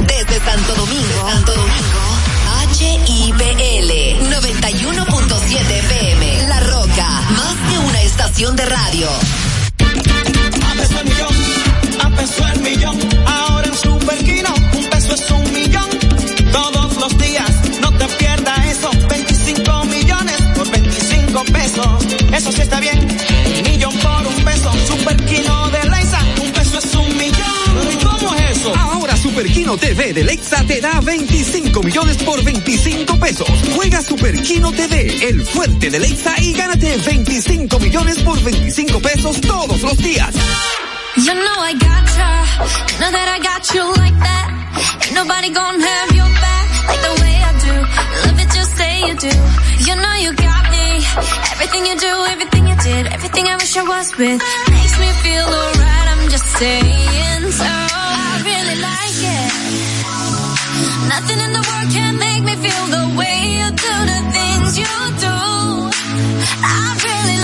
Desde Santo Domingo, Santo Domingo, HIPL 91.7 FM. La Roca, más que una estación de radio. A peso el millón, a peso el millón. Ahora en Superquino, un peso es un millón. Todos los días, no te pierdas eso. 25 millones por 25 pesos. Eso sí está bien. Un millón por un peso. Superquino Superquino TV de Lexa te da 25 millones por 25 pesos. Juega Superquino TV, el fuerte de Lexa y gánate 25 millones por 25 pesos todos los días. You know I got you, know that I got you like that. Ain't nobody gonna have your back like the way I do. Love it, just say you do. You know you got me. Everything you do, everything you did, everything I wish I was with makes me feel alright. I'm just saying so. I really like. Nothing in the world can make me feel the way you do the things you do. I really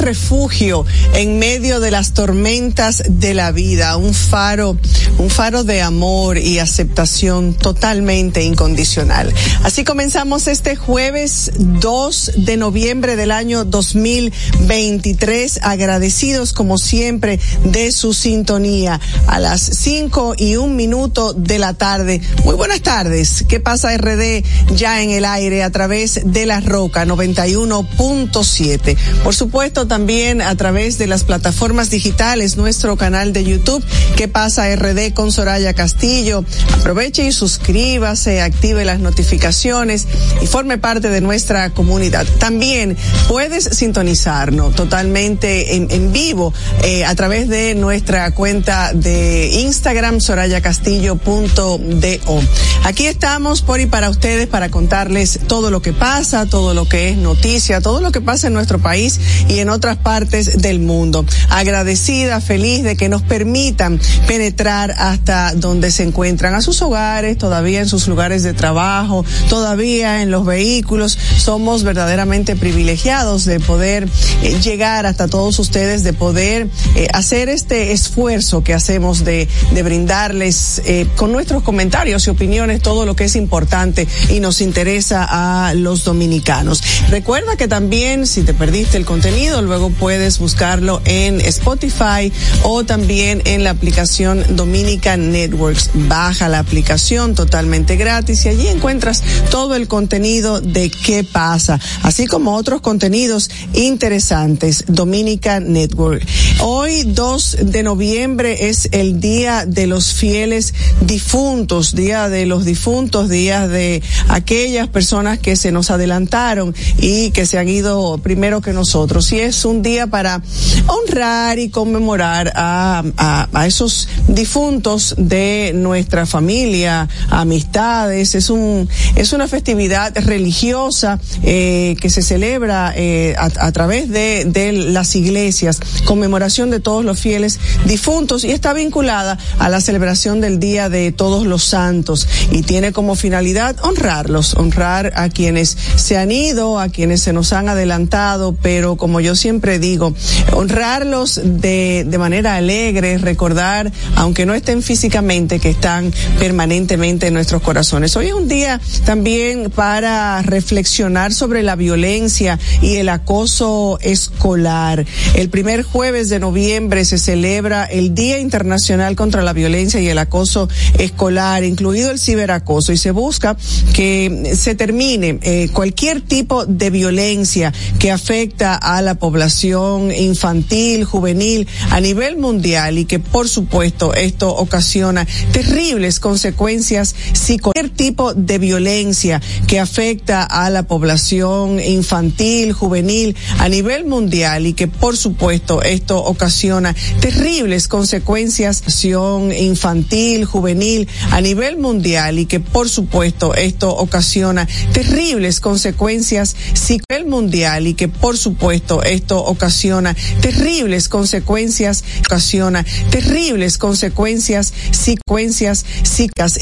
refugio en medio de las tormentas de la vida, un faro, un faro de amor y aceptación totalmente incondicional. Así comenzamos este jueves 2 de noviembre del año 2023, agradecidos como siempre de su sintonía a las 5 y un minuto de la tarde. Muy buenas tardes. ¿Qué pasa RD ya en el aire a través de la Roca 91.7? Por supuesto, también a través de las plataformas digitales, nuestro canal de YouTube, ¿Qué pasa RD con Soraya Castillo? Aproveche y suscríbase, active las notificaciones y forme parte de nuestra comunidad. También puedes sintonizarnos totalmente en, vivo eh, a través de nuestra cuenta de Instagram, sorayacastillo.do. Aquí estamos por y para ustedes para contarles todo lo que pasa, todo lo que es noticia, todo lo que pasa en nuestro país y en otras partes del mundo. Agradecida, feliz de que nos permitan penetrar hasta donde se encuentran, a sus hogares, todavía en sus lugares de trabajo, todavía en los vehículos. Somos verdaderamente privilegiados de poder eh, llegar hasta todos ustedes, de poder eh, hacer este esfuerzo que hacemos de, brindarles eh, con nuestros comentarios y opiniones todo lo que es importante y nos interesa a los dominicanos. Recuerda que también si te perdiste el contenido, luego puedes buscarlo en Spotify o también en la aplicación Dominican Networks. Baja la aplicación totalmente gratis y allí encuentras todo el contenido de qué pasa, así como otros contenidos interesantes. Dominican Network. Hoy, 2 de noviembre, es el Día de los Fieles Difuntos, Día de los Difuntos, Día de aquellas personas que se nos adelantaron y que se han ido primero que nosotros. Y es un día para honrar y conmemorar a, a, esos difuntos de nuestra familia, amistades. Es un es una festividad religiosa eh, que se celebra eh, a, a, través de, de las iglesias, conmemoración de todos los fieles difuntos y está vinculada a la celebración del Día de Todos los Santos y tiene como finalidad honrarlos, honrar a quienes se han ido, a quienes se nos han adelantado, pero como yo siempre digo, honrarlos de, de manera alegre, recordar, aunque no estén físicamente, que están permanentemente en nuestros corazones. Hoy es un día también para reflexionar sobre la violencia y el acoso escolar. El primer jueves de noviembre se celebra el Día Internacional contra la Violencia y el Acoso Escolar, incluido el ciberacoso, y se busca que se termine eh, cualquier tipo de violencia que afecta a la población infantil, juvenil, a nivel mundial y que por supuesto esto ocasiona terribles consecuencias si cualquier tipo de violencia que afecta a la población infantil, juvenil, a nivel mundial y que por supuesto esto ocasiona terribles consecuencias infantil, juvenil, a nivel mundial y que por supuesto esto ocasiona terribles consecuencias psicológicas mundial y que por supuesto esto ocasiona terribles consecuencias ocasiona terribles consecuencias secuencias psíquicas